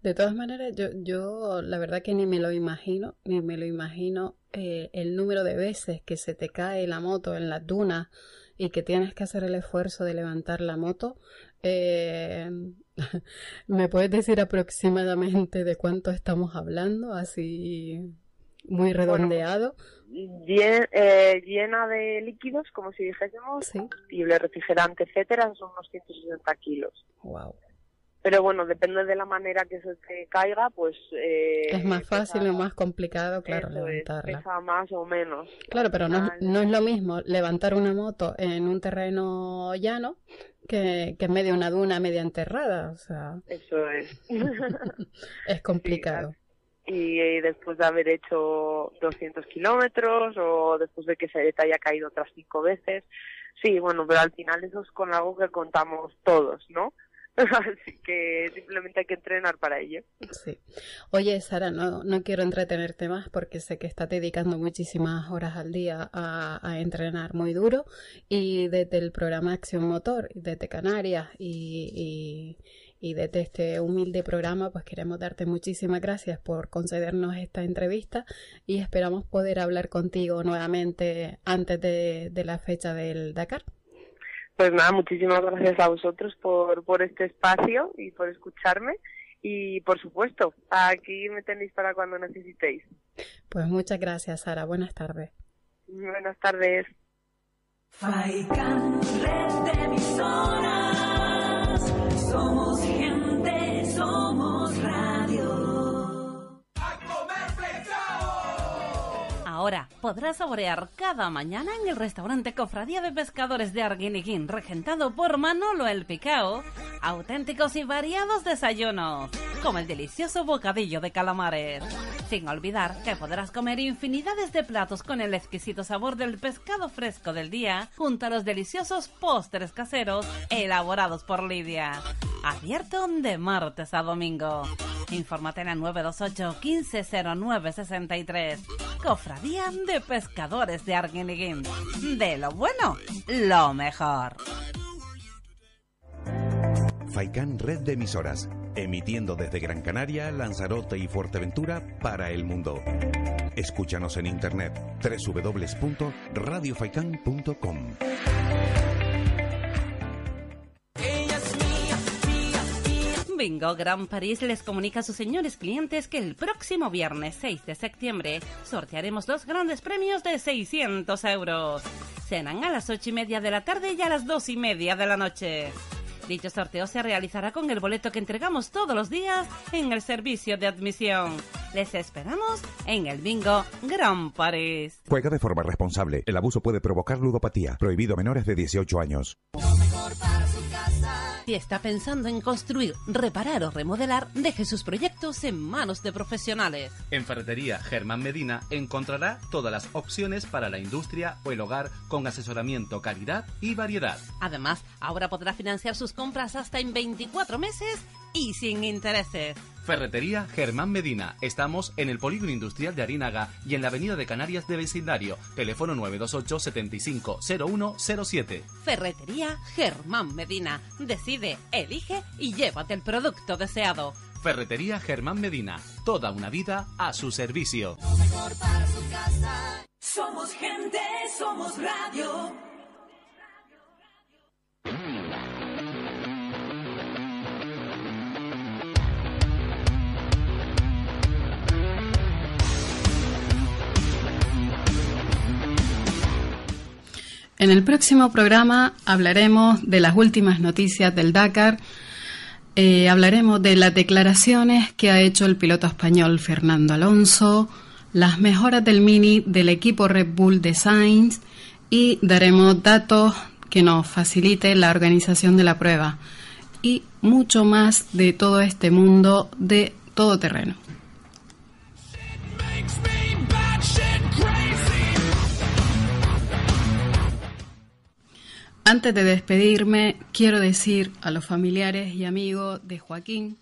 De todas maneras, yo, yo la verdad que ni me lo imagino, ni me lo imagino eh, el número de veces que se te cae la moto en las dunas y que tienes que hacer el esfuerzo de levantar la moto. Eh, ¿Me puedes decir aproximadamente de cuánto estamos hablando? Así muy redondeado. Llen- eh, llena de líquidos, como si dijésemos, combustible, refrigerante, etcétera, son unos 160 kilos. Wow. Pero bueno, depende de la manera que se te caiga, pues... eh, es más pesa- fácil o más complicado, claro, eso es, levantarla. pesa más o menos. Claro, pero no, es- no es lo mismo levantar una moto en un terreno llano que, que en medio de una duna media enterrada. O sea, Eso es. es complicado. y, eh, después de haber hecho 200 kilómetros o después de que se te haya caído otras cinco veces. Sí, bueno, pero al final eso es con algo que contamos todos, ¿no? Así que simplemente hay que entrenar para ello. Sí. Oye, Sara, no, no quiero entretenerte más porque sé que estás dedicando muchísimas horas al día a, a entrenar muy duro y desde el programa Acción Motor, desde Canarias y, y, y desde este humilde programa, pues queremos darte muchísimas gracias por concedernos esta entrevista y esperamos poder hablar contigo nuevamente antes de, de la fecha del Dakar. Pues nada, muchísimas gracias a vosotros por, por este espacio y por escucharme. Y por supuesto, aquí me tenéis para cuando necesitéis. Pues muchas gracias, Sara. Buenas tardes. Buenas tardes. Faikan, red de emisoras. Somos Ahora podrás saborear cada mañana en el restaurante Cofradía de Pescadores de Arguineguín, regentado por Manolo el Picao, auténticos y variados desayunos, como el delicioso bocadillo de calamares. Sin olvidar que podrás comer infinidades de platos con el exquisito sabor del pescado fresco del día, junto a los deliciosos postres caseros elaborados por Lidia. Abierto de martes a domingo. Infórmate en el 928 150963. Cofradía de Pescadores de Arguineguín. De lo bueno, lo mejor. Faikán Red de Emisoras, emitiendo desde Gran Canaria, Lanzarote y Fuerteventura para el mundo. Escúchanos en internet www.radiofaikan.com. Bingo Gran París les comunica a sus señores clientes que el próximo viernes 6 de septiembre sortearemos dos grandes premios de 600 euros. Serán a las 8 y media de la tarde y a las 2 y media de la noche. Dicho sorteo se realizará con el boleto que entregamos todos los días en el servicio de admisión. Les esperamos en el Bingo Gran París. Juega de forma responsable. El abuso puede provocar ludopatía. Prohibido a menores de 18 años. Si está pensando en construir, reparar o remodelar, deje sus proyectos en manos de profesionales. En Ferretería Germán Medina encontrará todas las opciones para la industria o el hogar con asesoramiento, calidad y variedad. Además, ahora podrá financiar sus compras hasta en 24 meses y sin intereses. Ferretería Germán Medina. Estamos en el Polígono Industrial de Arinaga y en la Avenida de Canarias de Vecindario. Teléfono 928 75 0107. Ferretería Germán Medina. Decide, elige y llévate el producto deseado. Ferretería Germán Medina. Toda una vida a su servicio. Somos gente, somos radio. En el próximo programa hablaremos de las últimas noticias del Dakar. Eh, hablaremos de las declaraciones que ha hecho el piloto español Fernando Alonso, las mejoras del Mini del equipo Red Bull de Sainz y daremos datos que nos facilite la organización de la prueba y mucho más de todo este mundo de todo terreno. Antes de despedirme, quiero decir a los familiares y amigos de Joaquín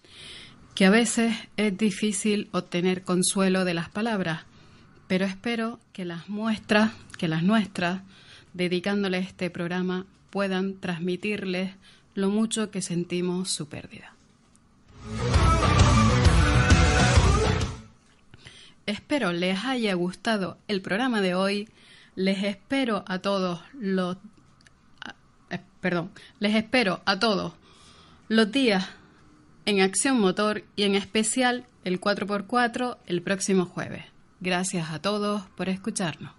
que a veces es difícil obtener consuelo de las palabras, pero espero que las muestras, que las nuestras, dedicándole este programa, puedan transmitirles lo mucho que sentimos su pérdida. Espero les haya gustado el programa de hoy. Les espero a todos los perdón, les espero a todos los días en Acción Motor y en especial el 4x4 el próximo jueves. Gracias a todos por escucharnos.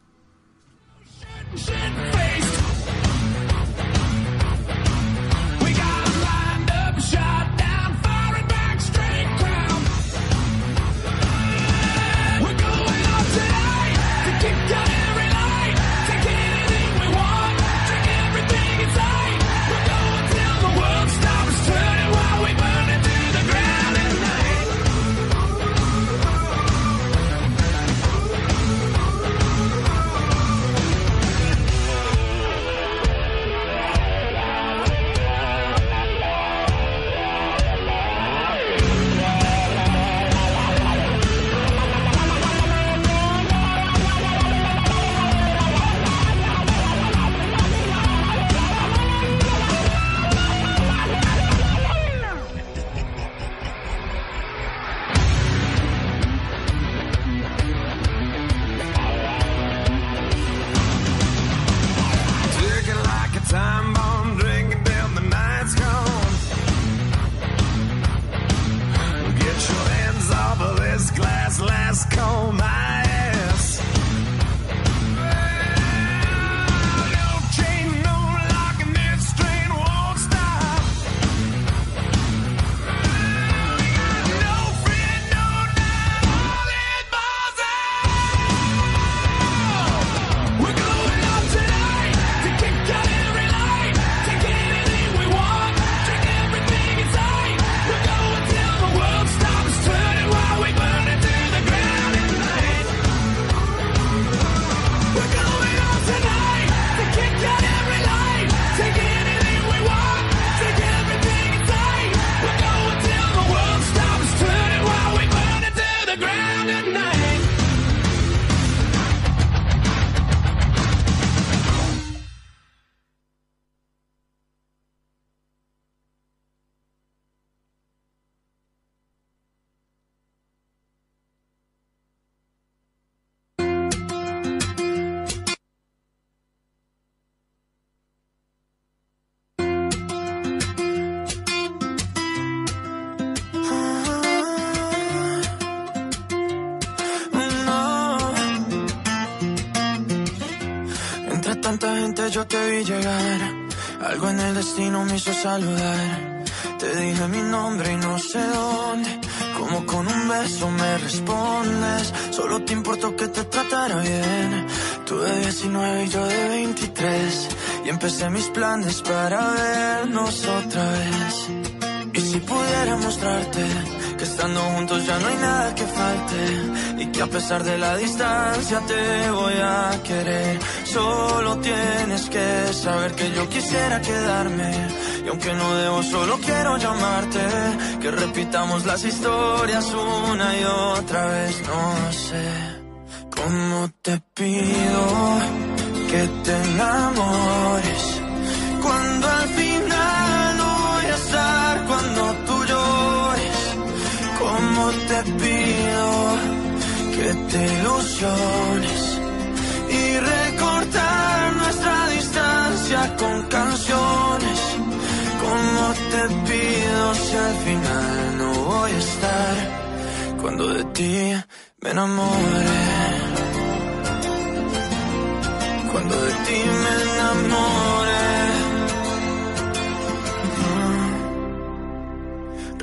Yo te vi llegar. Algo en el destino me hizo saludar. Te dije mi nombre y no sé dónde. Como con un beso me respondes. Solo te importó que te tratara bien. Tú de 19 y yo de 23. Y empecé mis planes para vernos otra vez. Y si pudiera mostrarte que estando juntos ya no hay nada que falte y que a pesar de la distancia te voy a querer. Solo tienes que saber que yo quisiera quedarme y aunque no debo solo quiero llamarte que repitamos las historias una y otra vez. No sé cómo te pido que te enamores te pido que te ilusiones y recortar nuestra distancia con canciones. Como te pido si al final no voy a estar cuando de ti me enamore. Cuando de ti me enamore.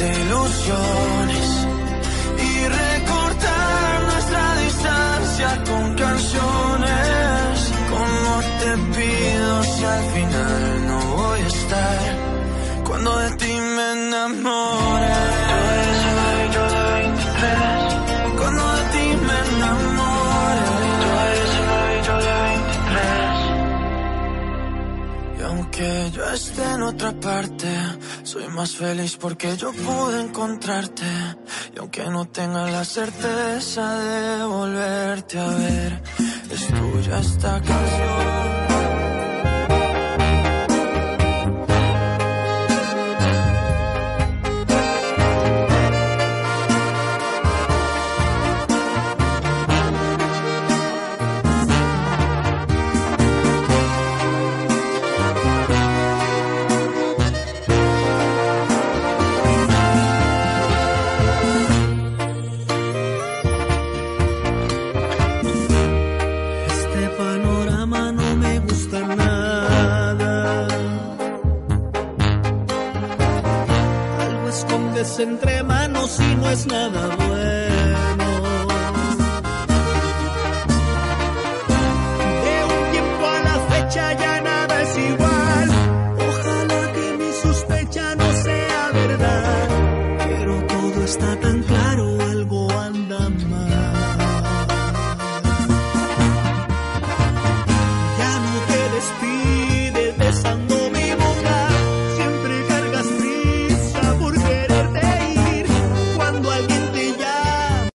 que te ilusiones y recortar nuestra distancia condiciones. ¿Cómo te pido si al final no voy a estar? Cuando de ti me enamore. 23. Y aunque yo esté en otra parte, soy más feliz porque yo pude encontrarte. Y aunque no tenga la certeza de volverte a ver, es tuya esta canción. Entre manos y no es nada bueno.